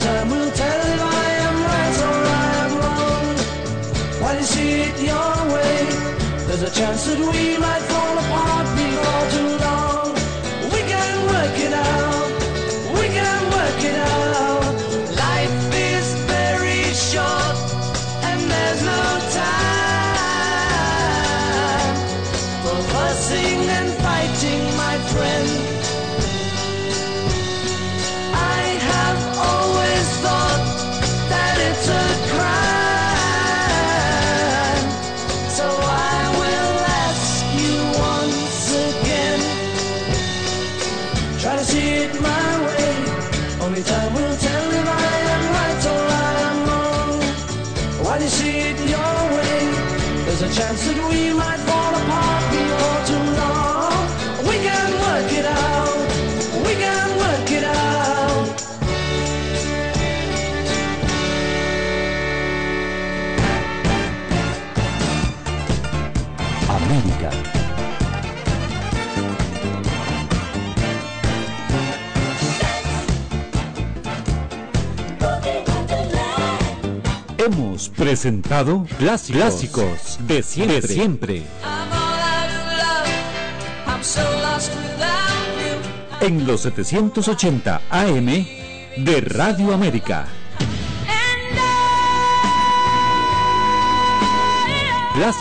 Time will tell if I am right or I am wrong. While you see it your way, there's a chance that we might fall apart Hemos presentado clásicos, clásicos de siempre. De siempre. En los 780 AM de Radio América.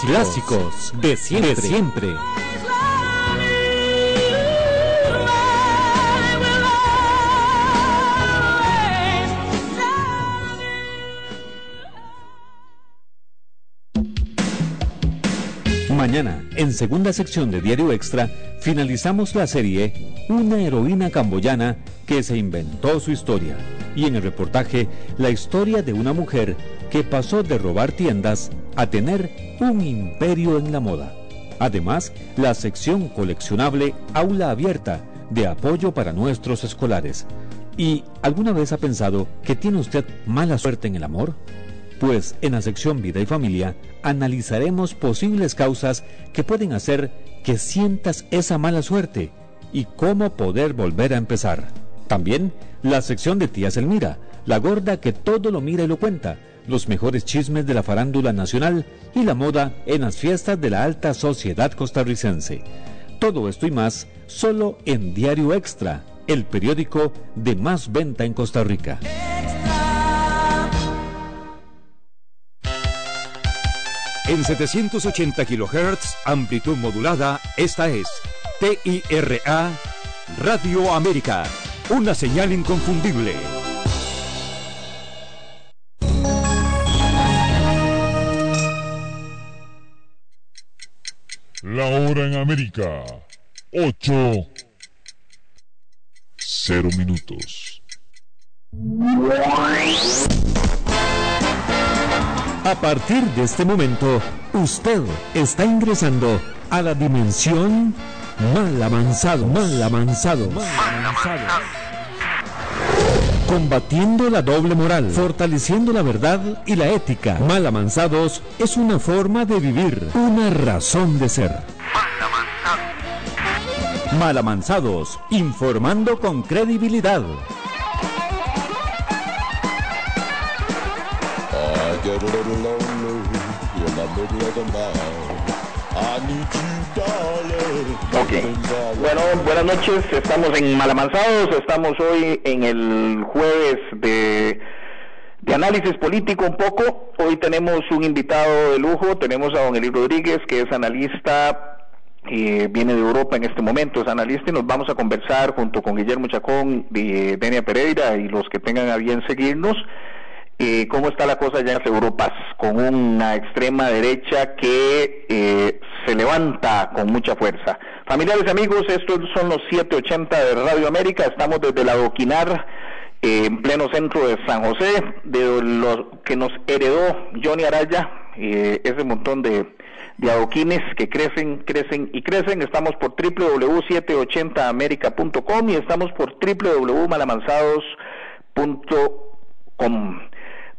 Clásicos de siempre. De siempre. En segunda sección de Diario Extra, finalizamos la serie Una heroína camboyana que se inventó su historia. Y en el reportaje, la historia de una mujer que pasó de robar tiendas a tener un imperio en la moda. Además, la sección coleccionable Aula Abierta de apoyo para nuestros escolares. ¿Y alguna vez ha pensado que tiene usted mala suerte en el amor? Pues en la sección Vida y Familia analizaremos posibles causas que pueden hacer que sientas esa mala suerte y cómo poder volver a empezar. También la sección de Tía Selmira, la gorda que todo lo mira y lo cuenta, los mejores chismes de la farándula nacional y la moda en las fiestas de la alta sociedad costarricense. Todo esto y más solo en Diario Extra, el periódico de más venta en Costa Rica. En 780 kHz, amplitud modulada, esta es TIRA Radio América, una señal inconfundible. La hora en América. 8. 0 minutos. A partir de este momento, usted está ingresando a la dimensión mal avanzado, mal avanzado, mal avanzado. Combatiendo la doble moral, fortaleciendo la verdad y la ética. Mal avanzados es una forma de vivir, una razón de ser. Mal avanzados, informando con credibilidad. Ok. Bueno, buenas noches. Estamos en Malamanzados. Estamos hoy en el jueves de, de análisis político un poco. Hoy tenemos un invitado de lujo. Tenemos a don Eli Rodríguez, que es analista. eh, viene de Europa en este momento, es analista y nos vamos a conversar junto con Guillermo Chacón y Denia Pereira y los que tengan a bien seguirnos eh, cómo está la cosa ya en las Europas, con una extrema derecha que eh, se levanta con mucha fuerza. Familiares y amigos, estos son los 780 de Radio América, estamos desde la Doquinar, eh, en pleno centro de San José, de lo que nos heredó Johnny Araya, eh, ese montón de, de adoquines que crecen, crecen y crecen. Estamos por www.780america.com y estamos por www.malamanzados.com.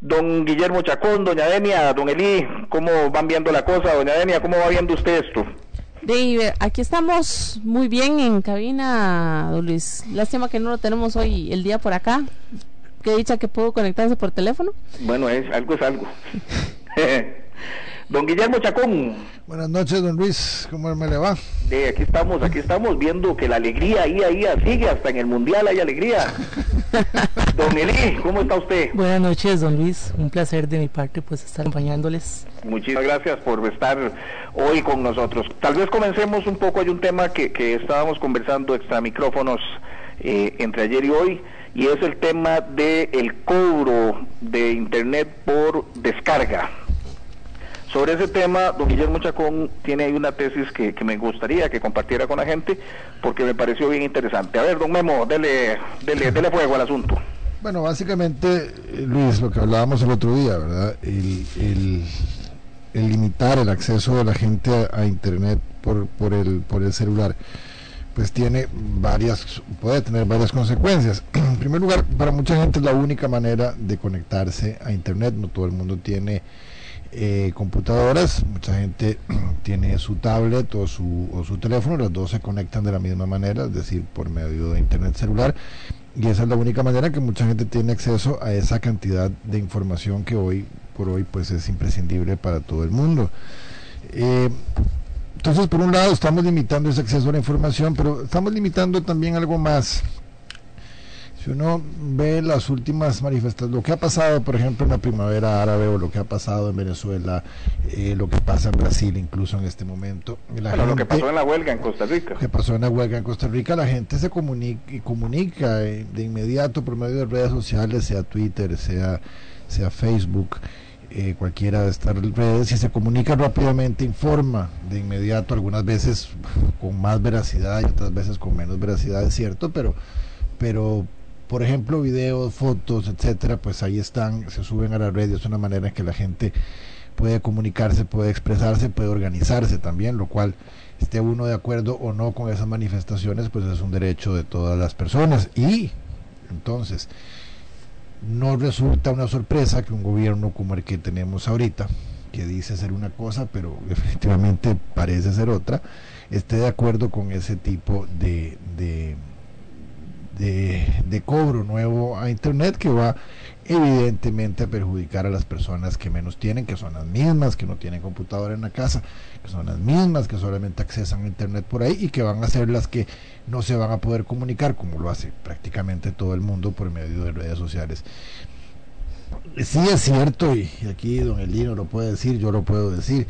Don Guillermo Chacón, doña Denia, don Elí, ¿cómo van viendo la cosa? Doña Denia, ¿cómo va viendo usted esto? Dave, aquí estamos muy bien en cabina, don Luis. Lástima que no lo tenemos hoy el día por acá. qué dicha que pudo conectarse por teléfono. Bueno, es, algo es algo. Don Guillermo Chacón. Buenas noches, don Luis. ¿Cómo me le va? De aquí estamos, aquí estamos viendo que la alegría ahí, ahí sigue, hasta en el Mundial hay alegría. don Eli, ¿cómo está usted? Buenas noches, don Luis. Un placer de mi parte pues estar acompañándoles. Muchísimas gracias por estar hoy con nosotros. Tal vez comencemos un poco, hay un tema que, que estábamos conversando extra micrófonos eh, entre ayer y hoy, y es el tema del el cobro de Internet por descarga. Sobre ese tema, don Guillermo Chacón tiene ahí una tesis que, que, me gustaría que compartiera con la gente porque me pareció bien interesante. A ver, don Memo, dele, dele, dele fuego al asunto. Bueno, básicamente, eh, Luis, lo que hablábamos el otro día, ¿verdad? El, el, limitar el acceso de la gente a, a, Internet por, por, el, por el celular, pues tiene varias, puede tener varias consecuencias. En primer lugar, para mucha gente es la única manera de conectarse a Internet, no todo el mundo tiene eh, computadoras, mucha gente tiene su tablet o su, o su teléfono, los dos se conectan de la misma manera, es decir, por medio de internet celular, y esa es la única manera que mucha gente tiene acceso a esa cantidad de información que hoy por hoy pues es imprescindible para todo el mundo. Eh, entonces, por un lado, estamos limitando ese acceso a la información, pero estamos limitando también algo más si uno ve las últimas manifestaciones, lo que ha pasado, por ejemplo, en la primavera árabe o lo que ha pasado en Venezuela, eh, lo que pasa en Brasil incluso en este momento. La gente, lo que pasó en la huelga en Costa Rica. Lo que pasó en la huelga en Costa Rica, la gente se comunica, comunica de inmediato por medio de redes sociales, sea Twitter, sea, sea Facebook. Eh, cualquiera de estas redes y se comunica rápidamente, informa de inmediato, algunas veces con más veracidad y otras veces con menos veracidad, es cierto, pero, pero por ejemplo, videos, fotos, etcétera, pues ahí están, se suben a la red es una manera en que la gente puede comunicarse, puede expresarse, puede organizarse también, lo cual esté uno de acuerdo o no con esas manifestaciones, pues es un derecho de todas las personas. Y entonces, no resulta una sorpresa que un gobierno como el que tenemos ahorita, que dice ser una cosa, pero efectivamente parece ser otra, esté de acuerdo con ese tipo de de, de, cobro nuevo a Internet que va evidentemente a perjudicar a las personas que menos tienen, que son las mismas que no tienen computadora en la casa, que son las mismas que solamente accesan a Internet por ahí y que van a ser las que no se van a poder comunicar como lo hace prácticamente todo el mundo por medio de redes sociales. Sí es cierto, y aquí don Elino lo puede decir, yo lo puedo decir,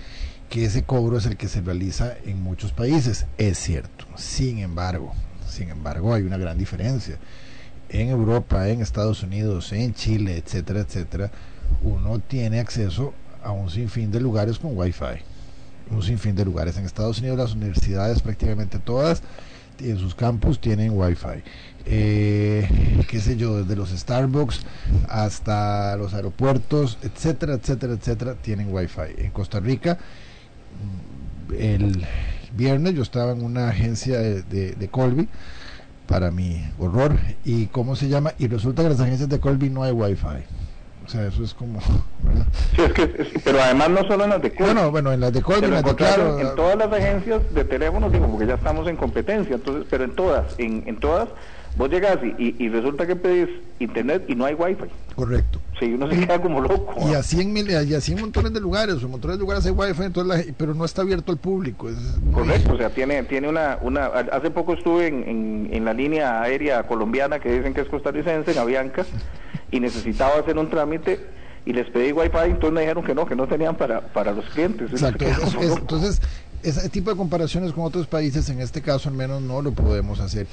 que ese cobro es el que se realiza en muchos países, es cierto. Sin embargo, sin embargo, hay una gran diferencia. En Europa, en Estados Unidos, en Chile, etcétera, etcétera, uno tiene acceso a un sinfín de lugares con Wi-Fi. Un sinfín de lugares. En Estados Unidos, las universidades, prácticamente todas, en sus campus tienen Wi-Fi. Eh, qué sé yo, desde los Starbucks hasta los aeropuertos, etcétera, etcétera, etcétera, tienen Wi-Fi. En Costa Rica, el viernes yo estaba en una agencia de, de, de, Colby para mi horror y cómo se llama y resulta que en las agencias de Colby no hay wifi. O sea eso es como ¿verdad? Sí, es que, es, pero además no solo en las de Colby. Bueno bueno en las de Colby en, las de, claro, en todas las agencias de teléfonos digo porque ya estamos en competencia entonces pero en todas en, en todas vos llegas y, y, y, resulta que pedís internet y no hay wifi. Correcto. Sí, uno se queda como loco. Y así en, y así en montones de lugares, en montones de lugares hay wifi, entonces la, pero no está abierto al público. Es Correcto, o sea, tiene, tiene una, una, hace poco estuve en, en, en la línea aérea colombiana que dicen que es costarricense, en Avianca, y necesitaba hacer un trámite y les pedí wifi entonces me dijeron que no, que no tenían para, para los clientes. Exacto, es, es, entonces ese tipo de comparaciones con otros países, en este caso al menos no lo podemos hacer.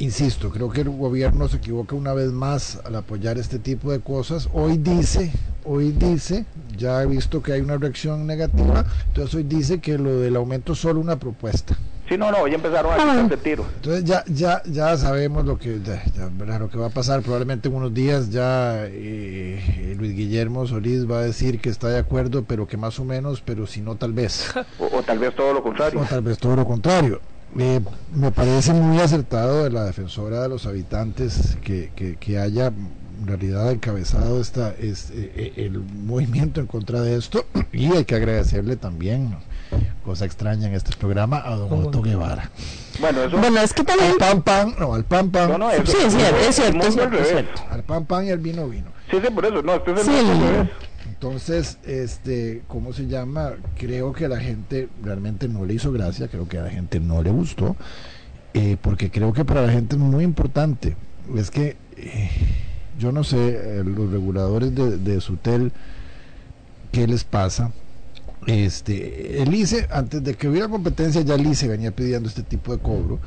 Insisto, creo que el gobierno se equivoca una vez más al apoyar este tipo de cosas. Hoy dice, hoy dice, ya he visto que hay una reacción negativa, entonces hoy dice que lo del aumento es solo una propuesta. Sí, no, no, ya empezaron a quitar de tiro. Entonces ya, ya, ya sabemos lo que, ya, ya, lo que va a pasar. Probablemente en unos días ya eh, Luis Guillermo Solís va a decir que está de acuerdo, pero que más o menos, pero si no, tal vez. O, o tal vez todo lo contrario. O tal vez todo lo contrario. Eh, me parece muy acertado de la defensora de los habitantes que, que, que haya en realidad encabezado esta, es, eh, el movimiento en contra de esto y hay que agradecerle también cosa extraña en este programa, a don Otto Guevara. Bueno, eso... Bueno, es que también... Al pan pan, no, al pan pan. No, no, eso- Sí, es cierto, es cierto, es cierto, al es cierto. Al pan pan y al vino vino. Sí, sí, por eso. No, este es el Sí, Entonces, este, ¿cómo se llama? Creo que a la gente realmente no le hizo gracia, creo que a la gente no le gustó, eh, porque creo que para la gente es muy importante. Es que, eh, yo no sé, eh, los reguladores de, de Sutel, ¿qué les pasa? Este, el ICE, antes de que hubiera competencia, ya el ICE venía pidiendo este tipo de cobro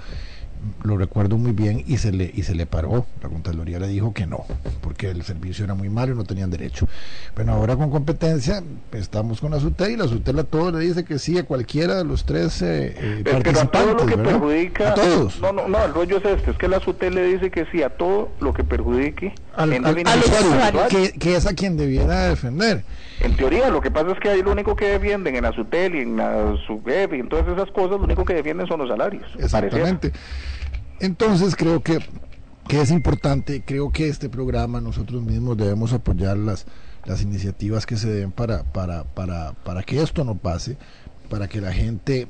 lo recuerdo muy bien y se le y se le paró la Contraloría le dijo que no porque el servicio era muy malo y no tenían derecho bueno ahora con competencia estamos con la SUTEL y la SUTEL a todos le dice que sí a cualquiera de los tres eh, eh, Es que a todo participantes lo que ¿verdad? perjudica. a todos No, no, no, el rollo es este: es que la SUTEL le dice que sí a todo lo que perjudique. Al, al- al usuario, usuario. que, que es a quien debiera defender En teoría, lo que pasa es que ahí lo único que defienden en la SUTEL y en la SUBEP y en todas esas cosas, lo único que defienden son los salarios. pareciera. Exactamente. Entonces creo que, que es importante, creo que este programa nosotros mismos debemos apoyar las, las iniciativas que se den para, para, para, para que esto no pase, para que la gente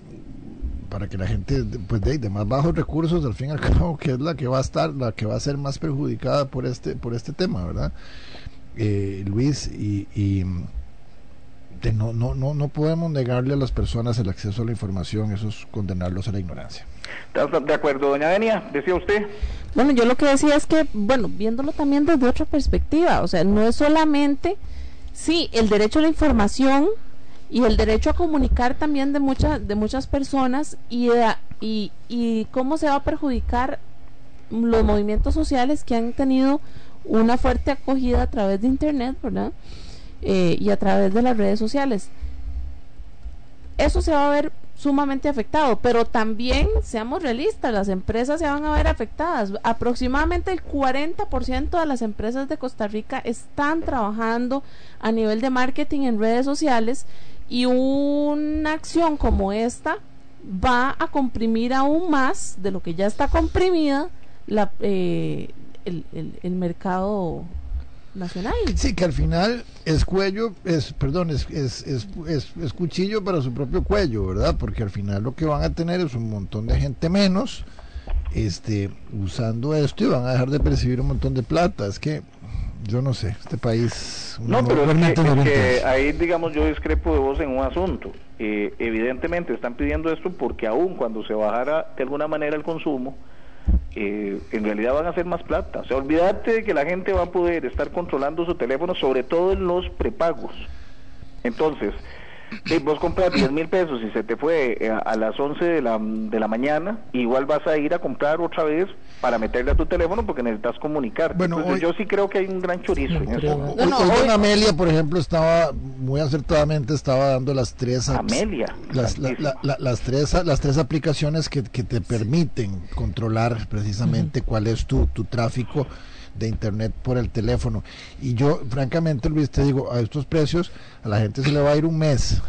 para que la gente pues de, de más bajos recursos al fin y al cabo que es la que va a estar la que va a ser más perjudicada por este por este tema verdad Eh, Luis y, y de no, no, no, no podemos negarle a las personas el acceso a la información, eso es condenarlos a la ignorancia. ¿Estás de acuerdo, doña Denia? Decía usted. Bueno, yo lo que decía es que, bueno, viéndolo también desde otra perspectiva, o sea, no es solamente, sí, el derecho a la información y el derecho a comunicar también de muchas de muchas personas y, y, y cómo se va a perjudicar los movimientos sociales que han tenido una fuerte acogida a través de Internet, ¿verdad? Eh, y a través de las redes sociales. Eso se va a ver sumamente afectado, pero también, seamos realistas, las empresas se van a ver afectadas. Aproximadamente el 40% de las empresas de Costa Rica están trabajando a nivel de marketing en redes sociales y una acción como esta va a comprimir aún más de lo que ya está comprimida la, eh, el, el- mercado nacional. Sí, que al final es cuello, es, perdón, es, es, es, es- es cuchillo para su propio cuello, ¿verdad? Porque al final lo que van a tener es un montón de gente menos este, usando esto y van a dejar de percibir un montón de plata. Es que, yo no sé, este país... No, pero es que, es que ahí, digamos, yo discrepo de vos en un asunto. Eh, evidentemente están pidiendo esto porque aún cuando se bajara de alguna manera el consumo, eh, en realidad van a hacer más plata. O sea, olvídate de que la gente va a poder estar controlando su teléfono, sobre todo en los prepagos. Entonces, si vos compras 10 mil pesos y se te fue eh, a, las 11 de la, de la mañana, igual vas a ir a comprar otra vez para meterle a tu teléfono porque necesitas comunicar. Bueno, Entonces, hoy- yo sí creo que hay un gran chorizo en eso. Hoy, No, no, hoy hoy- don Amelia, por ejemplo, estaba muy acertadamente estaba dando las tres apps- Amelia. las, la- la- la- las tres las tres aplicaciones que, que te permiten controlar precisamente cuál es tu, tu tráfico de internet por el teléfono. Y yo francamente Luis te digo a estos precios a la gente se le va a ir un mes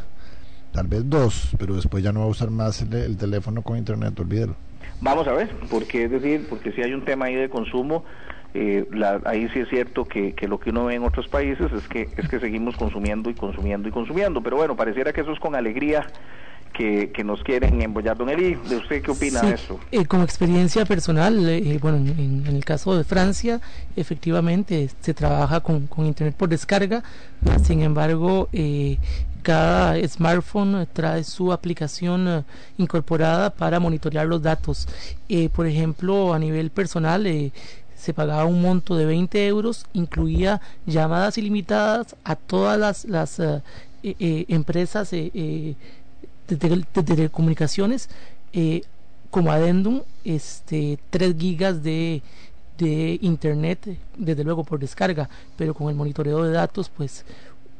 tal vez dos pero después ya no va a usar más el, el teléfono con internet olvídalo Vamos a ver, porque es decir, porque si hay un tema ahí de consumo, eh, la- ahí sí es cierto que, que lo que uno ve en otros países es que es que seguimos consumiendo y consumiendo y consumiendo, pero bueno, pareciera que eso es con alegría que, que nos quieren embollar. Don ¿de usted qué opina Sí, de eso? eh, como experiencia personal, eh, bueno, en, el caso de Francia, efectivamente se trabaja con, con Internet por descarga, sin embargo, eh, cada smartphone trae su aplicación eh, incorporada para monitorear los datos. Eh, por ejemplo, a nivel personal, eh, se pagaba un monto de 20 euros, incluía llamadas ilimitadas a todas las, las eh, eh, eh, empresas eh, eh, de, tele- de telecomunicaciones eh, como adendum este 3 gigas de, de internet desde luego por descarga pero con el monitoreo de datos pues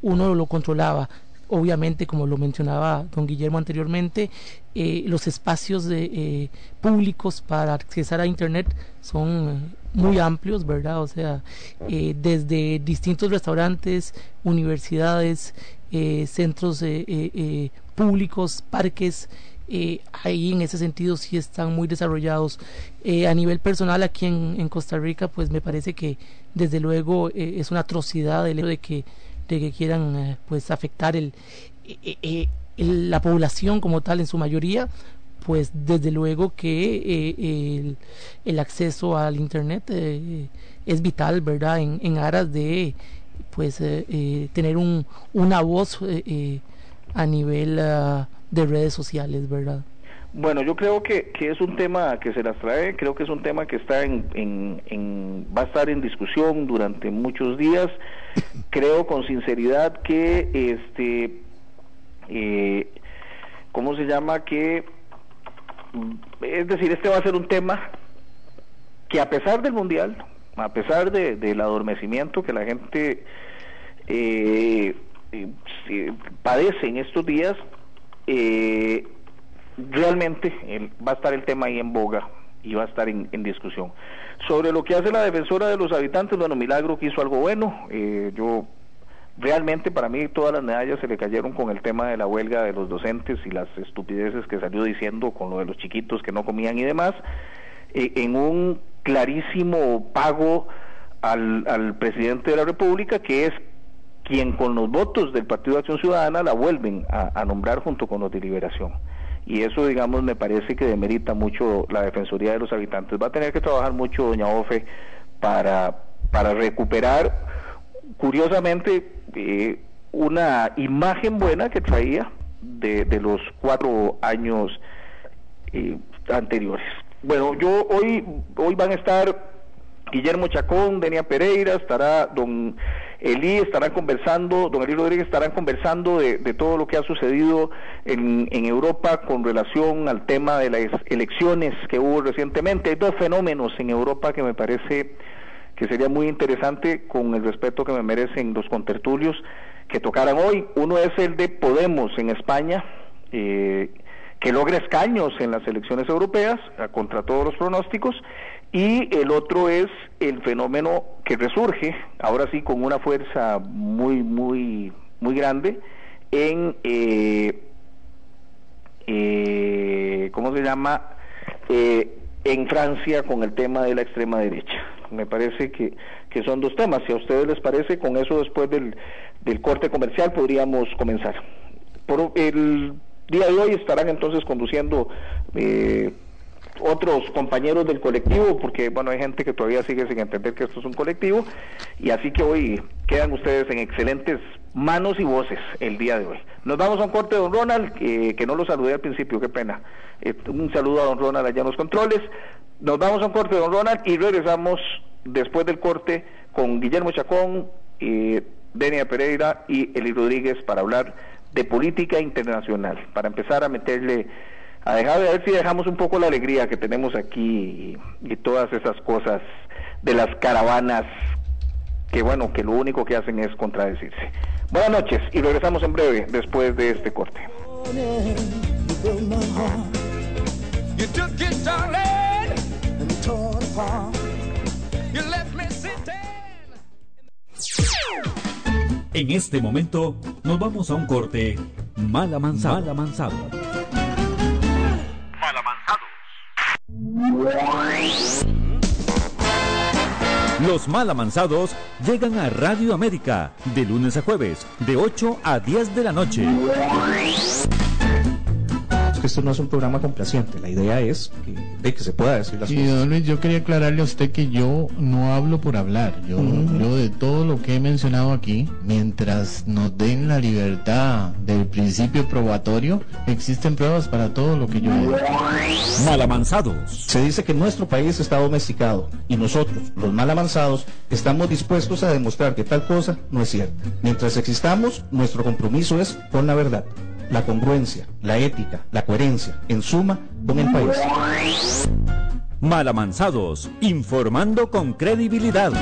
uno lo controlaba. Obviamente como lo mencionaba don Guillermo anteriormente eh, los espacios de, eh, públicos para accesar a internet son muy amplios verdad o sea desde distintos restaurantes universidades eh, centros eh, eh, eh, públicos parques eh, ahí en ese sentido sí están muy desarrollados a nivel personal aquí en, Costa Rica pues me parece que desde luego es una atrocidad el hecho de que de que quieran pues afectar el eh, la población como tal en su mayoría, pues desde luego que el, el, acceso al internet es vital, ¿verdad? En, en aras de pues eh, tener un, una voz a nivel uh, de redes sociales, ¿verdad? Bueno, yo creo que, que, es un tema que se las trae, creo que es un tema que está en, en, en, va a estar en discusión durante muchos días. Creo con sinceridad que este eh, ¿cómo se llama? que es decir, este va a ser un tema que a pesar del mundial, a pesar de, del adormecimiento que la gente eh, eh, padece en estos días, eh, realmente va a estar el tema ahí en boga y va a estar en, discusión. Sobre lo que hace la defensora de los habitantes, bueno, Milagro que hizo algo bueno, eh, yo realmente para mí todas las medallas se le cayeron con el tema de la huelga de los docentes y las estupideces que salió diciendo con lo de los chiquitos que no comían y demás, eh, en un clarísimo pago al, al presidente de la República que es quien con los votos del Partido de Acción Ciudadana la vuelven a, nombrar junto con los de Liberación. Y eso, digamos, me parece que demerita mucho la Defensoría de los Habitantes. Va a tener que trabajar mucho doña Ofe para, para recuperar, curiosamente, eh, una imagen buena que traía de, de los cuatro años eh, anteriores. Bueno, yo hoy, hoy van a estar Guillermo Chacón, Denia Pereira, estará don Elí estarán conversando, don Elí Rodríguez estarán conversando de, todo lo que ha sucedido en, Europa con relación al tema de las elecciones que hubo recientemente. Hay dos fenómenos en Europa que me parece que sería muy interesante con el respeto que me merecen los contertulios que tocaran hoy. Uno es el de Podemos en España, eh, que logra escaños en las elecciones europeas contra todos los pronósticos, y el otro es el fenómeno que resurge, ahora sí con una fuerza muy, muy, muy grande, en, eh, eh, ¿cómo se llama? Eh, en Francia con el tema de la extrema derecha. Me parece que, que son dos temas. Si a ustedes les parece, con eso después del, del corte comercial podríamos comenzar. Por el día de hoy estarán entonces conduciendo eh, otros compañeros del colectivo, porque bueno, hay gente que todavía sigue sin entender que esto es un colectivo, y así que hoy quedan ustedes en excelentes manos y voces el día de hoy. Nos vamos a un corte don Ronald, que no lo saludé al principio, qué pena. Eh, un saludo a don Ronald allá en los controles. Nos vamos a un corte don Ronald y regresamos después del corte con Guillermo Chacón, eh, Denia Pereira y Eli Rodríguez para hablar de política internacional, para empezar a meterle a dejar de ver si dejamos un poco la alegría que tenemos aquí y, todas esas cosas de las caravanas que bueno, que lo único que hacen es contradecirse. Buenas noches y regresamos en breve después de este corte. En este momento nos vamos a un corte mal avanzado. Mal avanzado. Los malamanzados llegan a Radio América de lunes a jueves, de 8 a 10 de la noche esto no es un programa complaciente. La idea es que, de que se pueda decir las cosas. Don Luis, yo quería aclararle a usted que yo no hablo por hablar. Yo, yo de todo lo que he mencionado aquí, mientras nos den la libertad del principio probatorio, existen pruebas para todo lo que yo he dicho. Malamanzados. Se dice que nuestro país está domesticado y nosotros, los malamanzados, estamos dispuestos a demostrar que tal cosa no es cierta. Mientras existamos, nuestro compromiso es con la verdad la congruencia, la ética, la coherencia, en suma, con el país. Malamanzados, informando con credibilidad.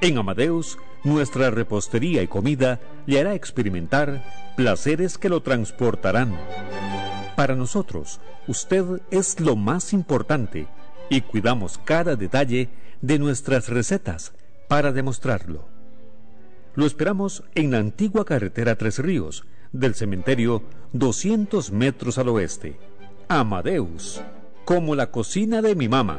En Amadeus, nuestra repostería y comida le hará experimentar placeres que lo transportarán. Para nosotros, usted es lo más importante y cuidamos cada detalle de nuestras recetas para demostrarlo. Lo esperamos en la antigua carretera Tres Ríos, del cementerio 200 metros al oeste. Amadeus, como la cocina de mi mamá.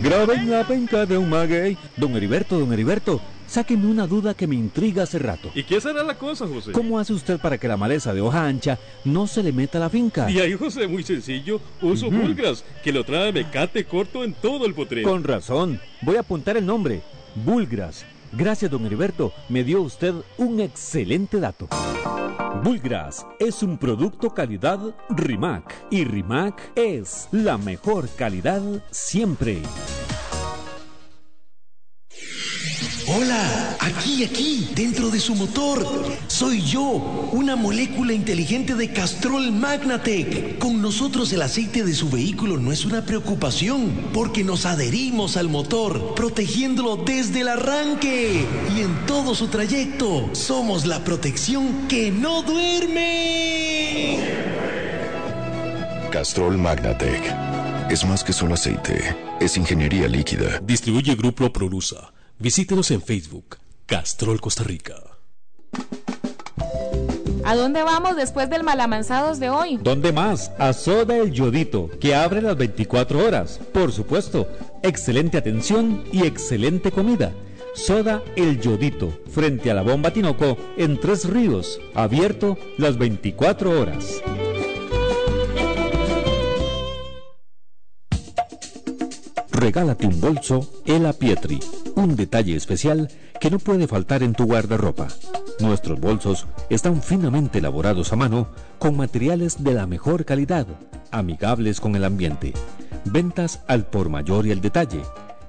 Graben la penca de un maguey. Don Heriberto, don Heriberto, sáquenme una duda que me intriga hace rato. ¿Y qué será la cosa, José? ¿Cómo hace usted para que la maleza de hoja ancha no se le meta a la finca? Y ahí, José, muy sencillo. Uso. Bulgras, que lo trae mecate corto en todo el potrero. Con razón. Voy a apuntar el nombre. Bulgras. Gracias, don Heriberto. Me dio usted un excelente dato. Bulgras es un producto calidad Rimac. Y Rimac es la mejor calidad siempre. Hola, aquí, aquí, dentro de su motor. Soy yo, una molécula inteligente de Castrol Magnatec. Con nosotros el aceite de su vehículo no es una preocupación, porque nos adherimos al motor, protegiéndolo desde el arranque. Y en todo su trayecto, somos la protección que no duerme. Castrol Magnatec. Es más que solo aceite, es ingeniería líquida. Distribuye Grupo Prolusa. Visítenos en Facebook, Castrol Costa Rica. ¿A dónde vamos después del malamanzados de hoy? ¿Dónde más? A Soda El Yodito, que abre las 24 horas. Por supuesto, excelente atención y excelente comida. Soda El Yodito, frente a la bomba Tinoco, en Tres Ríos, abierto las 24 horas. Regálate un bolso Ela Pietri, un detalle especial que no puede faltar en tu guardarropa. Nuestros bolsos están finamente elaborados a mano con materiales de la mejor calidad, amigables con el ambiente. Ventas al por mayor y al detalle.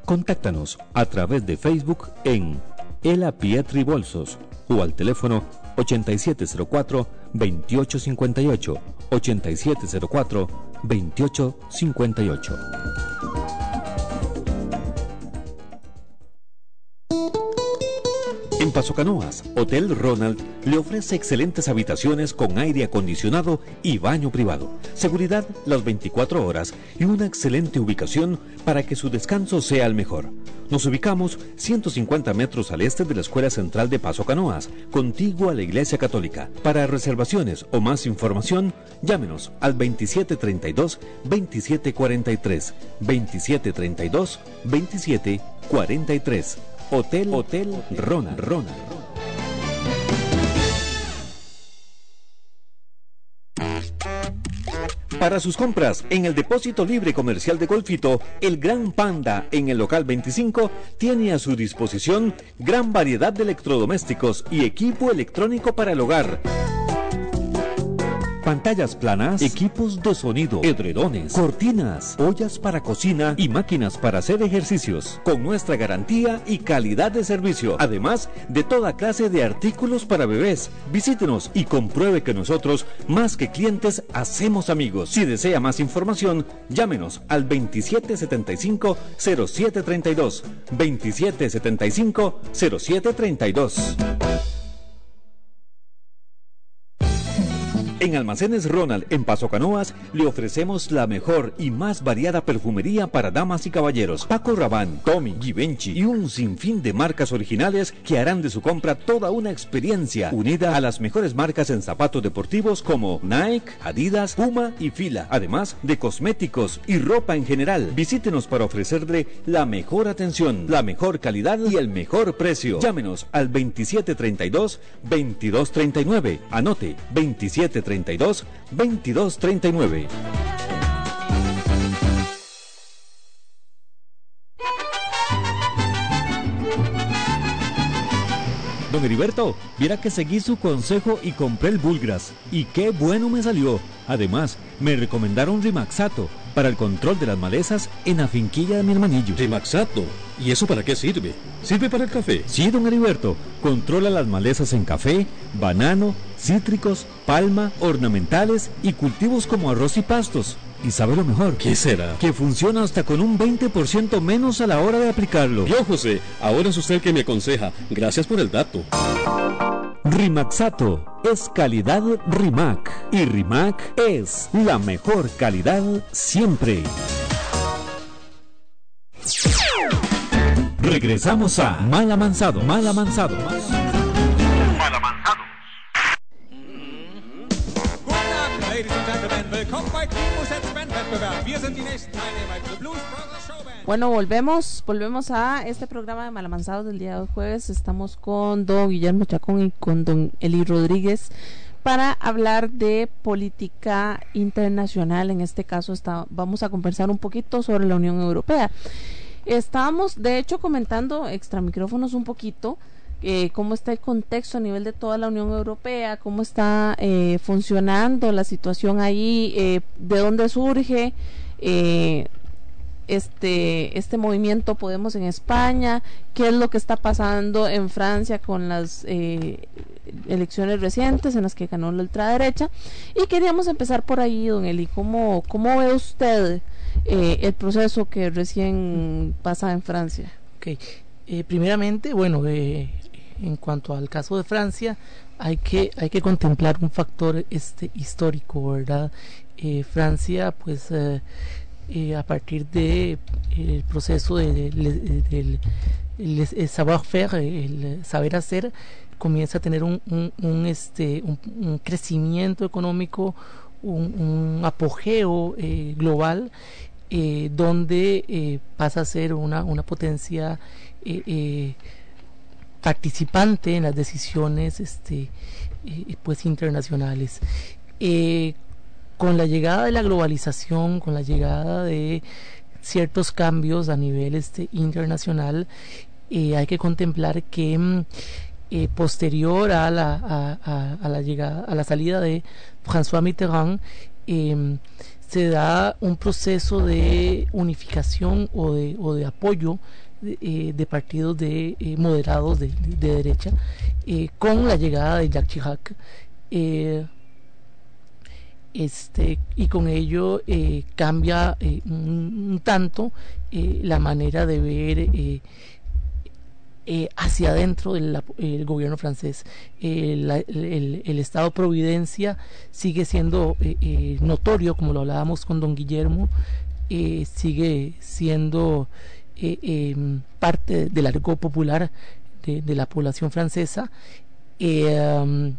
Contáctanos a través de Facebook en Ela Pietri Bolsos o al teléfono 8704-2858, 8704-2858. Paso Canoas, Hotel Ronald le ofrece excelentes habitaciones con aire acondicionado y baño privado, seguridad las 24 horas y una excelente ubicación para que su descanso sea el mejor. Nos ubicamos 150 metros al este de la Escuela Central de Paso Canoas, contiguo a la Iglesia Católica. Para reservaciones o más información, llámenos al 2732-2743, 2732-2743. Hotel Hotel Rona Rona. Para sus compras en el depósito libre comercial de Golfito, el Gran Panda en el local 25 tiene a su disposición gran variedad de electrodomésticos y equipo electrónico para el hogar. Pantallas planas, equipos de sonido, edredones, cortinas, ollas para cocina y máquinas para hacer ejercicios, con nuestra garantía y calidad de servicio, además de toda clase de artículos para bebés. Visítenos y compruebe que nosotros, más que clientes, hacemos amigos. Si desea más información, llámenos al 2775-0732. 2775-0732. En Almacenes Ronald, en Paso Canoas, le ofrecemos la mejor y más variada perfumería para damas y caballeros. Paco Rabanne, Tommy, Givenchy y un sinfín de marcas originales que harán de su compra toda una experiencia unida a las mejores marcas en zapatos deportivos como Nike, Adidas, Puma y Fila, además de cosméticos y ropa en general. Visítenos para ofrecerle la mejor atención, la mejor calidad y el mejor precio. Llámenos al 2732-2239. Anote 2732 2239. Don Heriberto, viera que seguí su consejo y compré el Bulgras. Y qué bueno me salió. Además, me recomendaron Rimaxato para el control de las malezas en la finquilla de mi hermanillo. Rimaxato. ¿Y eso para qué sirve? ¿Sirve para el café? Sí, don Heriberto. Controla las malezas en café, banano, cítricos, palma, ornamentales y cultivos como arroz y pastos. ¿Y sabe lo mejor? ¿Qué será? Que funciona hasta con un 20% menos a la hora de aplicarlo. Yo, José, ahora es usted el que me aconseja. Gracias por el dato. Rimaxato es calidad Rimac y Rimac es la mejor calidad siempre. Regresamos a Mal Amansado, Mal Amansado. Ladies and Bueno, volvemos, volvemos a este programa de Malamanzados del día de jueves. Estamos con don Guillermo Chacón y con don Eli Rodríguez para hablar de política internacional. En este caso está, vamos a conversar un poquito sobre la Unión Europea. Estábamos, de hecho, comentando extra micrófonos un poquito eh, cómo está el contexto a nivel de toda la Unión Europea, cómo está eh, funcionando la situación ahí, eh, de dónde surge este este movimiento Podemos en España, qué es lo que está pasando en Francia con las elecciones recientes en las que ganó la ultraderecha y queríamos empezar por ahí, don Eli, ¿cómo, cómo ve usted el proceso que recién pasa en Francia? Okay. primeramente, bueno, en cuanto al caso de Francia, hay que, hay que contemplar un factor este, histórico, ¿verdad? Eh, Francia, pues, eh, eh, a partir de el proceso del de, savoir-faire, el saber hacer, comienza a tener un, un, este, un, crecimiento económico, un, apogeo global, donde pasa a ser una, una potencia participante en las decisiones este, eh, pues internacionales. Eh, con la llegada de la globalización, con la llegada de ciertos cambios a nivel este, internacional, eh, hay que contemplar que mm, posterior a la, a, la llegada, a la salida de François Mitterrand, em, se da un proceso de unificación o de, o de apoyo eh, de partidos de eh, moderados de, derecha eh, con la llegada de Jacques Chirac este y con ello cambia un, tanto la manera de ver hacia adentro del gobierno francés. el, el, Estado Providencia sigue siendo notorio, como lo hablábamos con don Guillermo, sigue siendo eh, em, parte del argot popular de, la población francesa. Eh,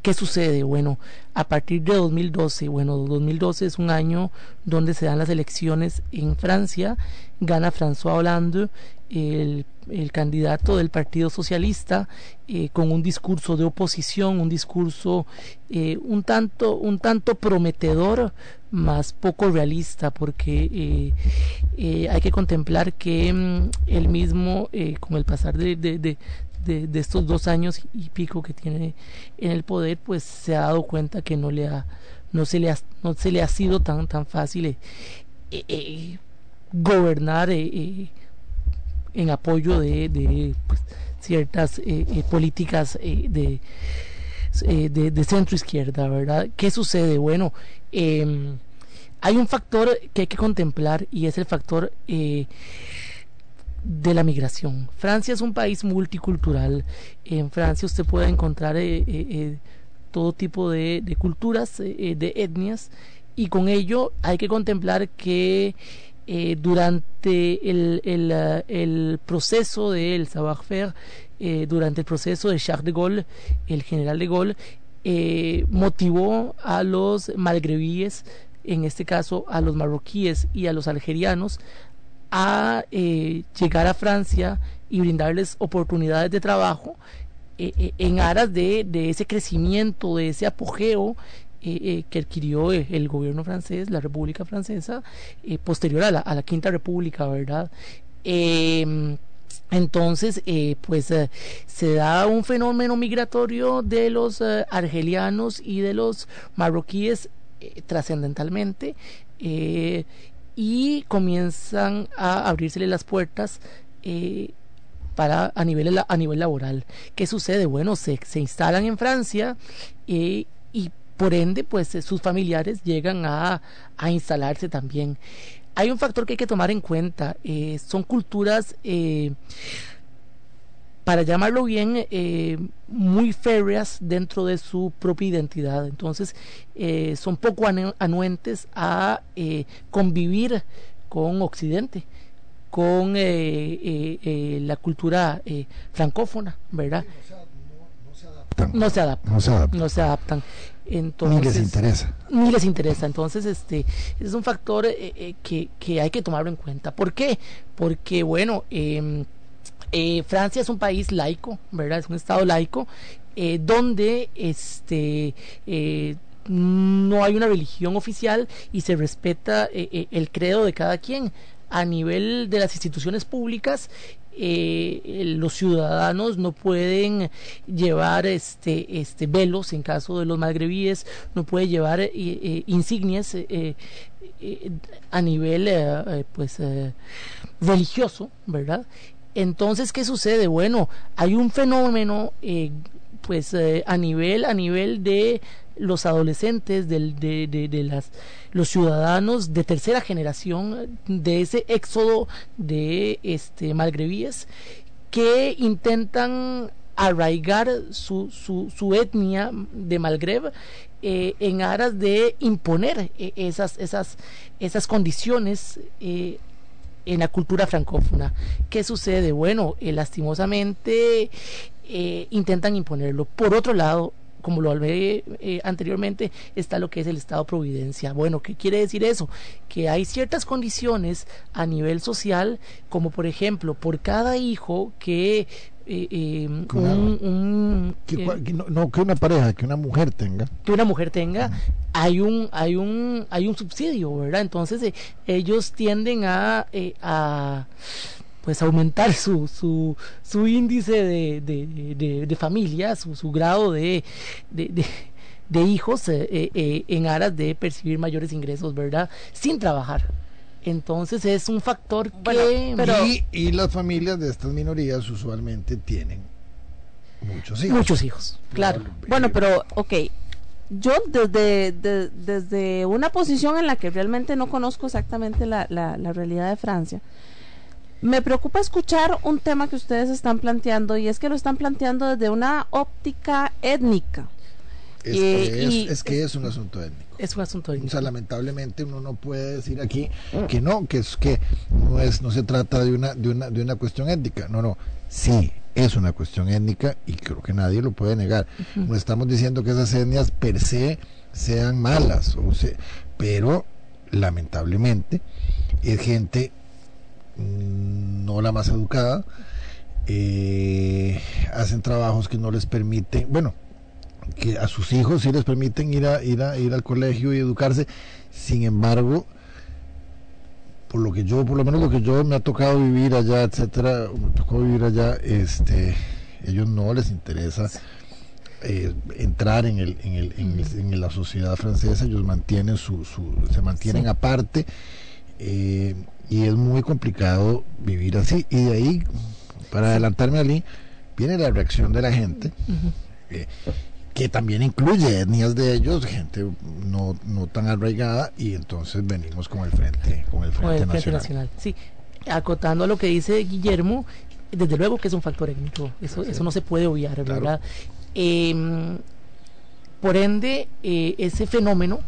¿Qué sucede? Bueno, a partir de 2012, bueno, 2012 es un año donde se dan las elecciones en Francia, gana François Hollande, el, candidato del Partido Socialista, eh, con un discurso de oposición, un discurso un, tanto, un tanto prometedor, más poco realista, porque eh, hay que contemplar que mm, él mismo, con el pasar de, de, estos dos años y pico que tiene en el poder, pues se ha dado cuenta que no le ha, no se le ha, no se le ha sido tan, tan fácil eh, eh, eh, gobernar en apoyo de, de pues, ciertas políticas de, de, centro izquierda, ¿verdad? ¿Qué sucede? Bueno, em, hay un factor que hay que contemplar y es el factor de la migración. Francia es un país multicultural. En Francia usted puede encontrar eh, eh, eh, todo tipo de, culturas, de etnias, y con ello hay que contemplar que durante el, el, proceso del savoir-faire, durante el proceso de Charles de Gaulle, el general de Gaulle, motivó a los malgrebíes, en este caso a los marroquíes y a los algerianos, a eh, llegar a Francia y brindarles oportunidades de trabajo eh, eh, en aras de, ese crecimiento, de ese apogeo que adquirió el gobierno francés, la República Francesa, posterior a la, a la, Quinta República, ¿verdad? Entonces, pues se da un fenómeno migratorio de los argelianos y de los marroquíes trascendentalmente y comienzan a abrírsele las puertas eh, para a nivel a nivel laboral. ¿Qué sucede? Bueno, se, se instalan en Francia eh, y por ende, pues eh, sus familiares llegan a, a, instalarse también. Hay un factor que hay que tomar en cuenta, son culturas para llamarlo bien, eh, muy férreas dentro de su propia identidad. Entonces, eh, son poco anuentes a eh, convivir con Occidente, con la cultura francófona, ¿verdad? No se adaptan. No se adaptan. Entonces, Ni les interesa. Ni les interesa. Entonces, este es un factor eh, eh, que, que hay que tomarlo en cuenta. ¿Por qué? Porque, bueno, em, eh, Francia es un país laico, ¿verdad? Es un estado laico, eh, donde este eh, no hay una religión oficial y se respeta el credo de cada quien. A nivel de las instituciones públicas, eh, los ciudadanos no pueden llevar este, este velos en caso de los magrebíes, no puede llevar eh, eh, insignias eh, a nivel pues religioso, ¿verdad? Entonces, ¿qué sucede? Bueno, hay un fenómeno pues a nivel a nivel de los adolescentes del, de, de, de las los ciudadanos de tercera generación de ese éxodo de este malgrevíes que intentan arraigar su, su, su etnia de Malgreb eh, en aras de imponer eh, esas, esas, esas condiciones eh, en la cultura francófona. ¿Qué sucede? Bueno, lastimosamente intentan imponerlo. Por otro lado, como lo hablé eh, anteriormente, está lo que es el Estado Providencia. Bueno, ¿qué quiere decir eso? Que hay ciertas condiciones a nivel social, como por ejemplo, por cada hijo que eh, eh, un, un, Que, eh, no, no, que una pareja, que una mujer tenga. que una mujer tenga hay un hay un hay un subsidio verdad entonces ellos tienden a, eh, a pues aumentar su su, su índice de, de, de- de familia su, su grado de, de, de- de hijos eh, eh, eh, en aras de percibir mayores ingresos verdad sin trabajar. Entonces es un factor que y, y las familias de estas minorías usualmente tienen muchos hijos. muchos hijos claro. Bueno, pero, ok, yo desde, de- desde una posición en la que realmente no conozco exactamente la, la, la realidad de Francia, me preocupa escuchar un tema que ustedes están planteando y es que lo están planteando desde una óptica étnica. Es, Y- que es, y- es que es un asunto étnico. es un asunto O sea, lamentablemente uno no puede decir aquí que no, que es que no es, no se trata de una, de una, de una cuestión étnica. No, no, sí es una cuestión étnica y creo que nadie lo puede negar. No estamos diciendo que esas etnias per se sean malas, o se- pero lamentablemente es gente no la más educada, eh, hacen trabajos que no les permiten, bueno, que a sus hijos sí les permiten ir a ir a ir al colegio y educarse sin embargo por lo que yo por lo menos lo que yo me ha tocado vivir allá etcétera me tocó vivir allá este ellos no les interesa eh, entrar en el, en, el, en, el- en la sociedad francesa ellos mantienen su, su se mantienen Sí. aparte eh, y es muy complicado vivir así y de ahí para adelantarme allí viene la reacción de la gente eh, que también incluye etnias de ellos, gente no, no tan arraigada, y entonces venimos con el frente, con el con frente, el Frente nacional. Nacional. Sí, acotando a lo que dice Guillermo, desde luego que es un factor étnico, eso, eso no se puede obviar, ¿verdad? Em, por ende, eh, ese fenómeno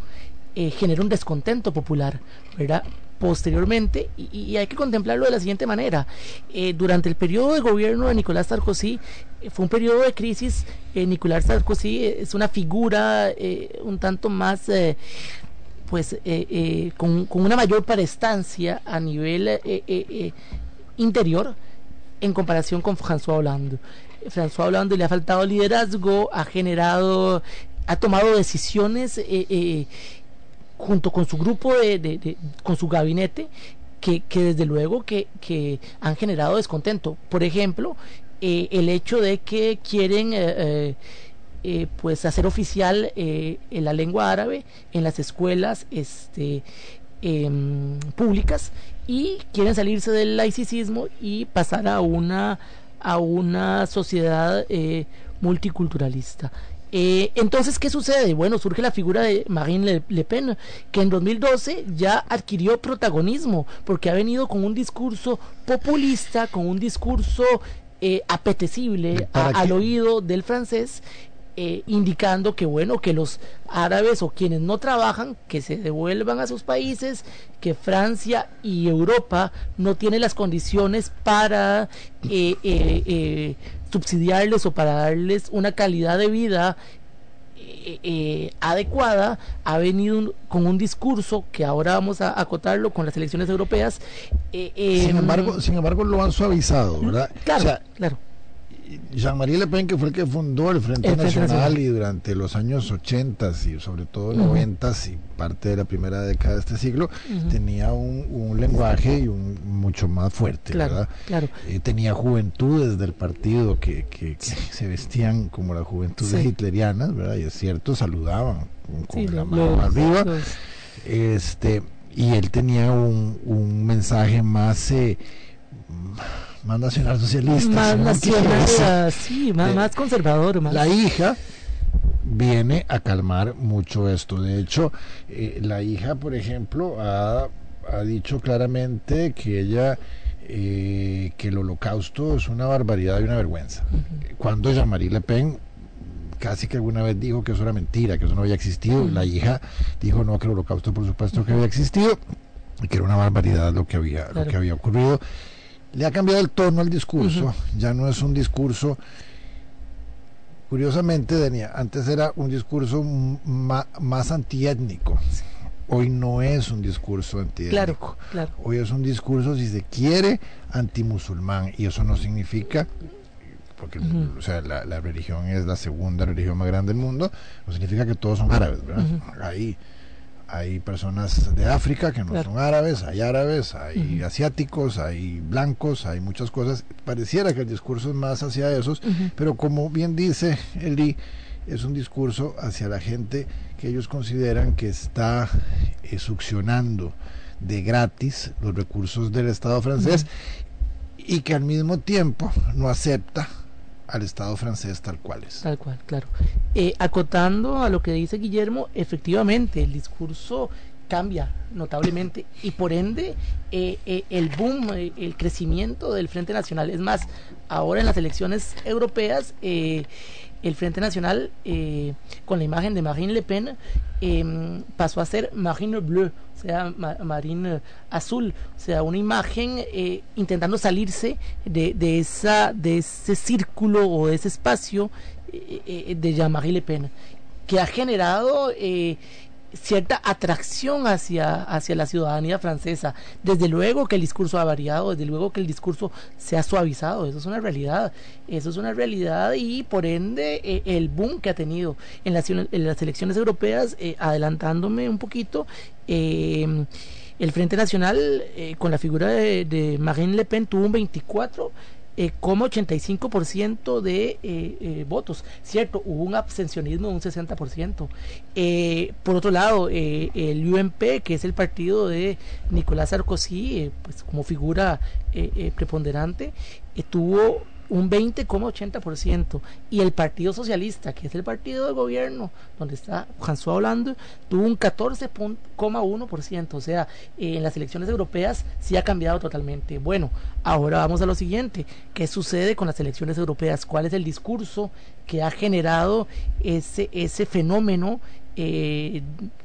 eh, genera un descontento popular, ¿verdad? Posteriormente, y, hay que contemplarlo de la siguiente manera, eh, durante el periodo de gobierno de Nicolás Sarkozy, eh, fue un periodo de crisis, eh, Nicolás Sarkozy es una figura un tanto más... pues con, una mayor prestancia a nivel interior en comparación con François Hollande. François Hollande le ha faltado liderazgo, ha generado, ha tomado decisiones junto con su grupo de, con su gabinete que, que desde luego que, que han generado descontento. Por ejemplo, eh, el hecho de que quieren eh, eh, pues hacer oficial en la lengua árabe en las escuelas este em, públicas y quieren salirse del laicismo y pasar a una a una sociedad multiculturalista. Eh, entonces, ¿qué sucede? Bueno, surge la figura de Marine Le, Le Pen, que en 2012 ya adquirió protagonismo, porque ha venido con un discurso populista, con un discurso eh, apetecible a- ¿Para al oído del francés, eh, indicando que bueno que los árabes o quienes no trabajan que se devuelvan a sus países que Francia y Europa no tienen las condiciones para eh, eh, eh, subsidiarles o para darles una calidad de vida eh, eh, adecuada, ha venido un- con un discurso que ahora vamos a acotarlo con las elecciones europeas. eh, Sin em, embargo, sin embargo lo han suavizado, ¿verdad? Claro, O sea, claro. Jean-Marie Le Pen, que fue el que fundó el Frente, El Frente Nacional, Nacional. y durante los años 80 y sobre todo Ujú. 90 y parte de la primera década de este siglo, tenía un, un lenguaje y un mucho más fuerte, Claro, ¿verdad? claro. Eh, tenía juventudes del partido que, que- que se vestían como las juventudes Sí. hitlerianas, ¿verdad? Y es cierto, saludaban con, con Sí, la mano los- arriba. los- Este, y él tenía un, un mensaje más eh, más nacionalsocialista. más sí, más, Eh, más conservador. Más. La hija viene a calmar mucho esto. De hecho, eh, la hija, por ejemplo, ha, ha dicho claramente que ella eh, que el holocausto es una barbaridad y una vergüenza. Cuando Jean-Marie Le Pen casi que alguna vez dijo que eso era mentira, que eso no había existido, la hija dijo no, que el holocausto por supuesto que había existido y que era una barbaridad lo que había, lo que había ocurrido. Le ha cambiado el tono al discurso, ya no es un discurso Curiosamente, Denia, antes era un discurso ma- más antiétnico. Hoy no es un discurso antiétnico. Claro, claro. Hoy es un discurso, si se quiere, antimusulmán. Y eso no significa, porque o sea, la, la religión es la segunda religión más grande del mundo, no significa que todos son árabes. ¿verdad? Hay, hay personas de África que no Claro. son árabes, hay árabes, hay asiáticos, hay blancos, hay muchas cosas. Pareciera que el discurso es más hacia esos, pero como bien dice Eli, es un discurso hacia la gente que ellos consideran que está eh, succionando de gratis los recursos del Estado francés y que al mismo tiempo no acepta al Estado francés tal cual es. Tal cual, claro. Eh, acotando a lo que dice Guillermo, efectivamente, el discurso cambia notablemente y por ende eh, eh, el boom, el crecimiento del Frente Nacional. Es más, ahora en las elecciones europeas, el Frente Nacional, eh, con la imagen de Marine Le Pen, eh, pasó a ser Marine Bleu, o sea, ma- Marine Azul, o sea, una imagen eh, intentando salirse de, de, esa, de ese círculo o de ese espacio eh, eh, de Jean-Marie Le Pen, que ha generado eh, cierta atracción hacia, hacia la ciudadanía francesa. Desde luego que el discurso ha variado, desde luego que el discurso se ha suavizado, eso es una realidad, eso es una realidad y por ende eh, el boom que ha tenido en las, en las elecciones europeas, eh, adelantándome un poquito, eh, el Frente Nacional eh, con la figura de, de Marine Le Pen tuvo un 24 eh, como 85% de eh, eh, votos. Cierto, hubo un abstencionismo de un 60%. Eh, por otro lado, el UMP, que es el partido de Nicolás Sarkozy, pues como figura preponderante, tuvo un 20,80% y el Partido Socialista, que es el partido de gobierno donde está François Hollande, tuvo un 14,1%, o sea, en las elecciones europeas sí ha cambiado totalmente. Bueno, ahora vamos a lo siguiente, ¿qué sucede con las elecciones europeas? ¿Cuál es el discurso que ha generado ese, ese fenómeno eh,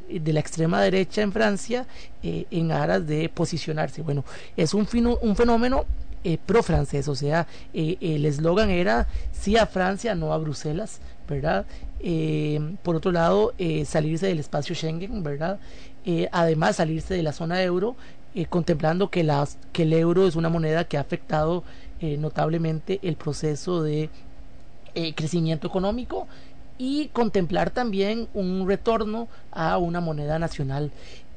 de la extrema derecha en Francia eh, en aras de posicionarse? Bueno, es un, fino, un fenómeno eh, pro-francés, o sea, eh, el eslogan era sí a Francia, no a Bruselas, ¿verdad? Eh, por otro lado, salirse del espacio Schengen, ¿verdad? Además, salirse de la zona euro, contemplando que, las, que el euro es una moneda que ha afectado notablemente el proceso de crecimiento económico y contemplar también un retorno a una moneda nacional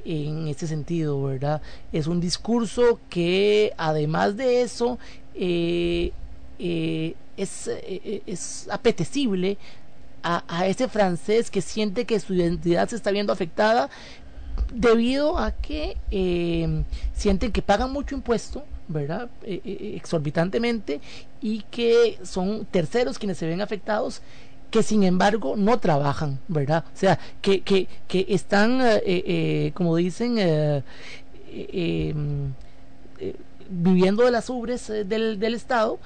en ese sentido, ¿verdad? Es un discurso que además de eso eh, eh, es, eh, es apetecible a, ese francés que siente que su identidad se está viendo afectada debido a que eh, sienten que pagan mucho impuesto, ¿verdad? Exorbitantemente y que son terceros quienes se ven afectados que sin embargo no trabajan, ¿verdad? O sea, que, que, que están, eh, eh, como dicen, eh, viviendo de las ubres del, del, Estado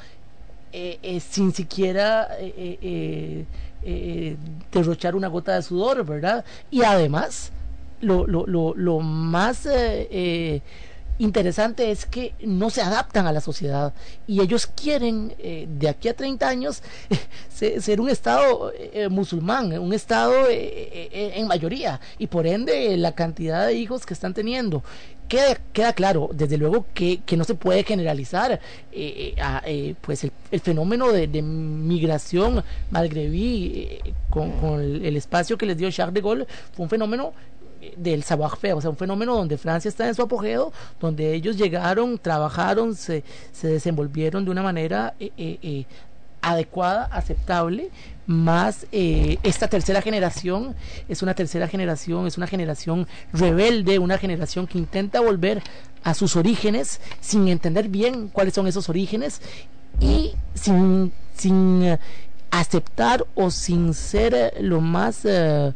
sin siquiera derrochar una gota de sudor, ¿verdad? Y además, lo, lo, lo, lo más interesante es que no se adaptan a la sociedad y ellos quieren eh, de aquí a 30 años ser un Estado eh, musulmán, un Estado eh, en mayoría y por ende la cantidad de hijos que están teniendo. Queda, queda claro, desde luego, que, que no se puede generalizar pues el, fenómeno de, migración magrebí con, con el, el, espacio que les dio Charles de Gaulle fue un fenómeno del savoir-faire, o sea, un fenómeno donde Francia está en su apogeo, donde ellos llegaron, trabajaron, se, se desenvolvieron de una manera eh, eh, eh, adecuada, aceptable, más esta tercera generación es una tercera generación, es una generación rebelde, una generación que intenta volver a sus orígenes sin entender bien cuáles son esos orígenes y sin, sin aceptar o sin ser lo más eh,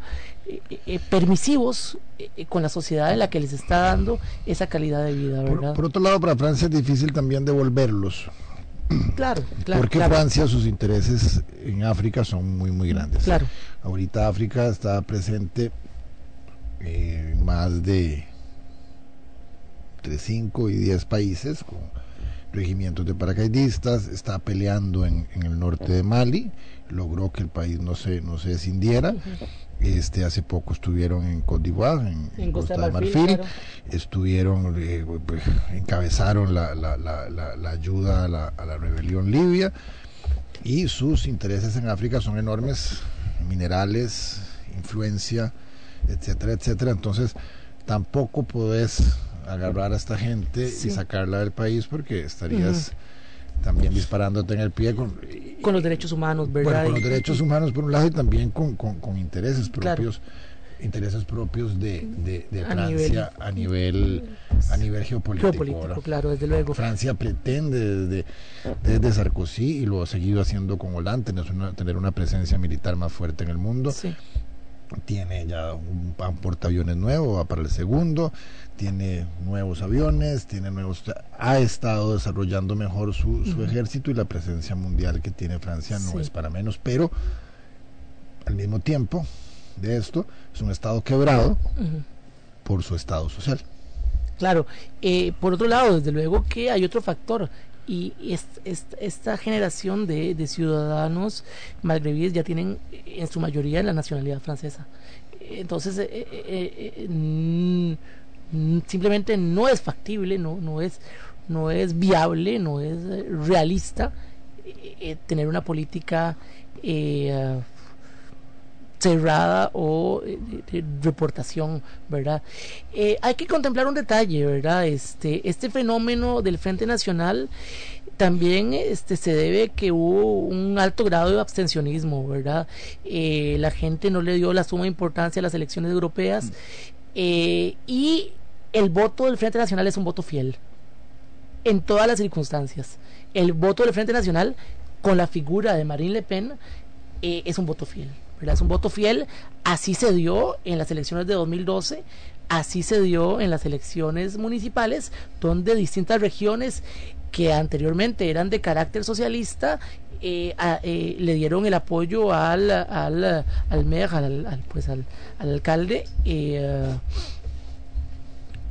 eh, permisivos eh, con la sociedad en la que les está dando esa calidad de vida, ¿verdad? Por, otro lado, para Francia es difícil también devolverlos. Claro, claro. Porque Francia, sus intereses en África son muy, muy grandes. Claro. Ahorita África está presente en más de entre 5 y 10 países con regimientos de paracaidistas, está peleando en, en, el norte de Mali, logró que el país no se, no se descindiera. Este, hace poco estuvieron en Côte d'Ivoire, en, Costa, de Marfil, estuvieron, eh, pues, encabezaron la, la, la, la ayuda a la, a la, rebelión libia y sus intereses en África son enormes, minerales, influencia, etcétera, etcétera. Entonces, tampoco podés agarrar a esta gente y sacarla del país porque estarías también disparándote en el pie con, con los derechos humanos, ¿verdad? con los derechos humanos por un lado y también con, con, intereses propios. intereses propios de, de, Francia a nivel a nivel geopolítico, claro desde luego. Francia pretende desde, desde Sarkozy y lo ha seguido haciendo con Hollande tener una, tener una presencia militar más fuerte en el mundo. Sí. Tiene ya un, portaaviones nuevo, va para el segundo, tiene nuevos aviones, tiene nuevos, ha estado desarrollando mejor su, su ejército y la presencia mundial que tiene Francia no es para menos, pero al mismo tiempo de esto es un estado quebrado por su estado social. Claro, eh, por otro lado, desde luego que hay otro factor y esta generación de, ciudadanos magrebíes ya tienen en su mayoría la nacionalidad francesa. Entonces, eh, eh, eh, simplemente no es factible, no, no, es, no es viable, no es realista tener una política cerrada o de, reportación, ¿verdad? hay que contemplar un detalle, ¿verdad? Este, este fenómeno del Frente Nacional también este, se debe que hubo un alto grado de abstencionismo, ¿verdad? Eh, la gente no le dio la suma importancia a las elecciones europeas eh, y el voto del Frente Nacional es un voto fiel en todas las circunstancias. El voto del Frente Nacional con la figura de Marine Le Pen eh, es un voto fiel. Es un voto fiel, así se dio en las elecciones de 2012, así se dio en las elecciones municipales, donde distintas regiones que anteriormente eran de carácter socialista eh, eh, le dieron el apoyo al al al al, pues al, alcalde eh,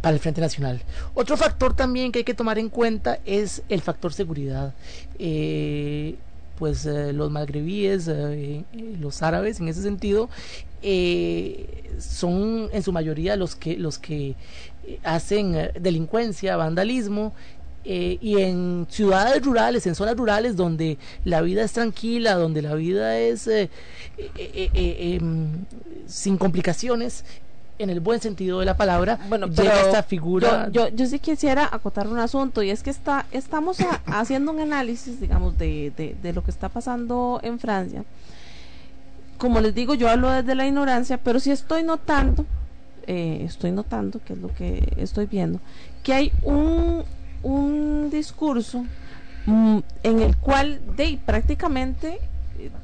para el Frente Nacional. Otro factor también que hay que tomar en cuenta es el factor seguridad. pues los magrebíes, los árabes en ese sentido, son en su mayoría los que los que hacen delincuencia, vandalismo eh, y en ciudades rurales, en zonas rurales donde la vida es tranquila, donde la vida es eh, eh, em, sin complicaciones, en el buen sentido de la palabra, bueno, llega esta figura. Yo, yo, sí quisiera acotar un asunto y es que está, estamos haciendo un análisis, digamos, de, de, de, lo que está pasando en Francia. Como les digo, yo hablo desde la ignorancia, pero sí estoy notando, estoy notando, que es lo que estoy viendo, que hay un, un discurso mm, en el cual de prácticamente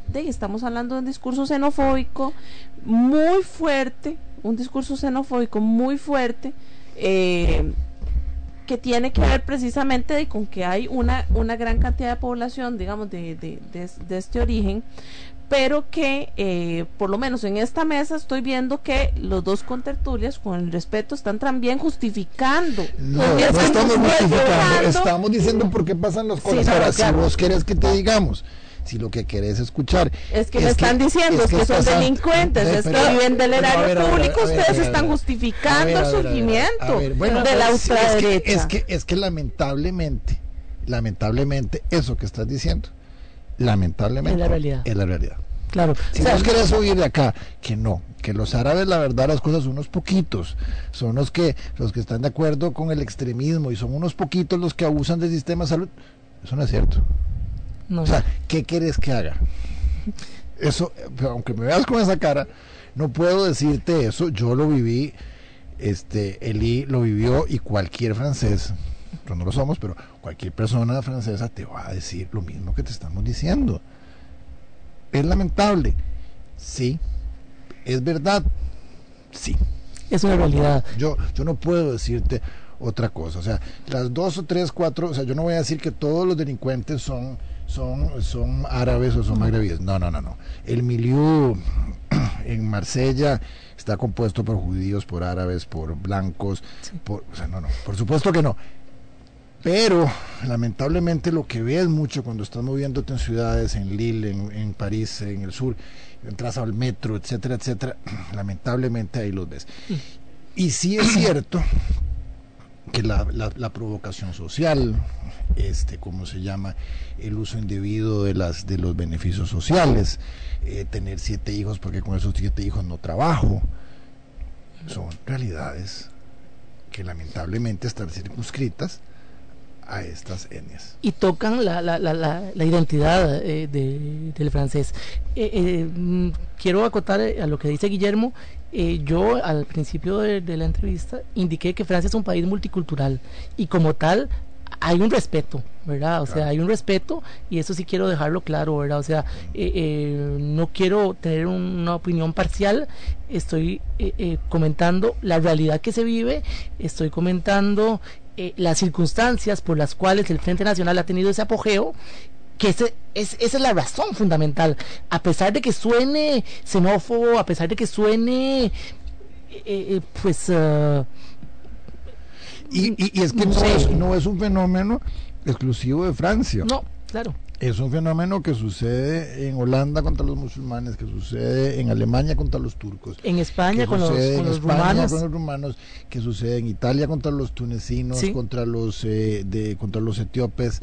de, estamos hablando de un discurso xenofóbico muy fuerte, un discurso xenofóbico muy fuerte, eh, que tiene que ver precisamente de con que hay una, una gran cantidad de población, digamos, de, de, de, este origen, pero que eh, por lo menos en esta mesa estoy viendo que los dos contertulias, con el respeto, están también justificando. No, Pues, no estamos justificando, justificando- estamos diciendo por qué pasan las cosas. Sí, no, Ahora, claro. si vos querés que te digamos, si lo que querés escuchar. Es que me están diciendo es que, son delincuentes, es que viven del erario público, ustedes están justificando el surgimiento a ver, bueno, de la ultraderecha. Es que, es que, es que lamentablemente, lamentablemente, eso que estás diciendo, lamentablemente, Es la realidad. Es la realidad. Claro. Si O sea, vos querés oír de acá que no, que los árabes, la verdad, las cosas son unos poquitos, son los que, los que están de acuerdo con el extremismo y son unos poquitos los que abusan del sistema de salud, eso no es cierto. No, O sea, ¿qué querés que haga? Eso, aunque me veas con esa cara, no puedo decirte eso. Yo lo viví, este, Eli lo vivió y cualquier francés, nosotros no lo somos, pero cualquier persona francesa te va a decir lo mismo que te estamos diciendo. Es lamentable, sí. Es verdad, sí. es una realidad. Yo, yo no puedo decirte otra cosa. O sea, las dos o tres, cuatro, o sea, yo no voy a decir que todos los delincuentes son, son, son árabes o son magrebíes. No, no, no, no. El milieu en Marsella está compuesto por judíos, por árabes, por blancos, por, o sea, no, no, por supuesto que no. Pero lamentablemente lo que ves mucho cuando estás moviéndote en ciudades, en Lille, en, en París, en el sur, entras al metro, etcétera, etcétera, lamentablemente ahí los ves. Y sí es cierto que la, la- la provocación social, este, ¿cómo se llama? El uso indebido de las de los beneficios sociales, eh, tener siete hijos porque con esos siete hijos no trabajo, son realidades que lamentablemente están circunscritas a estas etnias. y tocan la, la, la, la, la identidad eh, de- del francés. Eh, eh, mm, quiero acotar a lo que dice Guillermo. Yo al principio de, de la entrevista indiqué que Francia es un país multicultural y como tal hay un respeto, ¿verdad? O sea, hay un respeto y eso sí quiero dejarlo claro, ¿verdad? O sea, eh, eh, no quiero tener una opinión parcial, estoy eh, eh, comentando la realidad que se vive, estoy comentando eh, las circunstancias por las cuales el Frente Nacional ha tenido ese apogeo que ese, es, esa es la razón fundamental. A pesar de que suene xenófobo, a pesar de que suene, eh, pues, ah, Y, y- y es que No es, no es un fenómeno exclusivo de Francia. no, claro. Es un fenómeno que sucede en Holanda contra los musulmanes, que sucede en Alemania contra los turcos. En España con los, con en los España rumanos. con los rumanos, que sucede en Italia contra los tunecinos, Sí. contra los eh, de contra los etíopes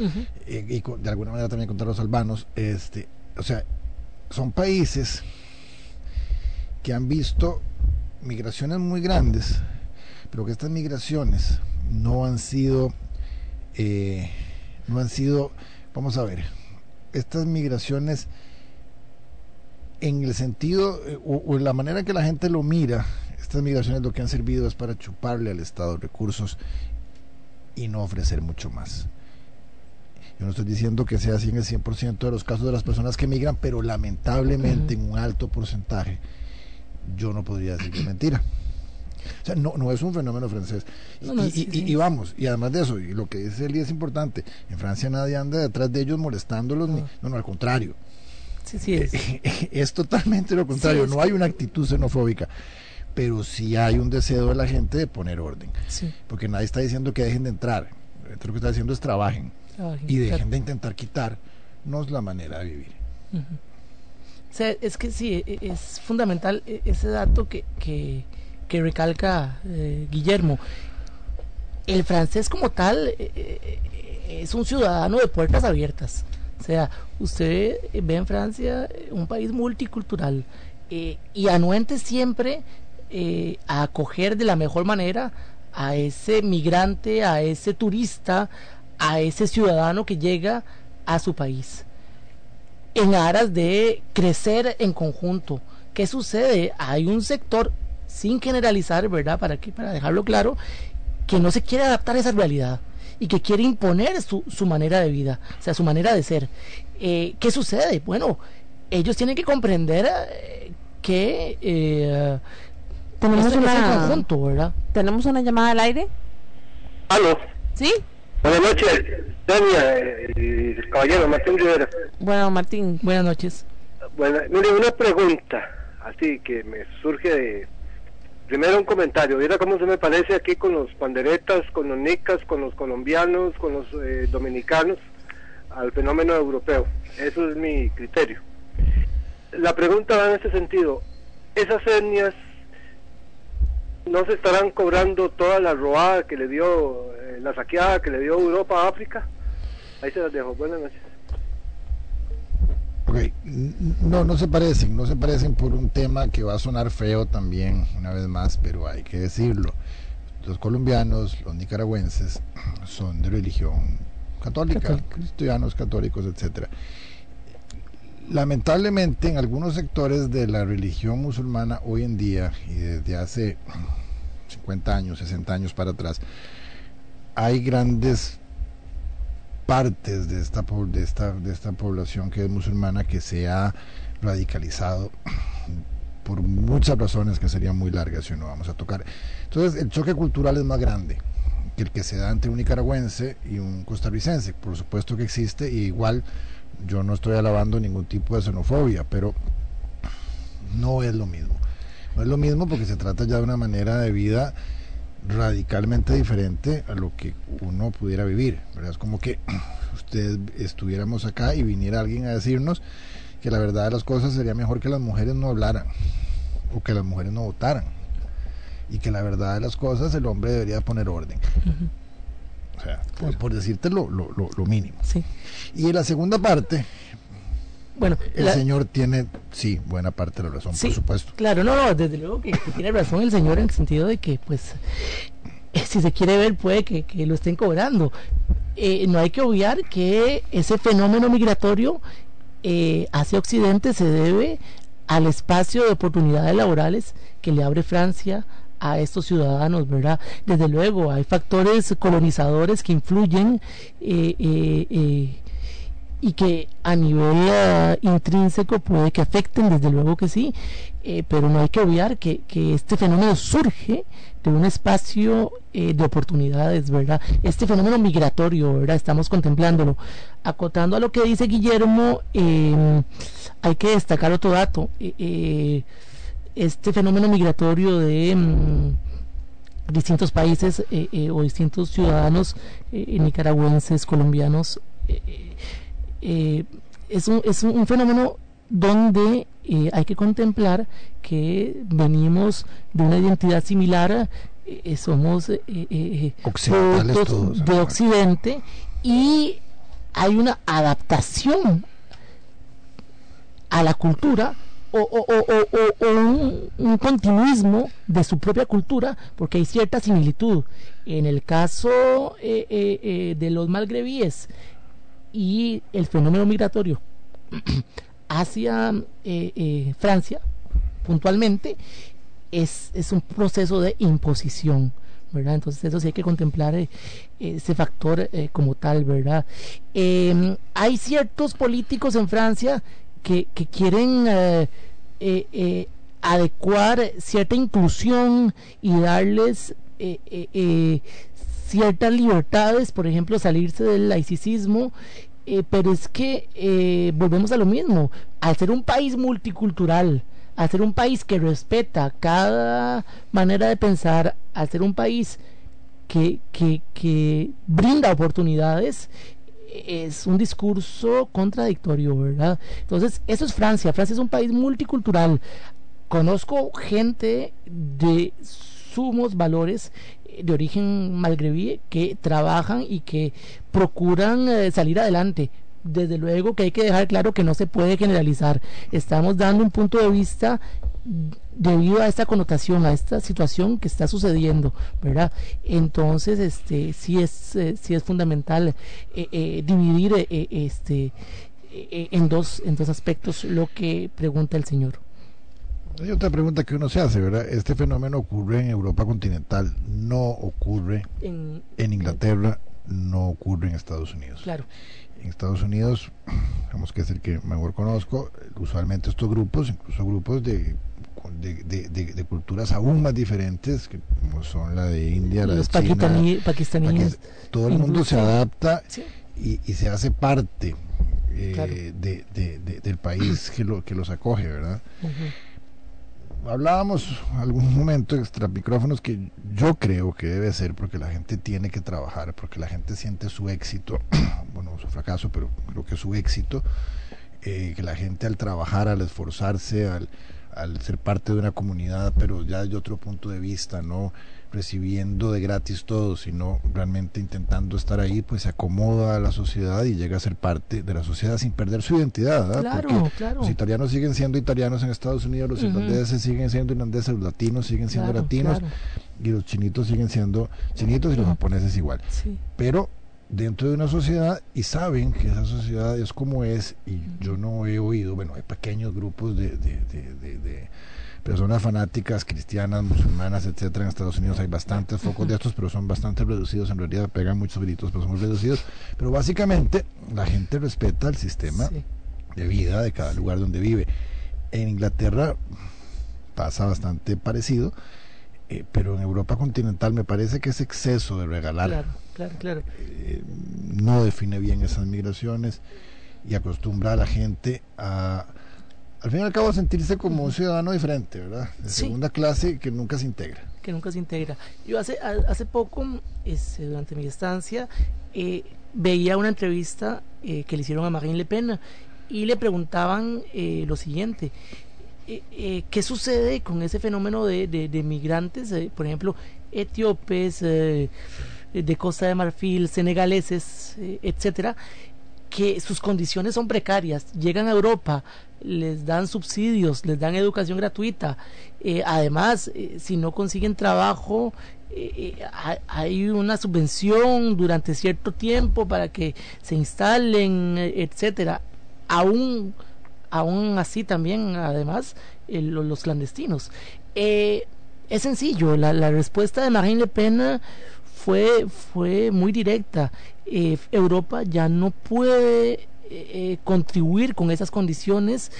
eh, y con- de alguna manera también contra los albanos. Este, o sea, son países que han visto migraciones muy grandes, pero que estas migraciones no han sido, eh, no han sido, vamos a ver, estas migraciones en el sentido eh, o, o en la manera que la gente lo mira, estas migraciones lo que han servido es para chuparle al Estado recursos y no ofrecer mucho más. Yo no estoy diciendo que sea así en el 100% de los casos de las personas que migran, pero lamentablemente en un alto porcentaje yo no podría decir que mentira. O sea, no, no es un fenómeno francés. No, no, y, sí, y- sí. y vamos, y además de eso, y lo que dice Eli es importante, en Francia nadie anda detrás de ellos molestándolos, ni- no, no, al contrario. Sí, sí es. es totalmente lo contrario, Sí, no hay una actitud xenofóbica, pero sí hay un deseo de la gente de poner orden, Sí. porque nadie está diciendo que dejen de entrar, lo que está diciendo es trabajen Trabajen, y dejen claro. de intentar quitar, no es la manera de vivir. O sea, es que sí, e- e- es fundamental e- ese dato que, que, que recalca eh, Guillermo. El francés como tal eh, eh, es un ciudadano de puertas abiertas. O sea, usted ve en Francia un país multicultural y anuente siempre a acoger de la mejor manera a ese migrante, a ese turista, a ese ciudadano que llega a su país en aras de crecer en conjunto. ¿Qué sucede? Hay un sector, sin generalizar, ¿verdad? Para, que, para dejarlo claro, que no se quiere adaptar a esa realidad y que quiere imponer su, su manera de vida, o sea, su manera de ser. Eh, ¿Qué sucede? Bueno, ellos tienen que comprender eh, que eh, Tenemos una- conjunto, ¿verdad? ¿Tenemos una llamada al aire? Aló. ¿Sí? Buenas noches, eh, y caballero Martín Rivera. Bueno, Martín. Buenas noches. Bueno, mire, una pregunta, así que me surge de... Primero un comentario, mira cómo se me parece aquí con los panderetas, con los nicas, con los colombianos, con los eh, dominicanos, al fenómeno europeo. Eso es mi criterio. La pregunta va en ese sentido. ¿Esas etnias no se estarán cobrando toda la robada que le dio, eh, la saqueada que le dio Europa a África? Ahí se las dejo. Buenas noches. Ok, no, no se parecen, no se parecen por un tema que va a sonar feo también, una vez más, pero hay que decirlo. Los colombianos, los nicaragüenses, son de religión católica, Católica. cristianos, católicos, etcétera. Lamentablemente, en algunos sectores de la religión musulmana hoy en día, y desde hace 50 años, 60 años para atrás, hay grandes partes de esta, de esta, de esta población que es musulmana que se ha radicalizado por muchas razones que serían muy largas y no vamos a tocar. Entonces, el choque cultural es más grande que el que se da entre un nicaragüense y un costarricense. Por supuesto que existe, y igual yo no estoy alabando ningún tipo de xenofobia, pero no es lo mismo. No es lo mismo porque se trata ya de una manera de vida radicalmente diferente a lo que uno pudiera vivir. ¿verdad? Es como que ustedes estuviéramos acá y viniera alguien a decirnos que la verdad de las cosas sería mejor que las mujeres no hablaran o que las mujeres no votaran y que la verdad de las cosas el hombre debería poner orden. O sea, por, por decirte lo, lo, lo- lo mínimo. Sí. Y en la segunda parte, Bueno, el la- señor tiene, sí, buena parte de la razón, Sí, por supuesto. Claro, no, no, desde luego que, que tiene razón el señor en el sentido de que, pues, eh, si se quiere ver, puede que, que lo estén cobrando. Eh, no hay que obviar que ese fenómeno migratorio eh, hacia Occidente se debe al espacio de oportunidades laborales que le abre Francia a estos ciudadanos, ¿verdad? Desde luego, hay factores colonizadores que influyen eh, eh, eh, y que a nivel eh, intrínseco puede que afecten, desde luego que sí, eh, pero no hay que obviar que, que este fenómeno surge de un espacio eh, de oportunidades, ¿verdad? Este fenómeno migratorio, ¿verdad? Estamos contemplándolo. Acotando a lo que dice Guillermo, eh, hay que destacar otro dato. eh, este fenómeno migratorio de... mm, distintos países o distintos ciudadanos nicaragüenses, colombianos, eh, es, un, es un fenómeno donde eh, hay que contemplar que venimos de una identidad similar, eh, somos eh, Occidentales todos, de Occidente y hay una adaptación a la cultura o, o- o- o- un, un continuismo de su propia cultura porque hay cierta similitud. En el caso de los malgrevíes y el fenómeno migratorio hacia eh, eh, Francia, puntualmente, es, es un proceso de imposición. ¿verdad? Entonces eso sí hay que contemplar eh, ese factor como tal, ¿verdad? Em, hay ciertos políticos en Francia que, que quieren adecuar cierta inclusión y darles ciertas libertades, por ejemplo, salirse del laicismo, eh, pero es que eh, volvemos a lo mismo, al ser un país multicultural, al ser un país que respeta cada manera de pensar, al ser un país que, que, que brinda oportunidades, es un discurso contradictorio, ¿verdad? Entonces, eso es Francia. Francia es un país multicultural. Conozco gente de sumos valores de origen malgreví que trabajan y que procuran eh, salir adelante. Desde luego que hay que dejar claro que no se puede generalizar. Estamos dando un punto de vista debido a esta connotación, a esta situación que está sucediendo, ¿verdad? Entonces, este, sí es, eh, sí es fundamental eh, eh, dividir este, en dos, en dos aspectos lo que pregunta el señor. Hay otra pregunta que uno se hace, ¿verdad? Este fenómeno ocurre en Europa continental, no ocurre En- en Inglaterra, no ocurre en Estados Unidos. Claro. En Estados Unidos, digamos que es el que mejor conozco, usualmente estos grupos, incluso grupos de, de, de- de- de culturas aún más diferentes, que como son la de India, la Los de China, paquistaní- pakistaníes, Pakis- todo el mundo se adapta y, y se hace parte eh, Claro. del país que, lo, que los acoge, ¿verdad? Hablábamos algún momento extra micrófonos que yo creo que debe ser porque la gente tiene que trabajar, porque la gente siente su éxito, bueno, su fracaso, pero creo que su éxito, eh, que la gente al trabajar, al esforzarse, al, al ser parte de una comunidad, pero ya desde otro punto de vista, no recibiendo de gratis todo, sino realmente intentando estar ahí, pues se acomoda a la sociedad y llega a ser parte de la sociedad sin perder su identidad, ¿verdad? Claro, Porque claro. los italianos siguen siendo italianos en Estados Unidos, los Ujú. irlandeses siguen siendo irlandeses, los latinos siguen siendo Claro, latinos claro. y los chinitos siguen siendo chinitos y los japoneses igual. Sí. Pero dentro de una sociedad y saben que esa sociedad es como es y yo no he oído, bueno, hay pequeños grupos de, de- de- de- de personas fanáticas cristianas, musulmanas, etcétera, en Estados Unidos hay bastantes focos de estos, pero son bastante reducidos, en realidad pegan muchos gritos, pero son muy reducidos, pero básicamente la gente respeta el sistema de vida de cada lugar donde vive. En Inglaterra pasa bastante parecido, eh, pero en Europa continental me parece que ese exceso de regalar. Claro, claro, claro. eh, no define bien esas migraciones y acostumbra a la gente a, al fin y al cabo, sentirse como un ciudadano diferente, ¿verdad? De Sí. segunda clase que nunca se integra. que nunca se integra. Yo hace, hace poco, este, durante mi estancia, eh, veía una entrevista eh, que le hicieron a Marine Le Pen y le preguntaban eh, lo siguiente. eh, eh, ¿Qué sucede con ese fenómeno de, de- de migrantes, por ejemplo, etíopes, de Costa de Marfil, senegaleses, etcétera, que sus condiciones son precarias, llegan a Europa, les dan subsidios, les dan educación gratuita, eh, además, eh, si no consiguen trabajo, eh, ha- hay una subvención durante cierto tiempo para que se instalen, etcétera. Aún, aún así también, además, lo- los clandestinos. Es sencillo, la, la respuesta de Marine Le Pen fue, fue muy directa. Europa ya no puede eh, eh, contribuir con esas condiciones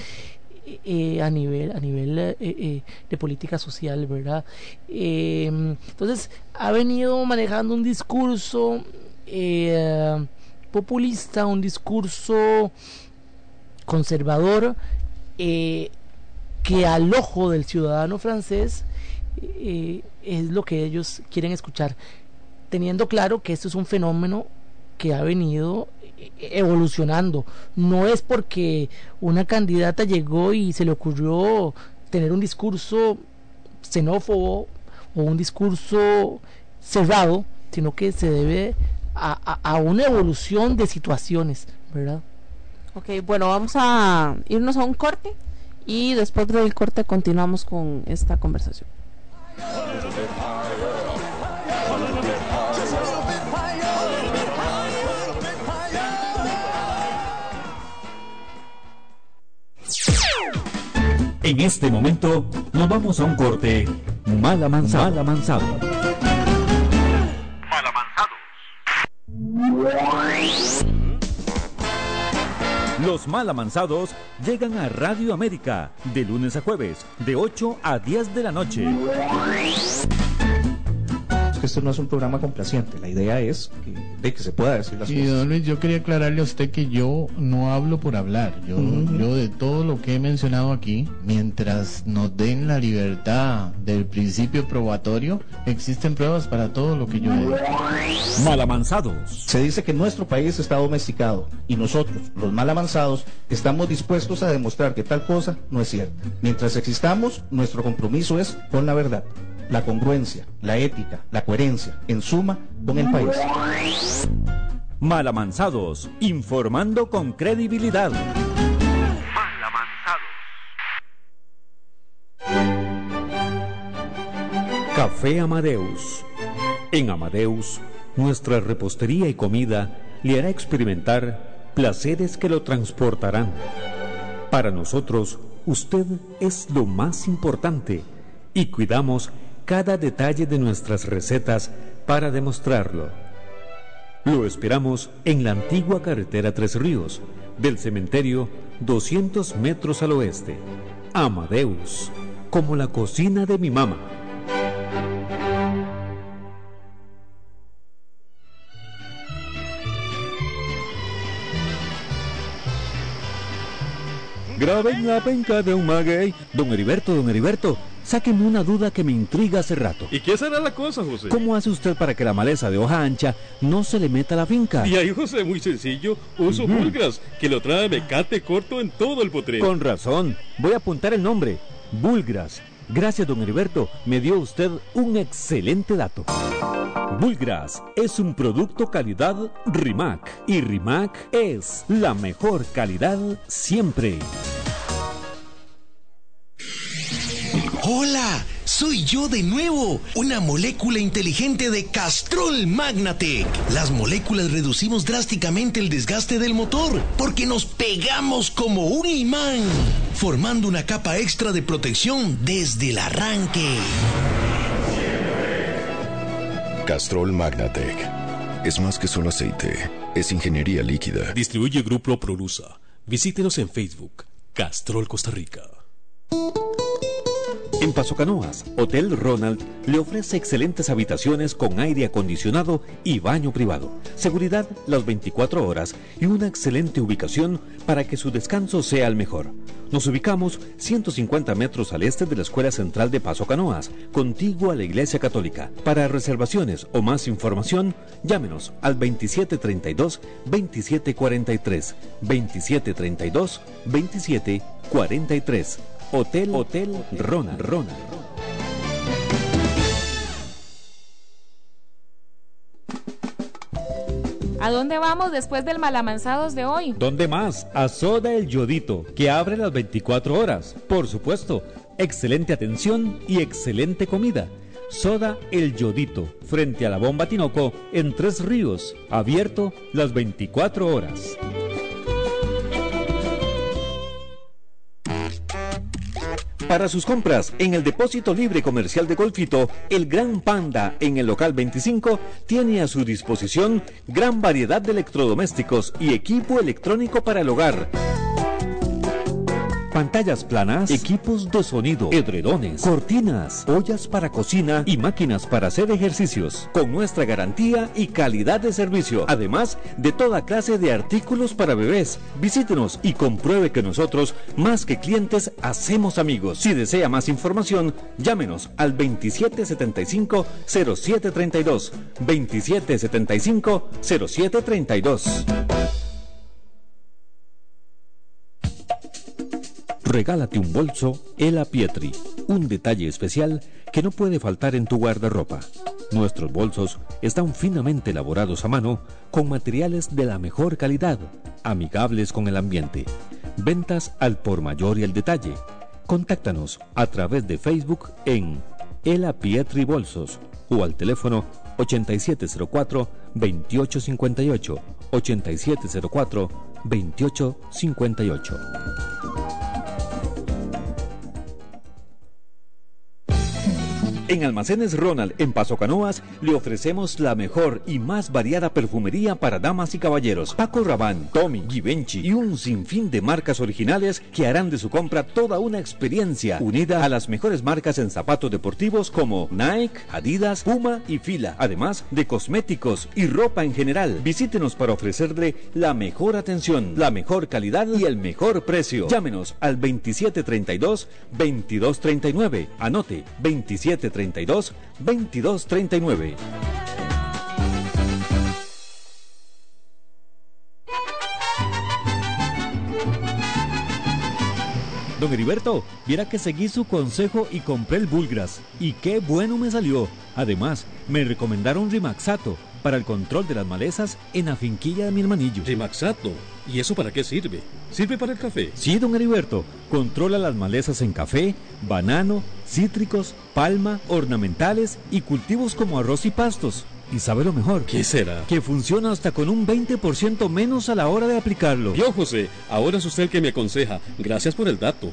eh, a nivel a nivel eh, eh, de política social, ¿verdad? Eh, entonces ha venido manejando un discurso eh, populista, un discurso conservador eh, que al ojo del ciudadano francés eh, es lo que ellos quieren escuchar, teniendo claro que esto es un fenómeno que ha venido eh, evolucionando. No es porque una candidata llegó y se le ocurrió tener un discurso xenófobo o un discurso cerrado, sino que se debe a, a- a una evolución de situaciones, ¿verdad? Ok, bueno, vamos a irnos a un corte y después del corte continuamos con esta conversación. En este momento nos vamos a un corte mala manzana. Mala manzana. Los malamanzados llegan a Radio América de lunes a jueves, de 8 a 10 de la noche. Esto no es un programa complaciente. La idea es que, de que se pueda decir las Y cosas. don Luis, yo quería aclararle a usted que yo no hablo por hablar. Yo, Ujú. yo de todo lo que he mencionado aquí, mientras nos den la libertad del principio probatorio, existen pruebas para todo lo que yo he dicho. Malamanzados. Se dice que nuestro país está domesticado y nosotros, los malamanzados, estamos dispuestos a demostrar que tal cosa no es cierta. Mientras existamos, nuestro compromiso es con la verdad, la congruencia, la ética, la coherencia, en suma, con el país. Malamanzados, informando con credibilidad. Café Amadeus. En Amadeus, nuestra repostería y comida le hará experimentar placeres que lo transportarán. Para nosotros, usted es lo más importante y cuidamos cada detalle de nuestras recetas para demostrarlo. Lo esperamos en la antigua carretera Tres Ríos, del cementerio 200 metros al oeste. Amadeus, como la cocina de mi mamá. graben la penca de un maguey. Don Heriberto, don Heriberto, sáquenme una duda que me intriga hace rato. ¿Y qué será la cosa, José? ¿Cómo hace usted para que la maleza de hoja ancha no se le meta a la finca? Y ahí, José, muy sencillo. Uso. Bulgras, que lo trae mecate corto en todo el potrero. Con razón. Voy a apuntar el nombre. Bulgras. Gracias, don Heriberto. Me dio usted un excelente dato. Bulgras es un producto calidad Rimac. Y Rimac es la mejor calidad siempre. Hola, soy yo de nuevo, una molécula inteligente de Castrol Magnatec. Las moléculas reducimos drásticamente el desgaste del motor porque nos pegamos como un imán, formando una capa extra de protección desde el arranque. Castrol Magnatec. Es más que solo aceite, es ingeniería líquida. Distribuye Grupo Prolusa. Visítenos en Facebook. Castrol Costa Rica. En Paso Canoas, Hotel Ronald le ofrece excelentes habitaciones con aire acondicionado y baño privado, seguridad las 24 horas y una excelente ubicación para que su descanso sea el mejor. Nos ubicamos 150 metros al este de la Escuela Central de Paso Canoas, contiguo a la Iglesia Católica. Para reservaciones o más información, llámenos al 2732-2743, 2732-2743. Hotel Hotel Ronald Ronald. ¿A dónde vamos después del malamanzados de hoy? ¿Dónde más? A Soda El Yodito, que abre las 24 horas. Por supuesto, excelente atención y excelente comida. Soda El Yodito, frente a la bomba Tinoco, en Tres Ríos, abierto las 24 horas. Para sus compras en el depósito libre comercial de Golfito, el Gran Panda en el local 25 tiene a su disposición gran variedad de electrodomésticos y equipo electrónico para el hogar. Pantallas planas, equipos de sonido, edredones, cortinas, ollas para cocina y máquinas para hacer ejercicios, con nuestra garantía y calidad de servicio, además de toda clase de artículos para bebés. Visítenos y compruebe que nosotros, más que clientes, hacemos amigos. Si desea más información, llámenos al 2775-0732. 2775-0732. Regálate un bolso Ela Pietri, un detalle especial que no puede faltar en tu guardarropa. Nuestros bolsos están finamente elaborados a mano con materiales de la mejor calidad, amigables con el ambiente. Ventas al por mayor y al detalle. Contáctanos a través de Facebook en Ela Pietri Bolsos o al teléfono 8704-2858, 8704-2858. En Almacenes Ronald, en Paso Canoas, le ofrecemos la mejor y más variada perfumería para damas y caballeros. Paco Rabanne, Tommy, Givenchy y un sinfín de marcas originales que harán de su compra toda una experiencia unida a las mejores marcas en zapatos deportivos como Nike, Adidas, Puma y Fila, además de cosméticos y ropa en general. Visítenos para ofrecerle la mejor atención, la mejor calidad y el mejor precio. Llámenos al 2732-2239. Anote 2732 2239. Don Heriberto, viera que seguí su consejo y compré el Bulgras. Y qué bueno me salió. Además, me recomendaron Rimaxato para el control de las malezas en la finquilla de mi hermanillo. Rimaxato. ¿Y eso para qué sirve? ¿Sirve para el café? Sí, don Heriberto. Controla las malezas en café, banano, cítricos, palma, ornamentales y cultivos como arroz y pastos. ¿Y sabe lo mejor? ¿Qué será? Que funciona hasta con un 20% menos a la hora de aplicarlo. Yo, José, ahora es usted el que me aconseja. Gracias por el dato.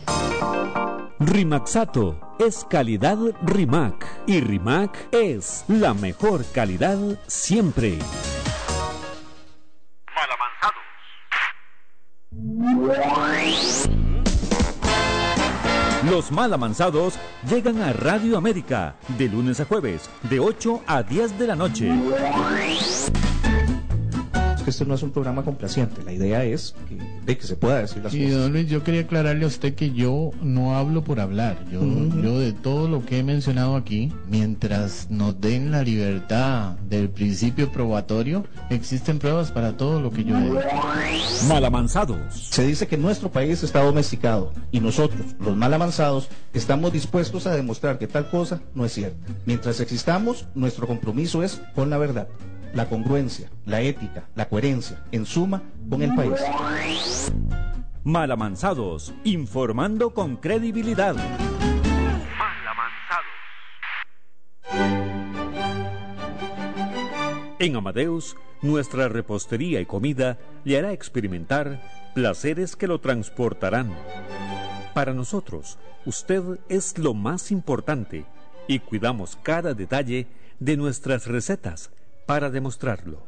Rimaxato es calidad Rimac y Rimac es la mejor calidad siempre. Los malamanzados llegan a Radio América de lunes a jueves, de 8 a 10 de la noche. Esto no es un programa complaciente, la idea es que de que se pueda decir las Y cosas. don Luis, yo quería aclararle a usted que yo no hablo por hablar. Yo, Ujú. yo de todo lo que he mencionado aquí, mientras nos den la libertad del principio probatorio, existen pruebas para todo lo que yo he dicho. Malamanzados. Se dice que nuestro país está domesticado y nosotros, los mal avanzados, estamos dispuestos a demostrar que tal cosa no es cierta. Mientras existamos, nuestro compromiso es con la verdad, la congruencia, la ética, la coherencia, en suma, con el país. Malamanzados, informando con credibilidad. En Amadeus, nuestra repostería y comida le hará experimentar placeres que lo transportarán. Para nosotros, usted es lo más importante y cuidamos cada detalle de nuestras recetas para demostrarlo.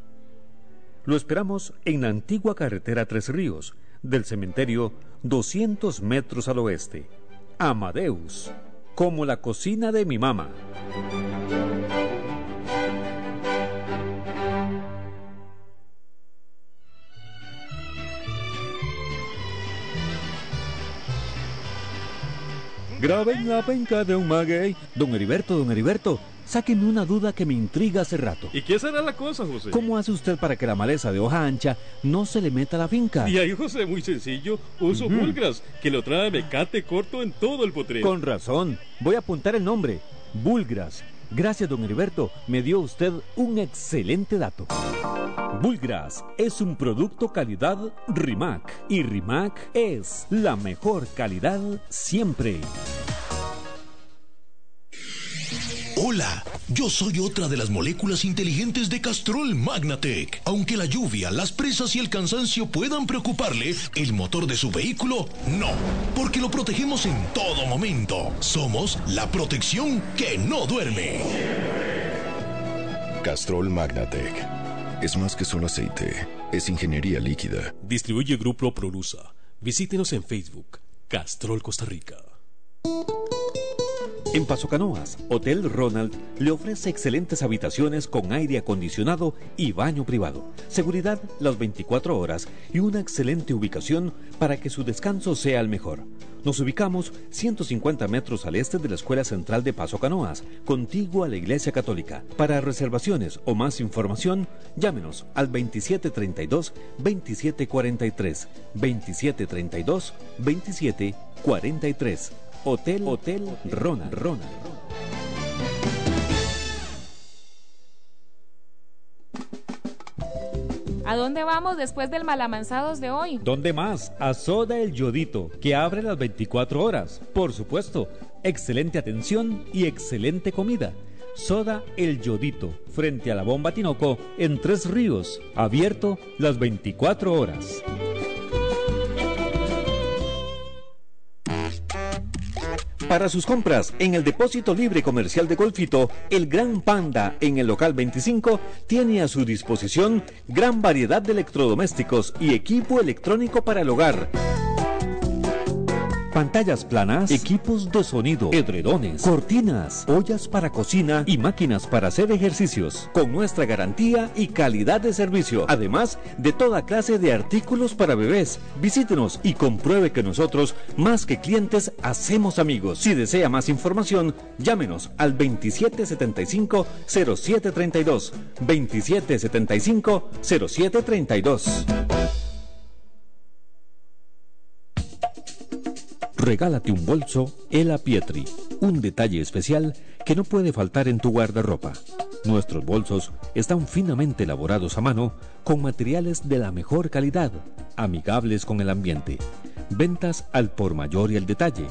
Lo esperamos en la antigua carretera Tres Ríos, del cementerio 200 metros al oeste. Amadeus, como la cocina de mi mamá. Graben la penca de un maguey. Don Heriberto, don Heriberto, sáquenme una duda que me intriga hace rato. ¿Y qué será la cosa, José? ¿Cómo hace usted para que la maleza de hoja ancha no se le meta a la finca? Y ahí, José, muy sencillo. Uso. Bulgras, que lo trae mecate corto en todo el potrero. Con razón. Voy a apuntar el nombre. Bulgras. Gracias, don Heriberto. Me dio usted un excelente dato. Bulgras es un producto calidad Rimac. Y Rimac es la mejor calidad siempre. Hola, yo soy otra de las moléculas inteligentes de Castrol Magnatec. Aunque la lluvia, las presas y el cansancio puedan preocuparle, el motor de su vehículo no, porque lo protegemos en todo momento. Somos la protección que no duerme. Castrol Magnatec. Es más que solo aceite, es ingeniería líquida. Distribuye Grupo Prolusa. Visítenos en Facebook, Castrol Costa Rica. En Paso Canoas, Hotel Ronald le ofrece excelentes habitaciones con aire acondicionado y baño privado, seguridad las 24 horas y una excelente ubicación para que su descanso sea el mejor. Nos ubicamos 150 metros al este de la Escuela Central de Paso Canoas, contiguo a la Iglesia Católica. Para reservaciones o más información, llámenos al 2732-2743, 2732-2743. Hotel Hotel Ronald. Ronald. ¿A dónde vamos después del Malamanzados de hoy? ¿Dónde más? A Soda El Yodito, que abre las 24 horas. Por supuesto, excelente atención y excelente comida. Soda El Yodito, frente a la bomba Tinoco, en Tres Ríos, abierto las 24 horas. Para sus compras en el depósito libre comercial de Golfito, el Gran Panda en el local 25 tiene a su disposición gran variedad de electrodomésticos y equipo electrónico para el hogar. Pantallas planas, equipos de sonido, edredones, cortinas, ollas para cocina y máquinas para hacer ejercicios, con nuestra garantía y calidad de servicio, además de toda clase de artículos para bebés. Visítenos y compruebe que nosotros, más que clientes, hacemos amigos. Si desea más información, llámenos al 2775-0732. 2775-0732. Regálate un bolso Ela Pietri, un detalle especial que no puede faltar en tu guardarropa. Nuestros bolsos están finamente elaborados a mano con materiales de la mejor calidad, amigables con el ambiente. Ventas al por mayor y al detalle.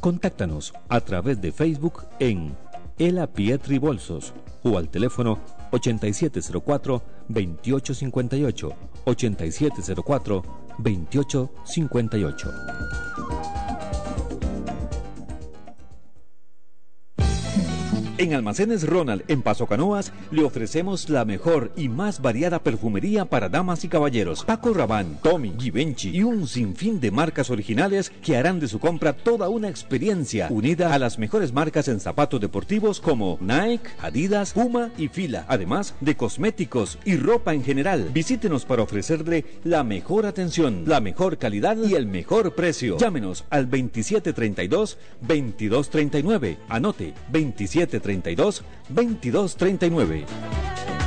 Contáctanos a través de Facebook en Ela Pietri Bolsos o al teléfono 8704-2858, 8704-2858. En Almacenes Ronald, en Paso Canoas, le ofrecemos la mejor y más variada perfumería para damas y caballeros. Paco Rabanne, Tommy, Givenchy y un sinfín de marcas originales que harán de su compra toda una experiencia unida a las mejores marcas en zapatos deportivos como Nike, Adidas, Puma y Fila, además de cosméticos y ropa en general. Visítenos para ofrecerle la mejor atención, la mejor calidad y el mejor precio. Llámenos al 2732-2239. Anote 2732 32 22 39.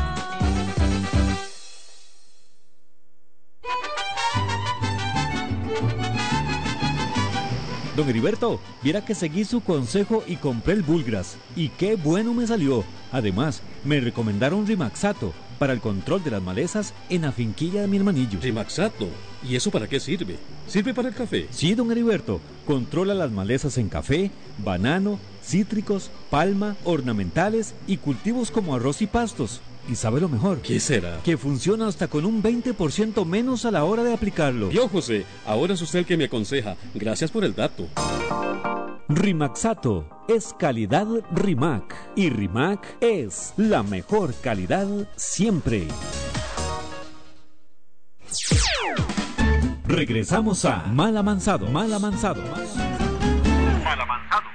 Don Heriberto, viera que seguí su consejo y compré el Bulgras. Y qué bueno me salió. Además, me recomendaron Rimaxato para el control de las malezas en la finquilla de mi hermanillo. Rimaxato. ¿Y eso para qué sirve? ¿Sirve para el café? Sí, don Heriberto. Controla las malezas en café, banano, cítricos, palma, ornamentales y cultivos como arroz y pastos. Y sabe lo mejor. ¿Qué será? Que funciona hasta con un 20% menos a la hora de aplicarlo. Yo, José, ahora es usted el que me aconseja. Gracias por el dato. Rimaxato es calidad Rimac. Y Rimac es la mejor calidad siempre. Regresamos a Mal Amansado. Mal Amansado. Mal Amansado.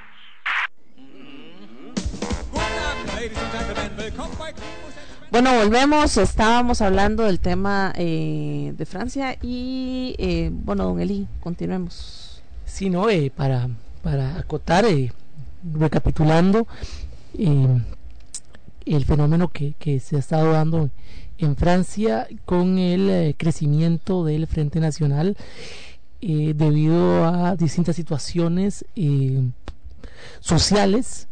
Bueno, volvemos. Estábamos hablando del tema eh, de Francia y, eh, bueno, don Eli, continuemos. Sí, no, eh, para, para acotar, eh, recapitulando, eh, el fenómeno que, que, se ha estado dando en Francia con el eh, crecimiento del Frente Nacional debido a distintas situaciones sociales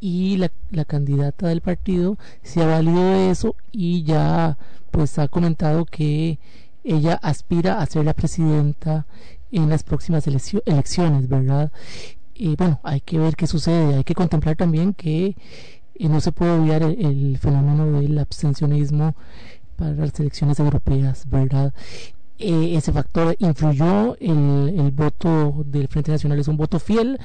y la, la, candidata del partido se ha valido de eso y ya pues ha comentado que ella aspira a ser la presidenta en las próximas elecciones, ¿verdad? Y bueno, hay que ver qué sucede, hay que contemplar también que eh, no se puede olvidar el, fenómeno del abstencionismo para las elecciones europeas, ¿verdad? Eh, ese factor influyó, el voto del Frente Nacional es un voto fiel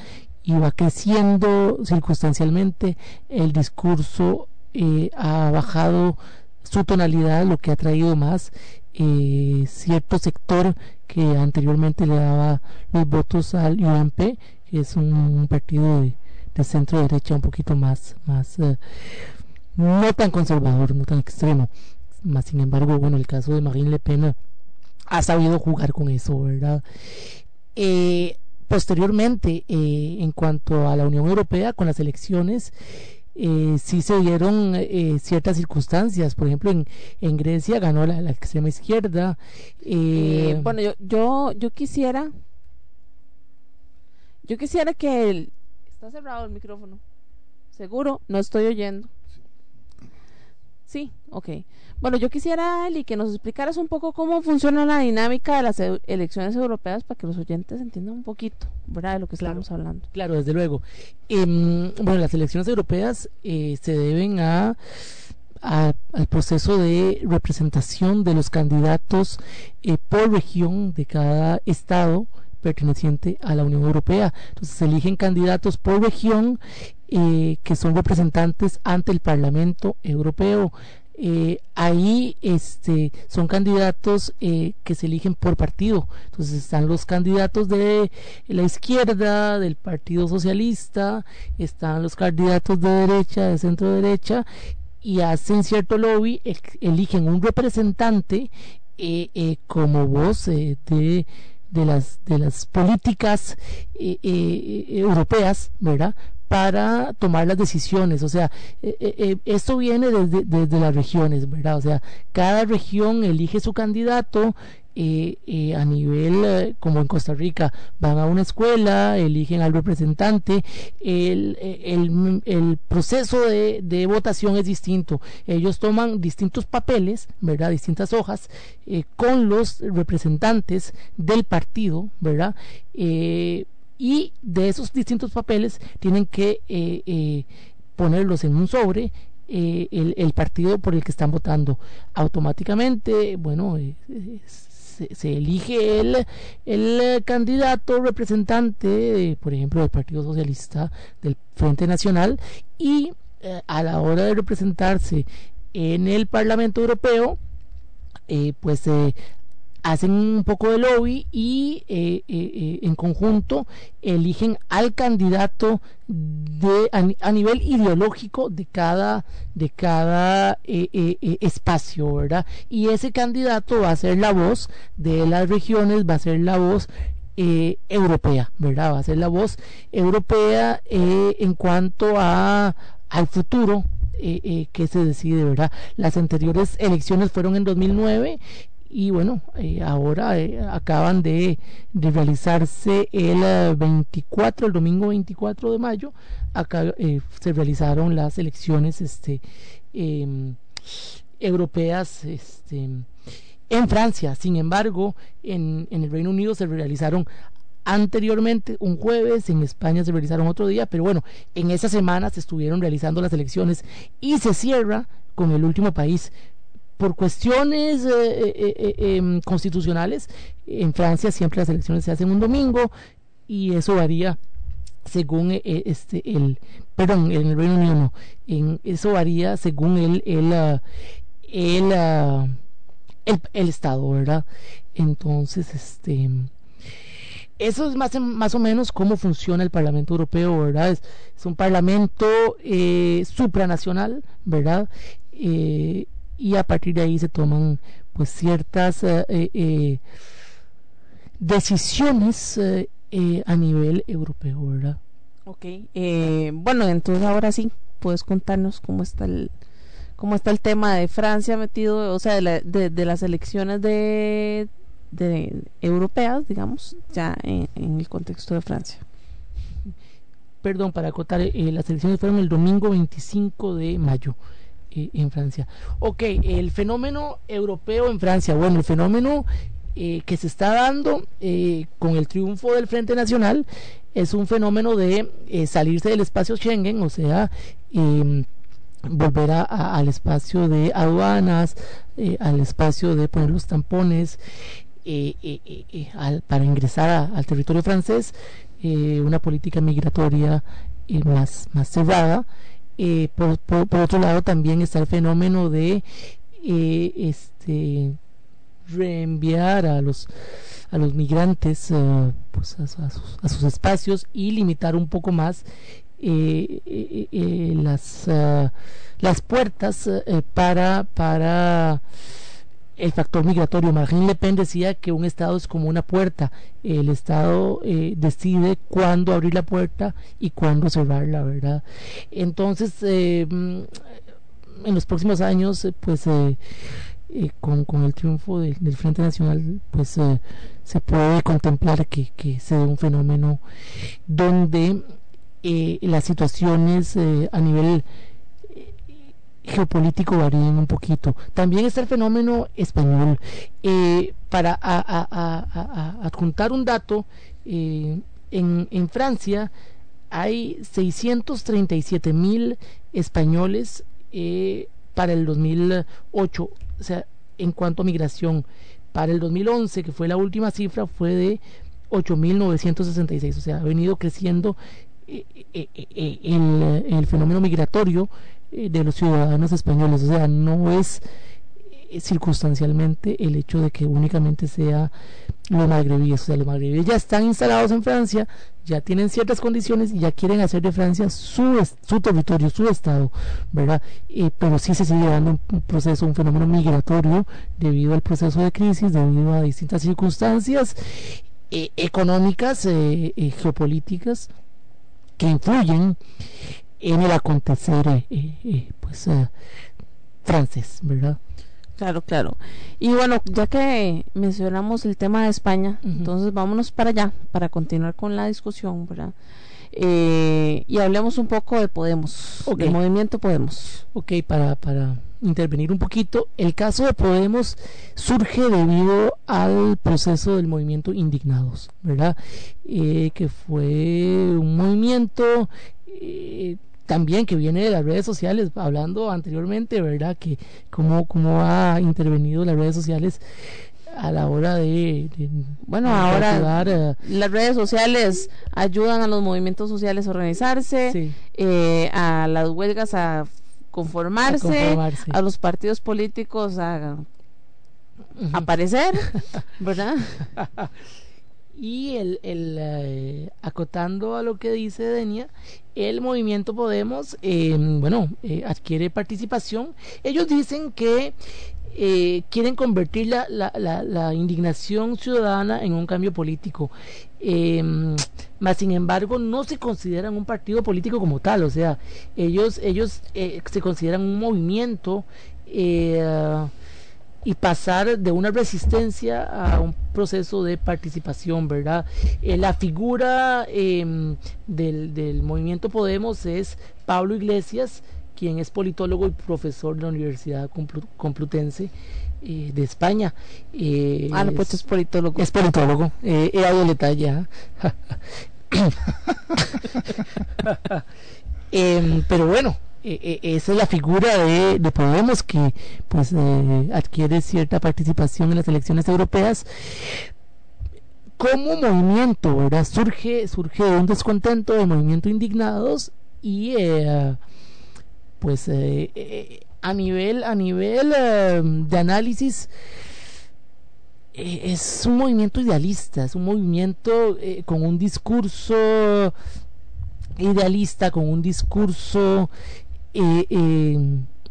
y va creciendo circunstancialmente, el discurso eh, ha bajado su tonalidad, lo que ha traído más eh, cierto sector que anteriormente le daba los votos al UMP, que es un, partido de, de, centro derecha un poquito más, más eh, no tan conservador, no tan extremo. Más sin embargo, bueno, el caso de Marine Le Pen ha sabido jugar con eso, ¿verdad? Eh, posteriormente, eh, en cuanto a la Unión Europea, con las elecciones, eh, sí se dieron eh, ciertas circunstancias. Por ejemplo, en, en Grecia ganó la, la extrema izquierda. Eh, bueno, yo, yo, yo quisiera, yo quisiera que el, está cerrado el micrófono. Seguro, no estoy oyendo. Sí, ok. Bueno, yo quisiera, Eli, que nos explicaras un poco cómo funciona la dinámica de las e elecciones europeas para que los oyentes entiendan un poquito, ¿verdad?, de lo que claro, estamos hablando. Claro, desde luego. Eh, bueno, las elecciones europeas eh, se deben a, a, al proceso de representación de los candidatos eh, por región de cada estado perteneciente a la Unión Europea. Entonces se eligen candidatos por región eh, que son representantes ante el Parlamento Europeo eh, ahí este son candidatos eh, que se eligen por partido. Entonces están los candidatos de la izquierda del partido socialista están los candidatos de derecha de centro derecha y hacen cierto lobby eligen un representante eh, eh como voz eh, de de las de las políticas eh, europeas verdad para tomar las decisiones. O sea, eh, eh, esto viene desde, desde, las regiones, ¿verdad? O sea, cada región elige su candidato. Eh, a nivel, como en Costa Rica, van a una escuela, eligen al representante, el, el, el proceso de, de, votación es distinto. Ellos toman distintos papeles, ¿verdad? Distintas hojas, con los representantes del partido, ¿verdad? Y de esos distintos papeles tienen que eh, eh, ponerlos en un sobre eh, el, partido por el que están votando. Automáticamente bueno se, elige el, el candidato representante, por ejemplo, del Partido Socialista del Frente Nacional y eh, a la hora de representarse en el Parlamento Europeo, eh, pues eh, hacen un poco de lobby y eh, en conjunto eligen al candidato de a, nivel ideológico de cada de cada espacio verdad y ese candidato va a ser la voz de las regiones va a ser la voz europea verdad va a ser la voz europea en cuanto a al futuro eh, eh, que se decide, ¿verdad? Las anteriores elecciones fueron en 2009 y bueno, eh, ahora eh, acaban de, de, realizarse el 24, el domingo 24 de mayo, se realizaron las elecciones este, em, europeas este, en Francia. Sin embargo, en, en el Reino Unido se realizaron anteriormente un jueves, en España se realizaron otro día, pero bueno, en esa semana se estuvieron realizando las elecciones y se cierra con el último país. Por cuestiones eh, eh, eh, em, constitucionales, en Francia siempre las elecciones se hacen un domingo y eso varía según este el perdón en el Reino Unido no en eso varía según el el ah, ah, el, el estado verdad entonces este eso es más, más o menos cómo funciona el Parlamento Europeo, ¿verdad? Es, un parlamento supranacional, ¿verdad? Y a partir de ahí se toman pues ciertas eh, decisiones a nivel europeo, ¿verdad? Ok, bueno, entonces ahora sí, puedes contarnos cómo está el cómo está el tema de Francia metido, o sea, de, de las elecciones de de europeas, digamos, ya en, el contexto de Francia. Perdón, para acotar, eh, las elecciones fueron el domingo 25 de mayo eh, en Francia. Ok, el fenómeno europeo en Francia, bueno, el fenómeno eh, que se está dando con el triunfo del Frente Nacional es un fenómeno de salirse del espacio Schengen, o sea, em, volver a, al espacio de aduanas, al espacio de poner los tampones eh, eh, eh, para ingresar al territorio francés una política migratoria más, más cerrada. Por, por, otro lado también está el fenómeno de este reenviar a los a los migrantes pues a, sus, espacios y limitar un poco más las las puertas para para el factor migratorio. Marine Le Pen decía que un Estado es como una puerta. El Estado eh, decide cuándo abrir la puerta y cuándo cerrarla, ¿verdad? Entonces, eh, mm, en los próximos años, eh, pues con, con, el triunfo del Frente Nacional, pues se puede contemplar que, que se dé un fenómeno donde las situaciones a nivel geopolítico varían un poquito. También está el fenómeno español. Eh, para adjuntar un dato, eh, en, Francia hay 637 mil españoles eh, para el 2008, o sea, en cuanto a migración. Para el 2011, que fue la última cifra, fue de 8.966, o sea, ha venido creciendo el, fenómeno migratorio de los ciudadanos españoles. O sea, no es eh, circunstancialmente el hecho de que únicamente sea los magrebíes. O sea, los magrebíes ya están instalados en Francia, ya tienen ciertas condiciones y ya quieren hacer de Francia su, su territorio, su estado, ¿verdad? Eh, pero sí se sigue dando un, proceso, un fenómeno migratorio debido al proceso de crisis, debido a distintas circunstancias económicas, geopolíticas que influyen en el acontecer eh, eh, pues eh, francés, ¿verdad? Claro, claro. Y bueno, ya que mencionamos el tema de España, entonces vámonos para allá para continuar con la discusión, ¿verdad? y hablemos un poco de Podemos, del movimiento Podemos. Ok, para, para intervenir un poquito, el caso de Podemos surge debido al proceso del movimiento Indignados, ¿verdad? que fue un movimiento también que viene de las redes sociales, hablando anteriormente, ¿verdad? Que cómo, cómo ha intervenido las redes sociales a la hora de, bueno ahora las redes sociales ayudan a los movimientos sociales a organizarse eh, a las huelgas a conformarse, a los partidos políticos a aparecer verdad y el, el eh, acotando a lo que dice Denia el movimiento Podemos bueno adquiere participación ellos dicen que eh, quieren convertir la, la, la, indignación ciudadana en un cambio político. Eh, más sin embargo, no se consideran un partido político como tal, o sea, ellos, ellos eh, se consideran un movimiento eh, y pasar de una resistencia a un proceso de participación, ¿verdad? la figura em, del, del movimiento Podemos es Pablo Iglesias, quien es politólogo y profesor de la Universidad Complutense eh, de España. Eh, ah, no, pues es politólogo. Es politólogo, eh, he dado detalle. ¿ah? Em, pero bueno, esa es la figura de, de Podemos que pues adquiere cierta participación en las elecciones europeas como movimiento, ¿verdad? Surge, surge un descontento de movimiento indignados y pues eh, eh, a nivel a nivel eh, de análisis es un movimiento idealista es un movimiento con un discurso idealista con un discurso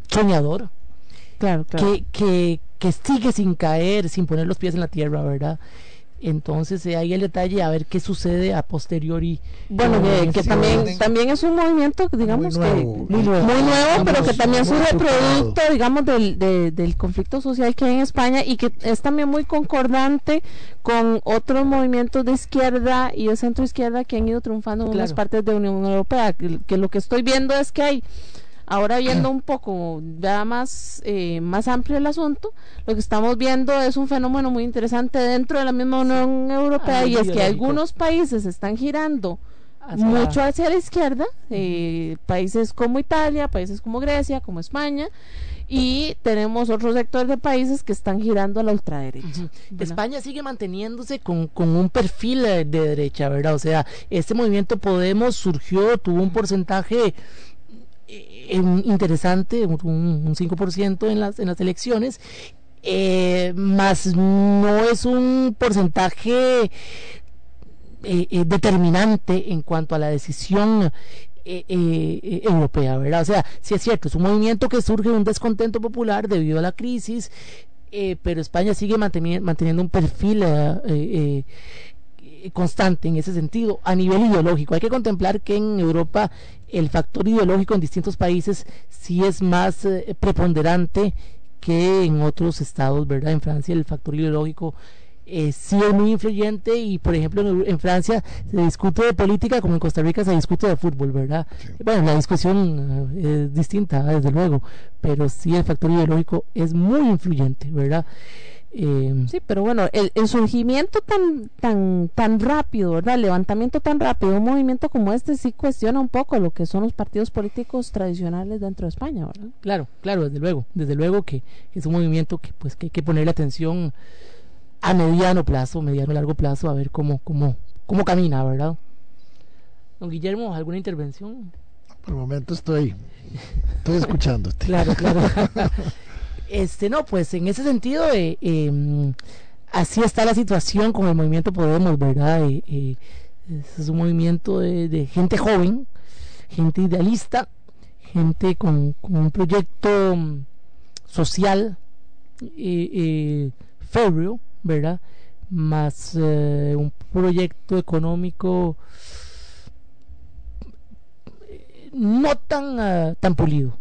soñador. Claro, Que, que, que sigue sin caer sin poner los pies en la tierra verdad entonces eh, ahí el detalle a ver qué sucede a posteriori bueno que, también también es un movimiento digamos muy nuevo, que muy nuevo, muy nuevo pero que también es un producto digamos del, del conflicto social que hay en España y que es también muy concordante con otros movimientos de izquierda y de centro izquierda que han ido triunfando en otras partes de la Unión Europea. Que lo que estoy viendo es que hay Ahora viendo un poco ya más, eh, más amplio el asunto, lo que estamos viendo es un fenómeno muy interesante dentro de la misma Unión Europea ah, y es que algunos países están girando mucho hacia la izquierda, eh, países como Italia, países como Grecia, como España, y tenemos otros sectores de países que están girando a la ultraderecha. España sigue manteniéndose con, con, un perfil de derecha, ¿verdad? O sea, este movimiento Podemos surgió, tuvo un porcentaje interesante, un, un 5% en las, en las elecciones, eh, más no es un porcentaje eh, eh, determinante en cuanto a la decisión europea, ¿verdad? O sea, sí es cierto, es un movimiento que surge de un descontento popular debido a la crisis, pero España sigue manteniendo un perfil constante en ese sentido a nivel ideológico. Hay que contemplar que en Europa el factor ideológico en distintos países sí es más eh, preponderante que en otros estados, ¿verdad? En Francia el factor ideológico eh, sí es muy influyente y por ejemplo en, Francia se discute de política como en Costa Rica se discute de fútbol, ¿verdad? Bueno, la discusión eh, es distinta, desde luego, pero sí el factor ideológico es muy influyente, ¿verdad? Eh, sí, pero bueno, el, surgimiento tan tan tan rápido, ¿verdad? El levantamiento tan rápido, un movimiento como este sí cuestiona un poco lo que son los partidos políticos tradicionales dentro de España, ¿verdad? Claro, claro, desde luego, desde luego que es un movimiento que pues que hay que ponerle atención a mediano plazo, mediano y largo plazo, a ver cómo cómo cómo camina, ¿verdad? Don Guillermo, ¿alguna intervención? Por el momento estoy estoy escuchándote. claro, claro. Este, no, pues en ese sentido, eh, em, así está la situación con el movimiento Podemos, ¿verdad? Eh, eh, es un movimiento de, gente joven, gente idealista, gente con, un proyecto mm, social férreo, ¿verdad? Más un proyecto económico no tan, ah, tan pulido.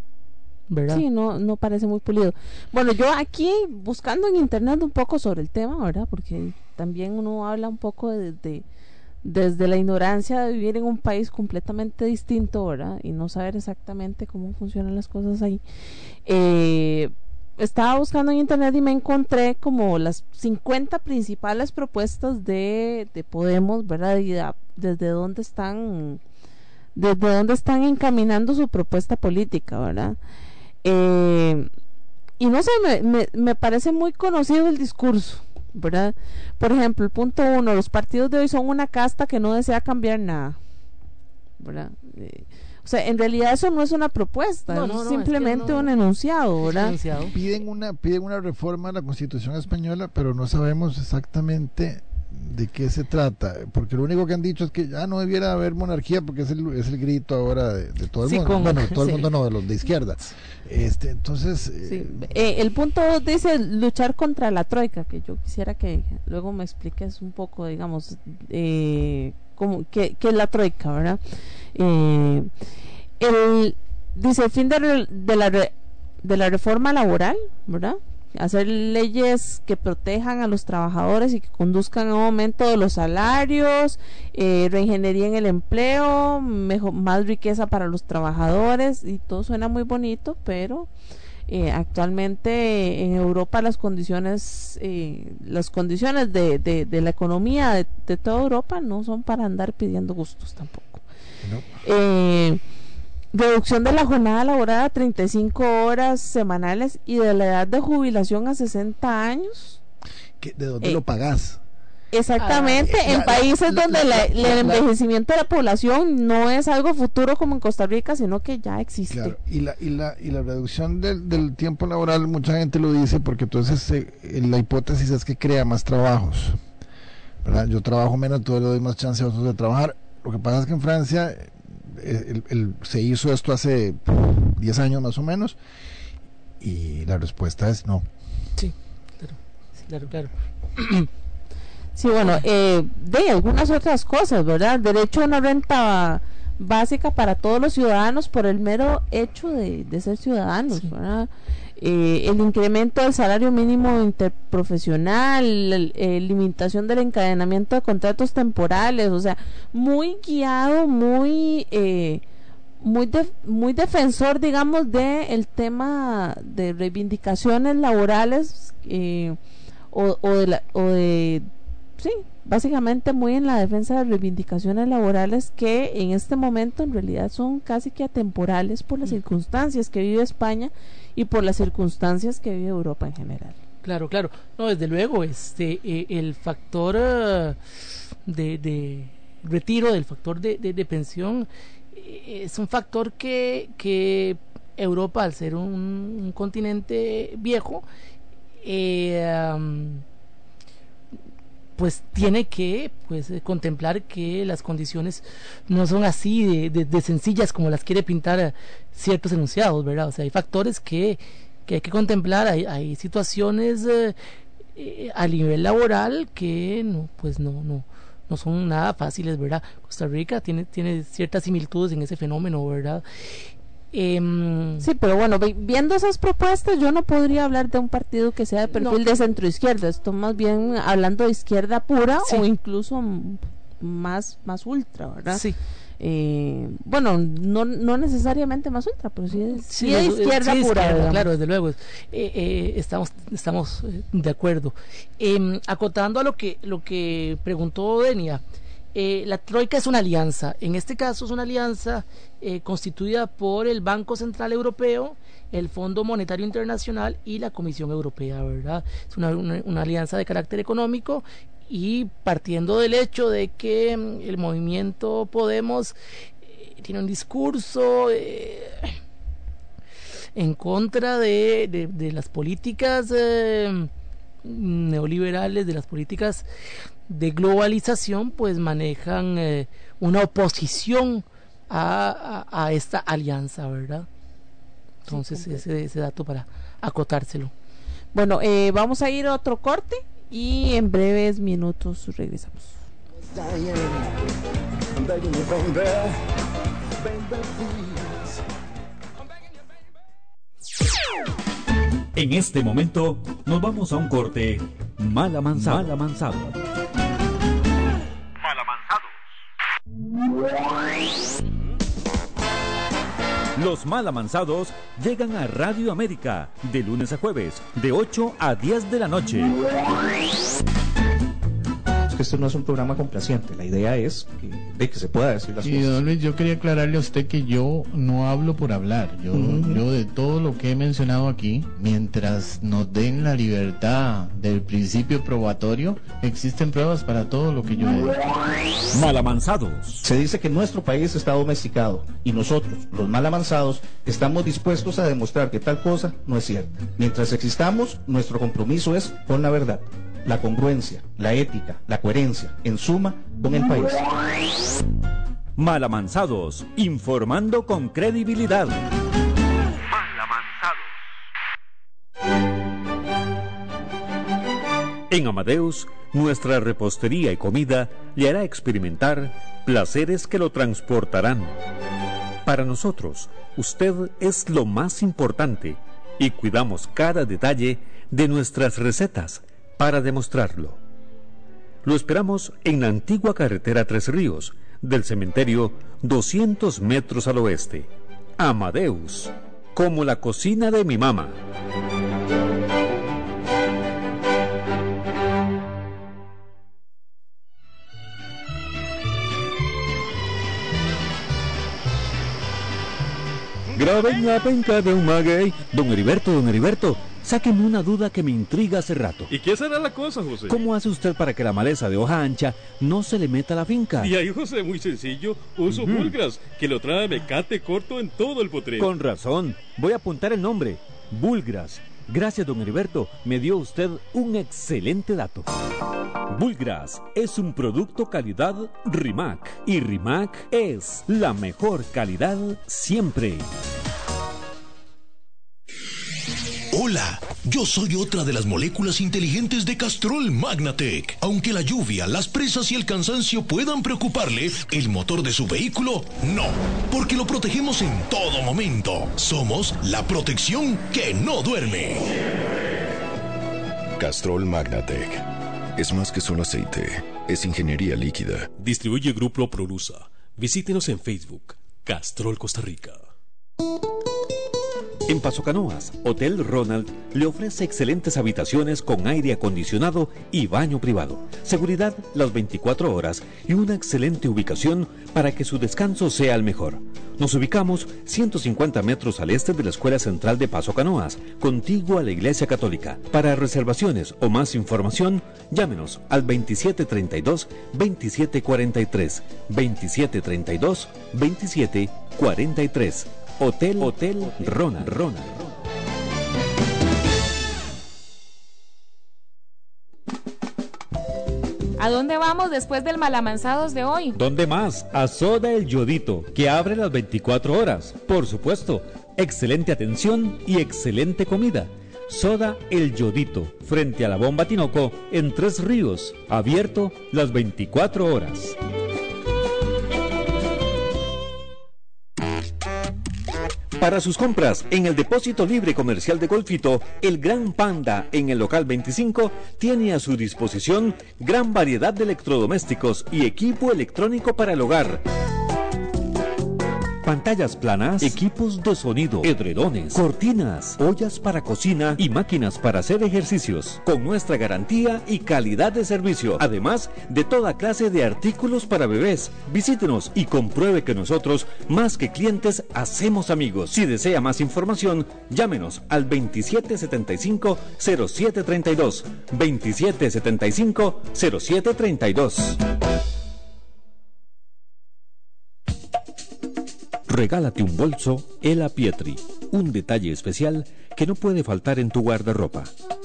Sí, no, no parece muy pulido. Bueno, yo aquí buscando en internet un poco sobre el tema, ¿verdad? Porque también uno habla un poco de, desde la ignorancia de vivir en un país completamente distinto, ¿verdad? Y no saber exactamente cómo funcionan las cosas ahí. Eh, estaba buscando en internet y me encontré como las 50 principales propuestas de, de Podemos, ¿verdad? Y desde dónde están desde dónde están encaminando su propuesta política, ¿verdad? Eh, y no sé, me, me, parece muy conocido el discurso, ¿verdad? Por ejemplo, el punto uno, los partidos de hoy son una casta que no desea cambiar nada, ¿verdad? Eh, o sea, en realidad eso no es una propuesta, No, es no, simplemente es que no- un enunciado, ¿verdad? Piden una, piden una reforma a la Constitución española, pero no sabemos exactamente de qué se trata, porque lo único que han dicho es que ya no debiera haber monarquía porque es el, es el grito ahora de, de todo el Sí, mundo. con- bueno, todo el mundo no, de los de izquierda. Este, entonces, eh, Eh, el punto dice luchar contra la troika, que yo quisiera que luego me expliques un poco, digamos, eh, cómo, qué, qué es la troika, ¿verdad? Eh, el, dice el fin de, de la, de la reforma laboral, ¿verdad? Hacer leyes que protejan a los trabajadores y que conduzcan a un aumento de los salarios, eh, reingeniería en el empleo, mejor, más riqueza para los trabajadores y todo suena muy bonito, pero eh, actualmente en Europa las condiciones eh, las condiciones de, de, de la economía de, de toda Europa no son para andar pidiendo gustos tampoco. Eh, reducción de la jornada laboral a 35 horas semanales y de la edad de jubilación a 60 años ¿qué- ¿de dónde Eh, lo pagás? Exactamente, Ah, en la- países la- donde la- el envejecimiento de la población no es algo futuro como en Costa Rica, sino que ya existe. Claro, y la, y la, y la reducción del, del tiempo laboral, mucha gente lo dice porque entonces eh, la hipótesis es que crea más trabajos. ¿verdad? Yo trabajo menos, entonces le doy más chance a otros de trabajar. Lo que pasa es que en Francia eh, el- el- se hizo esto hace 10 años más o menos y la respuesta es no. Sí, claro, sí, claro, claro. Sí, bueno, eh, de algunas otras cosas, ¿verdad? Derecho a una renta básica para todos los ciudadanos por el mero hecho de, de ser ciudadanos, ¿verdad? Eh, el incremento del salario mínimo interprofesional, el- eh, limitación del encadenamiento de contratos temporales, o sea, muy guiado, muy eh, muy muy defensor, digamos, de el tema de reivindicaciones laborales eh, o, o de la- o de sí, básicamente muy en la defensa de reivindicaciones laborales que en este momento en realidad son casi que atemporales por las circunstancias que vive España y por las circunstancias que vive Europa en general. Claro, claro. No, desde luego, este, eh, el factor eh, de, de retiro, del factor de, de- de pensión, eh, es un factor que, que Europa, al ser un, un continente viejo, eh, pues tiene que pues eh, contemplar que las condiciones no son así de, de- de sencillas como las quiere pintar eh, ciertos enunciados, ¿verdad? O sea, hay factores que, que hay que contemplar, hay, hay situaciones eh, a nivel laboral que no, pues no, no, no son nada fáciles, ¿verdad? Costa Rica tiene, tiene ciertas similitudes en ese fenómeno, ¿verdad? Em, Sí, pero bueno, vi- viendo esas propuestas, yo no podría hablar de un partido que sea de perfil No. de centro izquierda. Estoy más bien hablando de izquierda pura Sí. o incluso más, más ultra, ¿verdad? Sí. Eh, bueno, no, no necesariamente más ultra, pero sí, es- sí, de es- izquierda sí, pura. izquierda, claro, desde luego. Eh, eh, estamos estamos eh, de acuerdo. Em, acotando a lo que lo que preguntó Denia, eh, la troika es una alianza. En este caso es una alianza eh, constituida por el Banco Central Europeo, el Fondo Monetario Internacional y la Comisión Europea, ¿verdad? Es una, una- alianza de carácter económico y partiendo del hecho de que mm, el movimiento Podemos eh, tiene un discurso en contra de, de- las políticas neoliberales, de las políticas de globalización, pues manejan eh, una oposición a, a- a esta alianza, ¿verdad? Entonces, ese, ese dato para acotárselo. Bueno, eh, vamos a ir a otro corte y en breves minutos regresamos. En este momento nos vamos a un corte mal amanzado. Mal amanzado. Los mal amansados llegan a Radio América de lunes a jueves, de 8 a 10 de la noche. Esto no es un programa complaciente. La idea es que de que se pueda decir las Y cosas. don Luis, yo quería aclararle a usted que yo no hablo por hablar. Yo de todo lo que he mencionado aquí, mientras nos den la libertad del principio probatorio, existen pruebas para todo lo que yo he dicho. Malamanzados. Se dice que nuestro país está domesticado y nosotros, los malamanzados, estamos dispuestos a demostrar que tal cosa no es cierta. Mientras existamos, nuestro compromiso es con la verdad, la congruencia, la ética, la coherencia, en suma, con el país. Malamanzados, informando con credibilidad. En Amadeus, nuestra repostería y comida le hará experimentar placeres que lo transportarán. Para nosotros, usted es lo más importante y cuidamos cada detalle de nuestras recetas para demostrarlo. Lo esperamos en la antigua carretera Tres Ríos, del cementerio 200 metros al oeste. Amadeus, como la cocina de mi mamá. Graben la penca de un maguey. Don Heriberto, don Heriberto, sáquenme una duda que me intriga hace rato. ¿Y qué será la cosa, José? ¿Cómo hace usted para que la maleza de hoja ancha no se le meta a la finca? Y ahí, José, muy sencillo. Uso. Bulgras, que lo trae mecate corto en todo el potrero. Con razón. Voy a apuntar el nombre. Bulgras. Gracias, don Heriberto. Me dio usted un excelente dato. Bulgras es un producto calidad Rimac. Y Rimac es la mejor calidad siempre. Hola, yo soy otra de las moléculas inteligentes de Castrol Magnatec. Aunque la lluvia, las presas y el cansancio puedan preocuparle, el motor de su vehículo no, porque lo protegemos en todo momento. Somos la protección que no duerme. Castrol Magnatec. Es más que solo aceite, es ingeniería líquida. Distribuye Grupo Prolusa. Visítenos en Facebook, Castrol Costa Rica. En Paso Canoas, Hotel Ronald le ofrece excelentes habitaciones con aire acondicionado y baño privado, seguridad las 24 horas y una excelente ubicación para que su descanso sea el mejor. Nos ubicamos 150 metros al este de la Escuela Central de Paso Canoas, contiguo a la Iglesia Católica. Para reservaciones o más información, llámenos al 2732-2743, 2732-2743. Hotel Hotel Ronald. Ronald. ¿A dónde vamos después del malamanzados de hoy? ¿Dónde más? A Soda El Yodito, que abre las 24 horas. Por supuesto, excelente atención y excelente comida. Soda El Yodito, frente a la bomba Tinoco, en Tres Ríos, abierto las 24 horas. Para sus compras en el depósito libre comercial de Golfito, el Gran Panda en el local 25 tiene a su disposición gran variedad de electrodomésticos y equipo electrónico para el hogar. Pantallas planas, equipos de sonido, edredones, cortinas, ollas para cocina y máquinas para hacer ejercicios, con nuestra garantía y calidad de servicio, además de toda clase de artículos para bebés. Visítenos y compruebe que nosotros, más que clientes, hacemos amigos. Si desea más información, llámenos al 2775-0732. 2775-0732. Regálate un bolso Ela Pietri, un detalle especial que no puede faltar en tu guardarropa.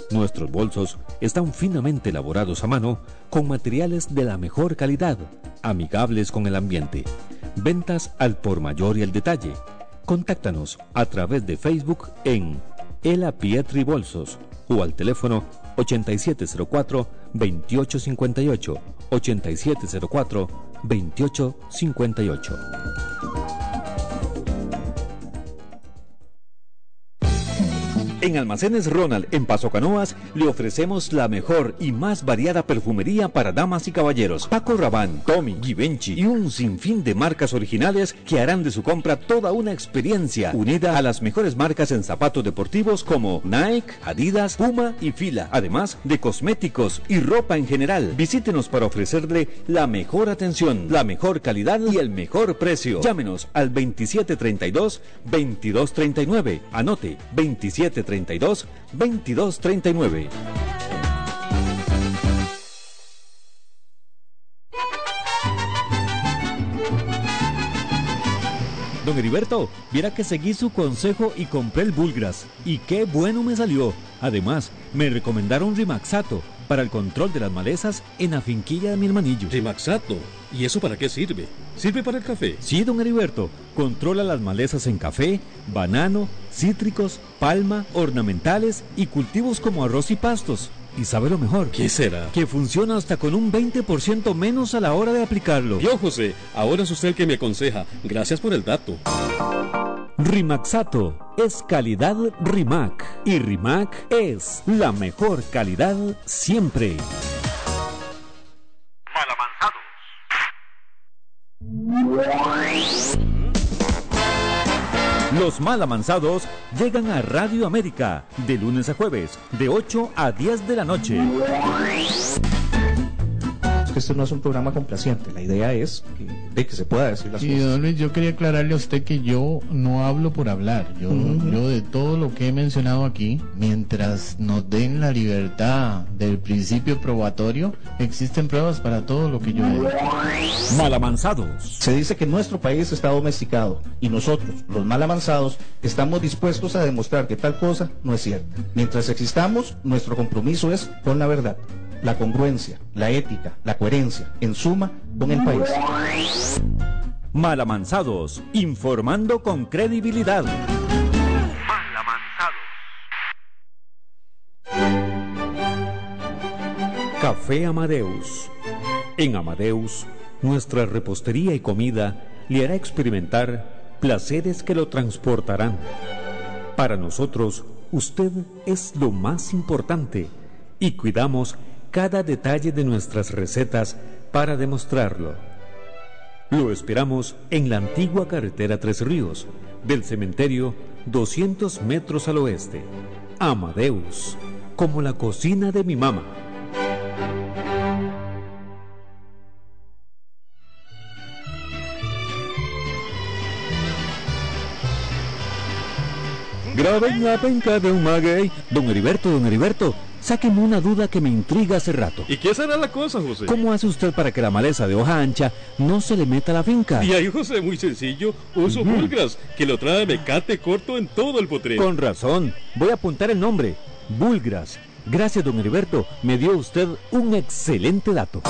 Nuestros bolsos están finamente elaborados a mano con materiales de la mejor calidad, amigables con el ambiente. Ventas al por mayor y al detalle. Contáctanos a través de Facebook en Ela Pietri Bolsos o al teléfono 8704-2858, 8704-2858. En Almacenes Ronald, en Paso Canoas, le ofrecemos la mejor y más variada perfumería para damas y caballeros. Paco Rabanne, Tommy, Givenchy y un sinfín de marcas originales que harán de su compra toda una experiencia unida a las mejores marcas en zapatos deportivos como Nike, Adidas, Puma y Fila, además de cosméticos y ropa en general. Visítenos para ofrecerle la mejor atención, la mejor calidad y el mejor precio. Llámenos al 2732-2239. Anote 2732 32 22 39. Don Heriberto, viera que seguí su consejo y compré el Bulgras. Y qué bueno me salió. Además, me recomendaron Rimaxato para el control de las malezas en la finquilla de mi hermanillo. Rimaxato. ¿Y eso para qué sirve? ¿Sirve para el café? Sí, don Heriberto. Controla las malezas en café, banano, cítricos, palma, ornamentales y cultivos como arroz y pastos. Y sabe lo mejor. ¿Qué será? Que funciona hasta con un 20% menos a la hora de aplicarlo. Yo, José, ahora es usted el que me aconseja. Gracias por el dato. Rimaxato es calidad Rimac. Y Rimac es la mejor calidad siempre. Los mal amansados llegan a Radio América de lunes a jueves, de 8 a 10 de la noche. Esto no es un programa complaciente, la idea es que, de que se pueda decir las Y cosas. don Luis, yo quería aclararle a usted que yo no hablo por hablar. Yo, yo de todo lo que he mencionado aquí, mientras nos den la libertad del principio probatorio, existen pruebas para todo lo que yo he dicho. Malamanzados. Se dice que nuestro país está domesticado y nosotros, los mal avanzados, estamos dispuestos a demostrar que tal cosa no es cierta. Mientras existamos, nuestro compromiso es con la verdad, la congruencia, la ética, la coherencia, en suma, con el país. Malamanzados, informando con credibilidad. Café Amadeus. En Amadeus, nuestra repostería y comida le hará experimentar placeres que lo transportarán. Para nosotros, usted es lo más importante y cuidamos cada detalle de nuestras recetas para demostrarlo. Lo esperamos en la antigua carretera Tres Ríos, del cementerio 200 metros al oeste. Amadeus, como la cocina de mi mamá. Graben la penca de un maguey. Don Heriberto, don Heriberto, sáqueme una duda que me intriga hace rato. ¿Y qué será la cosa, José? ¿Cómo hace usted para que la maleza de hoja ancha no se le meta a la finca? Y ahí, José, muy sencillo. Uso. Bulgras, que lo trae mecate corto en todo el potrero. Con razón. Voy a apuntar el nombre. Bulgras. Gracias, don Heriberto. Me dio usted un excelente dato.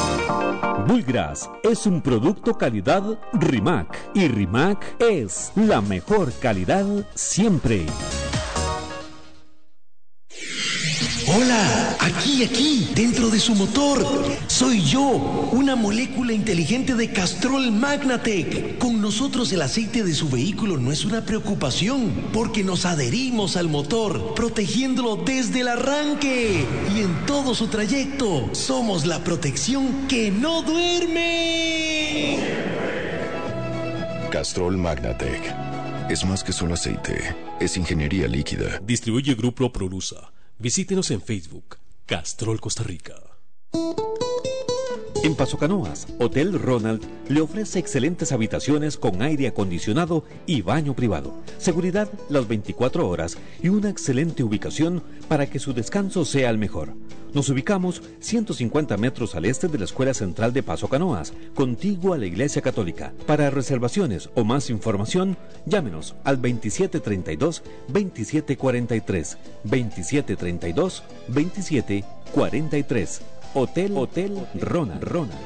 Bulgras es un producto calidad Rimac. Y Rimac es la mejor calidad siempre. Hola, aquí, aquí, dentro de su motor. Soy yo, una molécula inteligente de Castrol Magnatec. Con nosotros el aceite de su vehículo no es una preocupación, porque nos adherimos al motor, protegiéndolo desde el arranque. Y en todo su trayecto, somos la protección que no duerme. Castrol Magnatec. Es más que solo aceite, es ingeniería líquida. Distribuye Grupo Prolusa. Visítenos en Facebook, Castrol Costa Rica. En Paso Canoas, Hotel Ronald le ofrece excelentes habitaciones con aire acondicionado y baño privado, seguridad las 24 horas y una excelente ubicación para que su descanso sea el mejor. Nos ubicamos 150 metros al este de la Escuela Central de Paso Canoas, contiguo a la Iglesia Católica. Para reservaciones o más información, llámenos al 2732-2743, 2732-2743. Hotel Hotel Ronald. Ronald.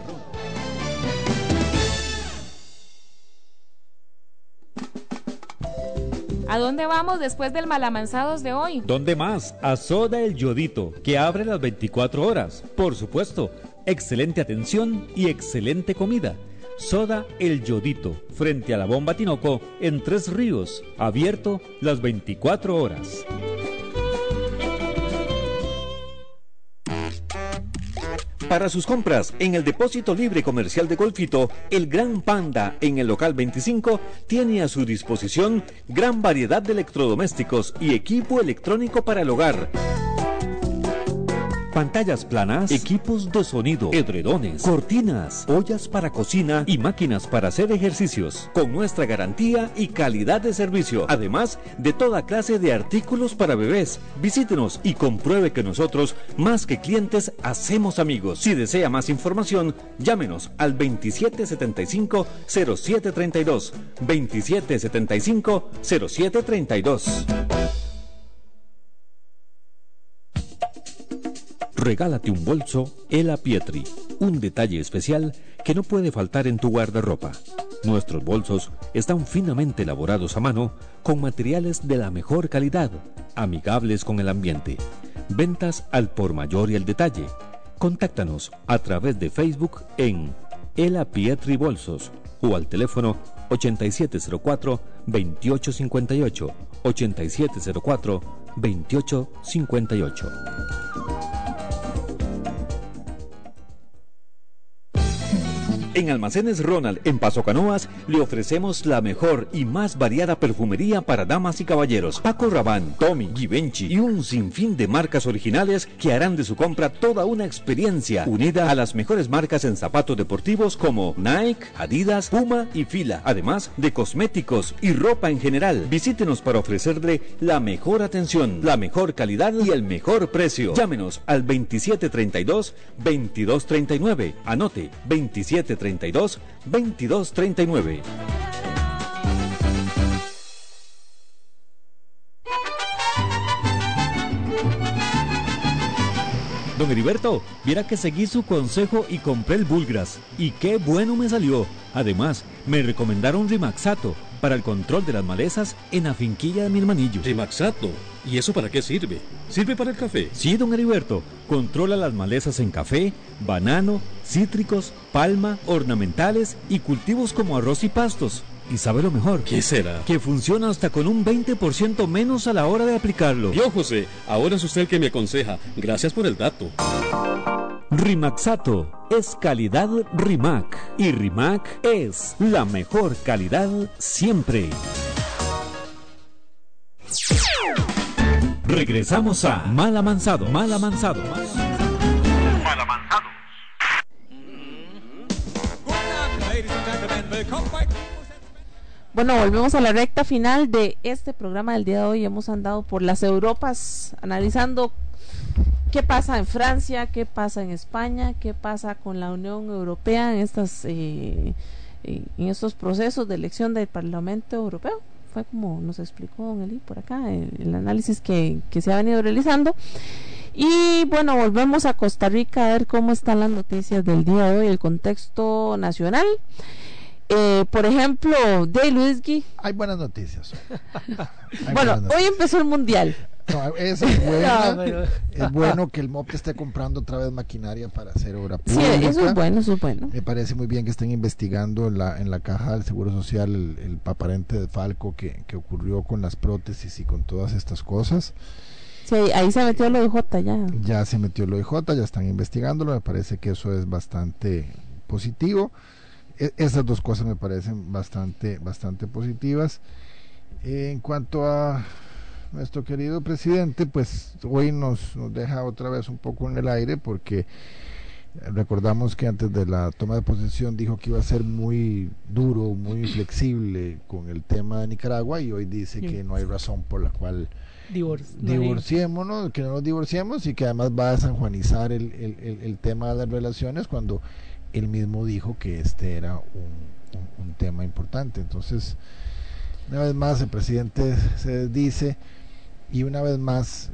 ¿A dónde vamos después del malamanzados de hoy? ¿Dónde más? A Soda El Yodito, que abre las 24 horas. Por supuesto, excelente atención y excelente comida. Soda El Yodito, frente a la bomba Tinoco, en Tres Ríos, abierto las 24 horas. Para sus compras en el depósito libre comercial de Golfito, el Gran Panda en el local 25 tiene a su disposición gran variedad de electrodomésticos y equipo electrónico para el hogar pantallas planas, equipos de sonido, edredones, cortinas, ollas para cocina y máquinas para hacer ejercicios, con nuestra garantía y calidad de servicio, además de toda clase de artículos para bebés. Visítenos y compruebe que nosotros, más que clientes, hacemos amigos. Si desea más información, llámenos al 2775-0732. 2775-0732. Regálate un bolso Ela Pietri, un detalle especial que no puede faltar en tu guardarropa. Nuestros bolsos están finamente elaborados a mano con materiales de la mejor calidad, amigables con el ambiente. Ventas al por mayor y al detalle. Contáctanos a través de Facebook en Ela Pietri Bolsos o al teléfono 8704 2858 En Almacenes Ronald, en Paso Canoas, le ofrecemos la mejor y más variada perfumería para damas y caballeros. Paco Rabanne, Tommy, Givenchy y un sinfín de marcas originales que harán de su compra toda una experiencia unida a las mejores marcas en zapatos deportivos como Nike, Adidas, Puma y Fila, además de cosméticos y ropa en general. Visítenos para ofrecerle la mejor atención, la mejor calidad y el mejor precio. Llámenos al 2732 2239. Anote 2732 32 22 39. Don Heriberto, viera que seguí su consejo y compré el Bulgras. Y qué bueno me salió. Además, me recomendaron Rimaxato para el control de las malezas en la finquilla de mi hermanillo. Rimaxato. ¿Y eso para qué sirve? ¿Sirve para el café? Sí, don Heriberto. Controla las malezas en café, banano, cítricos, palma, ornamentales y cultivos como arroz y pastos. Y sabe lo mejor. ¿Qué será? Que funciona hasta con un 20% menos a la hora de aplicarlo. Yo, José, ahora es usted el que me aconseja. Gracias por el dato. Rimaxato es calidad Rimac. Y Rimac es la mejor calidad siempre. Regresamos a Mal Amansado. Mal Amansado. Mal Amansado. Bueno, volvemos a la recta final de este programa del día de hoy. Hemos andado por las Europas analizando qué pasa en Francia, qué pasa en España, qué pasa con la Unión Europea en estas eh, eh, en estos procesos de elección del Parlamento Europeo. Fue como nos explicó Don Eli por acá el, el análisis que, que se ha venido realizando. Y bueno, volvemos a Costa Rica a ver cómo están las noticias del día de hoy, el contexto nacional. Eh, por ejemplo, de Luis Gui. Hay buenas noticias. Hay bueno, buenas noticias. hoy empezó el mundial. No, es, bueno, no, pero... es bueno que el MOP esté comprando otra vez maquinaria para hacer obra pública. Sí, eso es bueno, eso es bueno. Me parece muy bien que estén investigando en la, en la caja del Seguro Social el, el paparente de Falco que, que ocurrió con las prótesis y con todas estas cosas. Sí, ahí se metió lo IJ ya. Ya se metió lo IJ, ya están investigándolo, me parece que eso es bastante positivo. E esas dos cosas me parecen bastante, bastante positivas. En cuanto a nuestro querido presidente, pues hoy nos, nos deja otra vez un poco en el aire porque recordamos que antes de la toma de posesión dijo que iba a ser muy duro, muy flexible con el tema de Nicaragua y hoy dice que no hay razón por la cual Divor divorciémonos, que no nos divorciemos y que además va a sanjuanizar el, el, el, el tema de las relaciones cuando él mismo dijo que este era un, tema importante. Entonces, una vez más, el presidente se dice y una vez más,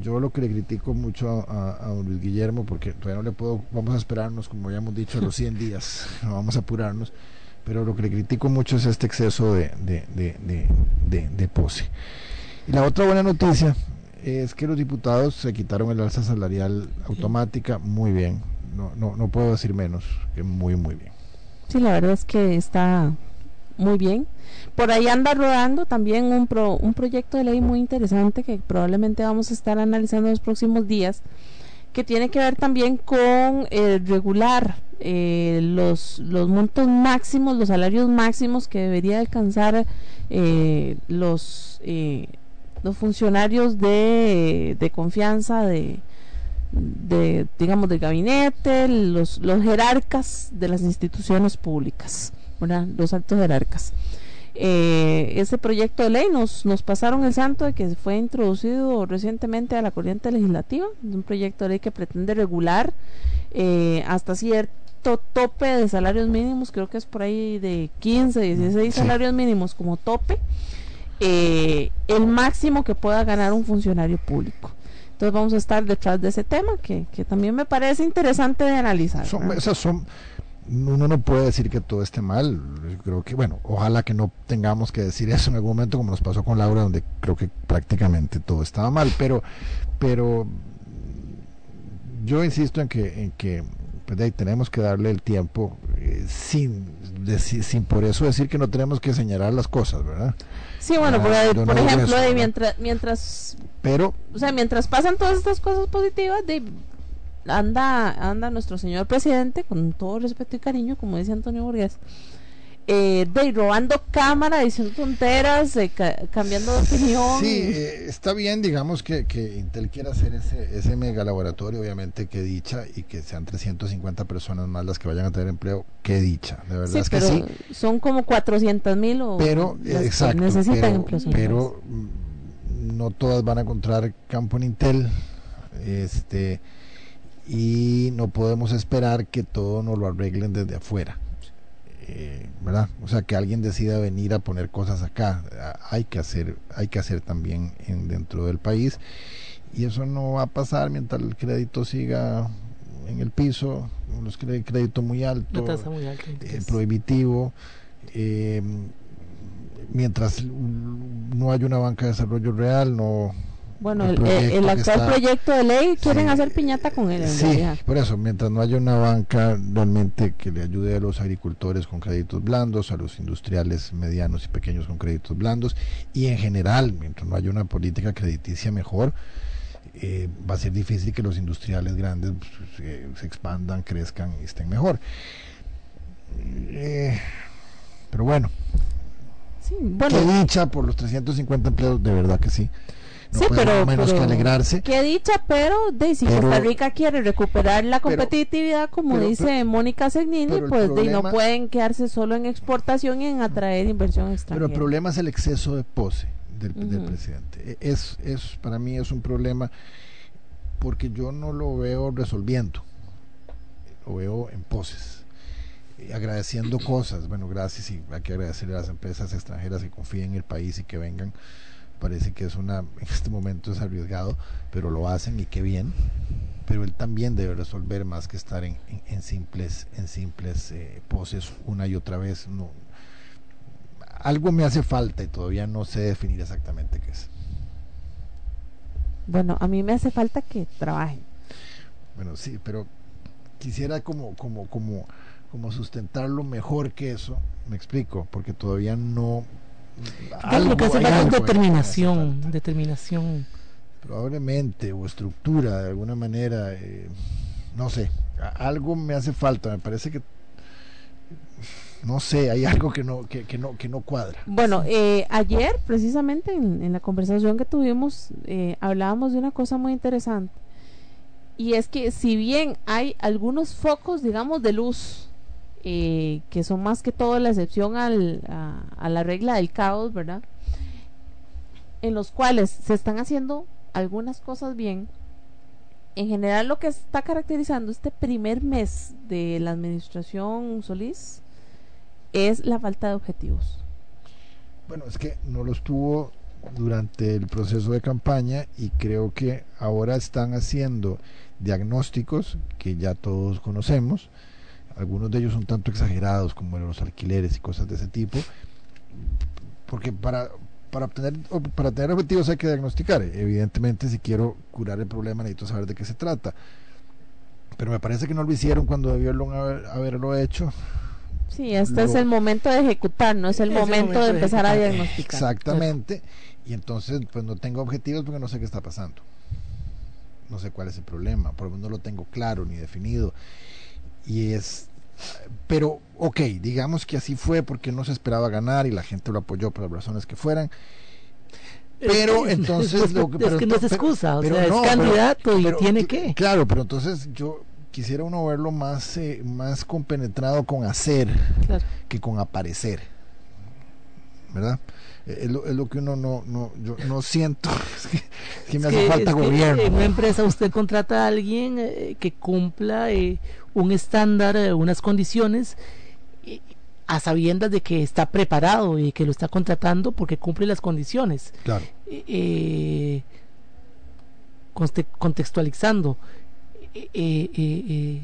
yo lo que le critico mucho a, Luis Guillermo, porque todavía no le puedo, vamos a esperarnos, como ya hemos dicho, los 100 días, no vamos a apurarnos, pero lo que le critico mucho es este exceso de pose. Y la otra buena noticia es que los diputados se quitaron el alza salarial automática, muy bien, no, no, no puedo decir menos, que muy, muy bien. Sí, la verdad es que está muy bien. Por ahí anda rodando también un, pro, un proyecto de ley muy interesante que probablemente vamos a estar analizando en los próximos días, que tiene que ver también con eh, regular eh, los, los montos máximos, los salarios máximos que debería alcanzar eh, los, los funcionarios de, de confianza de, de, digamos, del gabinete, los, los jerarcas de las instituciones públicas, los altos jerarcas. Eh, ese proyecto de ley nos, nos pasaron el santo de que fue introducido recientemente a la corriente legislativa, es un proyecto de ley que pretende regular eh, hasta cierto tope de salarios mínimos, creo que es por ahí de 15, 16 salarios mínimos como tope, eh, el máximo que pueda ganar un funcionario público. Entonces vamos a estar detrás de ese tema que, que también me parece interesante de analizar. Son, esas son, uno no puede decir que todo esté mal. Creo que, bueno, ojalá que no tengamos que decir eso en algún momento, como nos pasó con Laura, donde creo que prácticamente todo estaba mal. Pero, pero yo insisto en que, en que pues, tenemos que darle el tiempo eh, sin, sin por eso decir que no tenemos que señalar las cosas, ¿verdad? Sí, bueno, ah, por, ejemplo, mientras, mientras, pero, o sea, mientras pasan todas estas cosas positivas, de, anda, anda nuestro señor presidente, con todo respeto y cariño, como dice Antonio Borges, eh, de robando cámara, diciendo tonteras, cambiando de opinión. Sí, eh, está bien, digamos que, que, Intel quiera hacer ese, ese mega laboratorio, obviamente, que dicha, y que sean 350 personas más las que vayan a tener empleo, que dicha, de verdad es que sí. Son como 400 mil o pero, exacto, necesitan pero, pero mm, no todas van a encontrar campo en Intel, este y no podemos esperar que todo nos lo arreglen desde afuera eh, ¿verdad? O sea, que alguien decida venir a poner cosas acá, hay que hacer, hay que hacer también en, dentro del país y eso no va a pasar mientras el crédito siga en el piso, los crédito muy alto, eh, prohibitivo, eh, mientras no hay una banca de desarrollo real, no bueno, el, actual proyecto de ley quieren hacer piñata con él. sí, por eso, mientras no haya una banca realmente que le ayude a los agricultores con créditos blandos, a los industriales medianos y pequeños con créditos blandos, y en general, mientras no haya una política crediticia mejor, eh, va a ser difícil que los industriales grandes pues, se expandan, crezcan y estén mejor. Eh, pero bueno, sí, bueno, qué dicha por los 350 empleos, de verdad que sí sí, pero, menos que alegrarse. Qué dicha, pero de, si Costa Rica quiere recuperar la competitividad, como dice Mónica Segnini, pues no pueden quedarse solo en exportación y en atraer inversión extranjera. Pero el problema es el exceso de pose del, presidente. E, es, es, para mí es un problema porque yo no lo veo resolviendo, lo veo en poses agradeciendo cosas. Bueno, gracias y hay que agradecerle a las empresas extranjeras que confíen en el país y que vengan parece que es una en este momento es arriesgado pero lo hacen y qué bien. Pero él también debe resolver más que estar en, en, simples en simples eh, poses una y otra vez. No algo me hace falta y todavía no sé definir exactamente qué es. Bueno a mí me hace falta que trabajen. Bueno sí pero quisiera como como como como sustentarlo mejor que eso. Me explico porque todavía no algo, que hace determinación, determinación. Probablemente, o estructura, de alguna manera, eh, no sé, algo me hace falta, me parece que no sé, hay algo que no, que, no, que no cuadra. Bueno, eh, ayer precisamente en, la conversación que tuvimos eh, hablábamos de una cosa muy interesante y es que si bien hay algunos focos, digamos, de luz eh, que son más que todo la excepción al, a, la regla del caos, ¿verdad? En los cuales se están haciendo algunas cosas bien. En general lo que está caracterizando este primer mes de la administración Solís es la falta de objetivos. Bueno, es que no los tuvo durante el proceso de campaña y creo que ahora están haciendo diagnósticos que ya todos conocemos, algunos de ellos son tanto exagerados como los alquileres y cosas de ese tipo, porque para, para, obtener, para tener objetivos hay que diagnosticar. Evidentemente, si quiero curar el problema, necesito saber de qué se trata. Pero me parece que no lo hicieron cuando debieron haberlo hecho. Sí, este es el momento de ejecutar, no es el, momento, de empezar a diagnosticar. Exactamente. Y entonces, pues no tengo objetivos porque no sé qué está pasando. no sé cuál es el problema, por lo menos no lo tengo claro ni definido. Y es, pero ok, digamos que así fue porque no se esperaba ganar y la gente lo apoyó por las razones que fueran. Pero entonces lo que, es que no es excusa, o sea, es candidato y tiene que. Claro, pero entonces yo quisiera uno verlo más, eh, más compenetrado con hacer que con aparecer. ¿Verdad? Eh, es lo, es lo, que uno no, no, yo no siento es que, me hace falta gobierno. En una empresa usted contrata a alguien eh, que cumpla un estándar, unas condiciones, a sabiendas de que está preparado y que lo está contratando porque cumple las condiciones. Claro. contextualizando eh, eh, eh,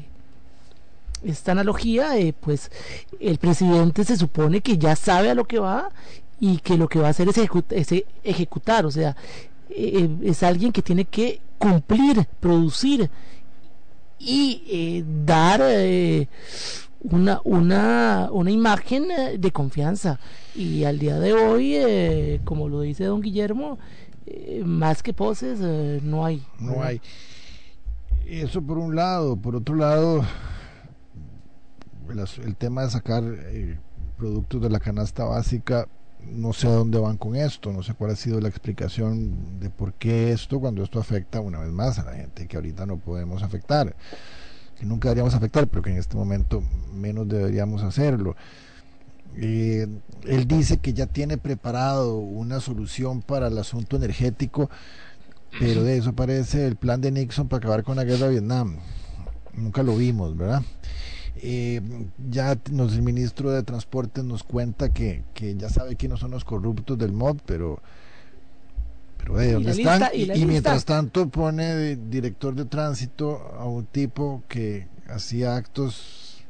esta analogía, pues el presidente se supone que ya sabe a lo que va y que lo que va a hacer es, ejecutar, o sea, es alguien que tiene que cumplir, producir y dar una, una, una imagen de confianza. Y al día de hoy, como lo dice don Guillermo, más que poses no hay. No hay. Eso por un lado. Por otro lado, el, tema de sacar eh, productos de la canasta básica, no sé a dónde van con esto, no sé cuál ha sido la explicación de por qué esto, cuando esto afecta una vez más a la gente que ahorita no podemos afectar, que nunca deberíamos afectar, pero que en este momento menos deberíamos hacerlo. Eh, él dice que ya tiene preparado una solución para el asunto energético pero de eso parece el plan de Nixon para acabar con la guerra de Vietnam. Nunca lo vimos, ¿verdad? Eh, ya nos, el ministro de Transporte nos cuenta que, que ya sabe quiénes son los corruptos del MOD, pero pero de dónde están y, mientras tanto pone de director de tránsito a un tipo que hacía actos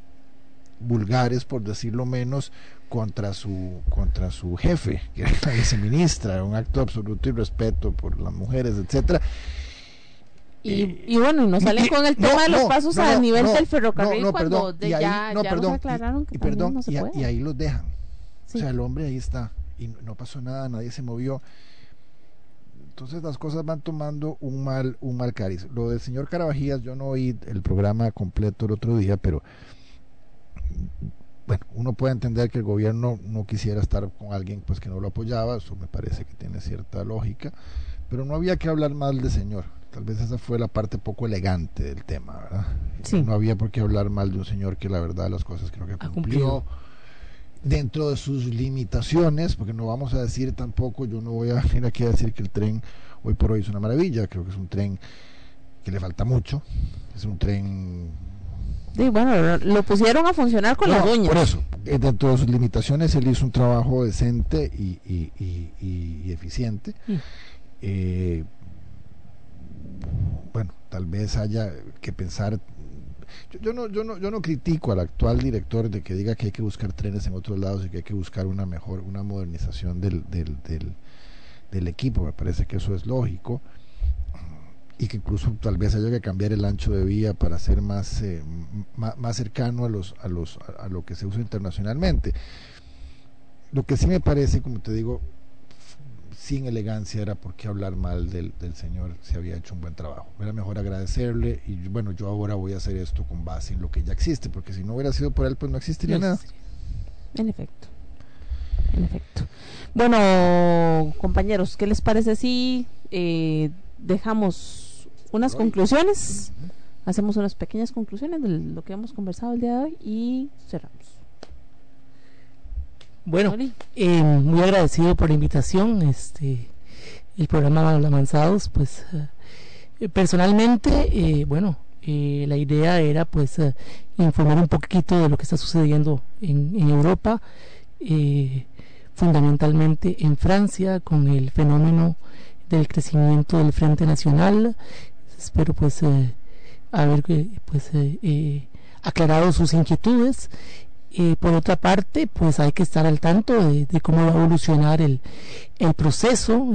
vulgares por decirlo menos contra su contra su jefe, que era la viceministra, un acto de absoluto irrespeto por las mujeres, etcétera. Y, eh, y, bueno, y nos salen con el tema de los pasos a nivel del ferrocarril cuando y ahí, ya, ya nos aclararon que y, perdón, no se puede. y, ahí los dejan. O sea, el hombre ahí está y no pasó nada, nadie se movió. Entonces las cosas van tomando un mal un mal cariz. Lo del señor Carabajías, yo no oí el programa completo el otro día, pero bueno, uno puede entender que el gobierno no quisiera estar con alguien pues que no lo apoyaba, eso me parece que tiene cierta lógica, pero no había que hablar mal del señor. Tal vez esa fue la parte poco elegante del tema, ¿verdad? No había por qué hablar mal de un señor que la verdad las cosas creo que cumplió dentro de sus limitaciones, porque no vamos a decir tampoco, yo no voy a venir aquí a decir que el tren hoy por hoy es una maravilla, creo que es un tren que le falta mucho, es un tren Sí, bueno, lo pusieron a funcionar con las uñas. Por eso, eh, dentro de sus limitaciones, él hizo un trabajo decente y, y, eficiente. Mm. Eh, bueno, tal vez haya que pensar. Yo, no, yo, no, yo no critico al actual director de que diga que hay que buscar trenes en otros lados y que hay que buscar una mejor, una modernización del, del, del, del equipo. Me parece que eso es lógico y que incluso tal vez haya que cambiar el ancho de vía para ser más, eh, más, cercano a, los, a, los, a lo que se usa internacionalmente. Lo que sí me parece, como te digo, sin elegancia era por qué hablar mal del, del señor si había hecho un buen trabajo. Era mejor agradecerle y bueno, yo ahora voy a hacer esto con base en lo que ya existe, porque si no hubiera sido por él, pues no existiría nada. En efecto. En efecto. Bueno, compañeros, ¿qué les parece si eh, dejamos unas conclusiones. Hacemos unas pequeñas conclusiones de lo que hemos conversado el día de hoy y cerramos. Bueno, eh, muy agradecido por la invitación. Este, el programa Avanzados, pues eh, personalmente, eh, bueno, la idea era pues informar un poquito de lo que está sucediendo en, en Europa, fundamentalmente en Francia, con el fenómeno del crecimiento del Frente Nacional espero pues eh, haber pues aclarado sus inquietudes por otra parte pues hay que estar al tanto de, cómo va a evolucionar el, proceso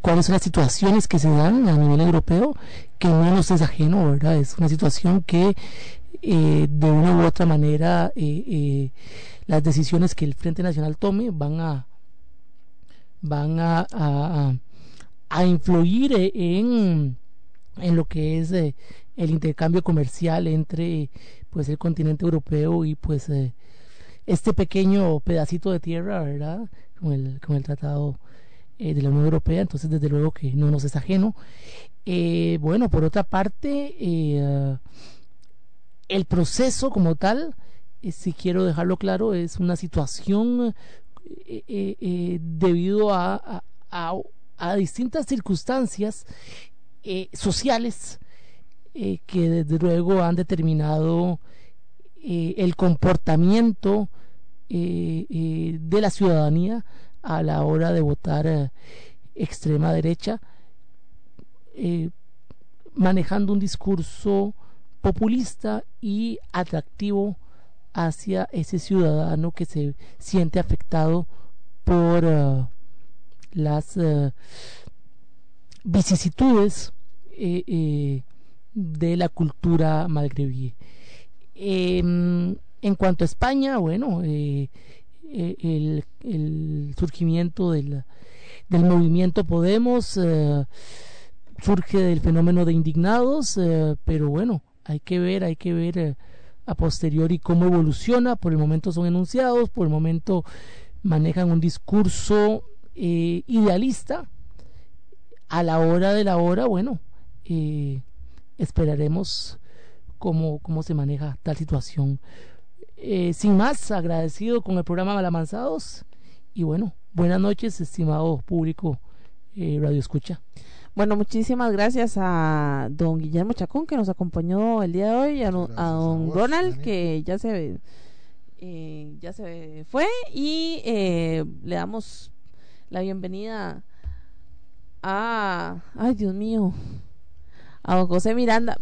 cuáles son las situaciones que se dan a nivel europeo que no nos es ajeno verdad es una situación que de una u otra manera las decisiones que el Frente Nacional tome van a van a a influir en, en lo que es el intercambio comercial entre pues el continente europeo y pues este pequeño pedacito de tierra, ¿verdad? Con el, con el tratado de la Unión Europea, entonces desde luego que no nos es ajeno. bueno, por otra parte, el proceso como tal, eh, si quiero dejarlo claro, es una situación eh, eh, debido a, a, distintas circunstancias sociales que desde luego han determinado el comportamiento de la ciudadanía a la hora de votar extrema derecha, manejando un discurso populista y atractivo hacia ese ciudadano que se siente afectado por las vicisitudes eh, eh, de la cultura magrebí. Em, en cuanto a España, bueno, eh, el, el, surgimiento del, del movimiento Podemos surge del fenómeno de indignados, pero bueno, hay que ver, hay que ver eh, a posteriori cómo evoluciona. Por el momento son enunciados, por el momento manejan un discurso eh, idealista. A la hora de la hora, bueno, eh, esperaremos cómo, cómo se maneja tal situación. sin más, agradecido con el programa Malamanzados y bueno, buenas noches, estimado público Radio Escucha. Bueno, muchísimas gracias a don Guillermo Chacón que nos acompañó el día de hoy, a, don Ronald que ya se eh, ya se fue y eh, le damos la bienvenida a ay Dios mío a don José Miranda.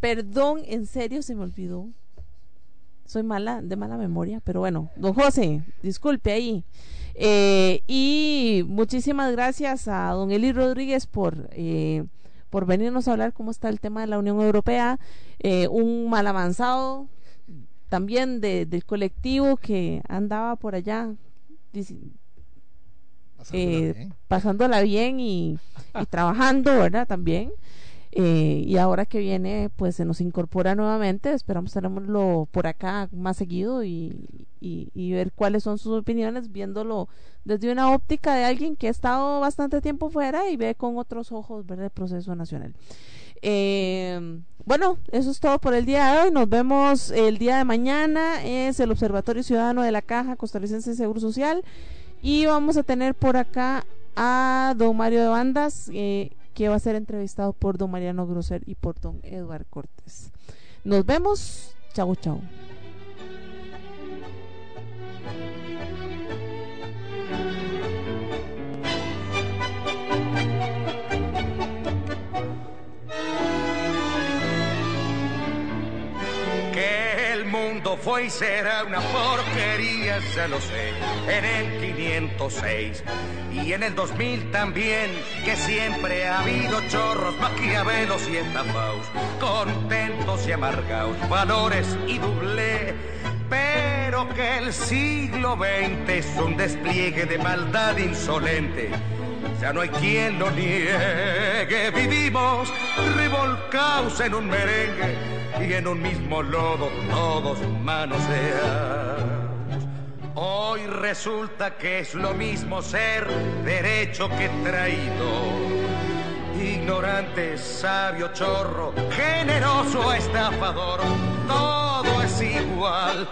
Perdón, en serio se me olvidó. Soy mala de mala memoria, pero bueno, don José, disculpe ahí. Eh, y muchísimas gracias a don Eli Rodríguez por, eh, por venirnos a hablar cómo está el tema de la Unión Europea. Eh, un mal avanzado también de, del colectivo que andaba por allá pasándola bien, y, y trabajando, ¿verdad? También. Eh, y ahora que viene, pues se nos incorpora nuevamente. Esperamos tenerlo por acá más seguido y, y, ver cuáles son sus opiniones, viéndolo desde una óptica de alguien que ha estado bastante tiempo fuera y ve con otros ojos ver el proceso nacional. Eh, bueno, eso es todo por el día de hoy. Nos vemos el día de mañana. Es el Observatorio Ciudadano de la Caja Costarricense de Seguro Social. Y vamos a tener por acá a don Mario de Bandas. Eh, que va a ser entrevistado por don Mariano Grosser y por don Eduardo Cortés. Nos vemos. Chao, chao. Mundo fue y será una porquería, se lo sé, en el 506 y en el 2000 también, que siempre ha habido chorros, maquiavelos y estafaos, contentos y amargados, valores y doble, pero que el siglo XX es un despliegue de maldad insolente. Ya no hay quien lo niegue, vivimos revolcados en un merengue y en un mismo lodo todos manoseamos. Hoy resulta que es lo mismo ser derecho que traído. Ignorante, sabio, chorro, generoso, estafador, todo es igual,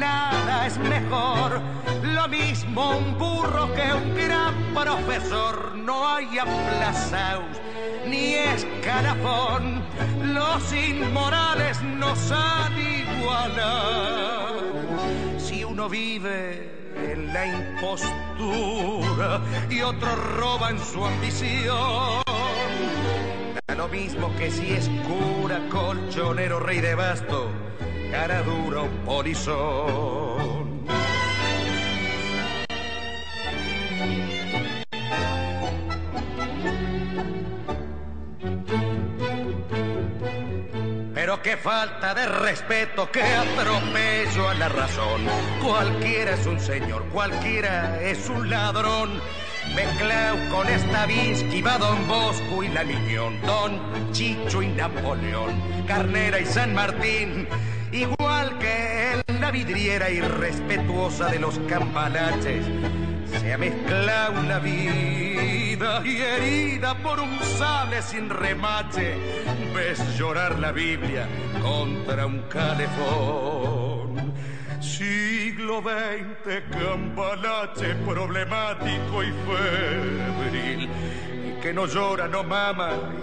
nada es mejor. Lo mismo un burro que un gran profesor, no hay aplazaos ni escalafón los inmorales nos han igualado. Si uno vive en la impostura y otro roba en su ambición, da lo mismo que si es cura, colchonero, rey de basto, cara dura o polizón. Pero qué falta de respeto, qué atropello a la razón. Cualquiera es un señor, cualquiera es un ladrón. Mezclado con Stravinsky, va Don Bosco y la Miñón, Don Chicho y Napoleón, Carnera y San Martín, igual que en la vidriera irrespetuosa de los campanaches. Se ha mezclado la vida y herida por un sable sin remache. Ves llorar la Biblia contra un calefón. Siglo XX, campanache problemático y febril. Que no llora, no mama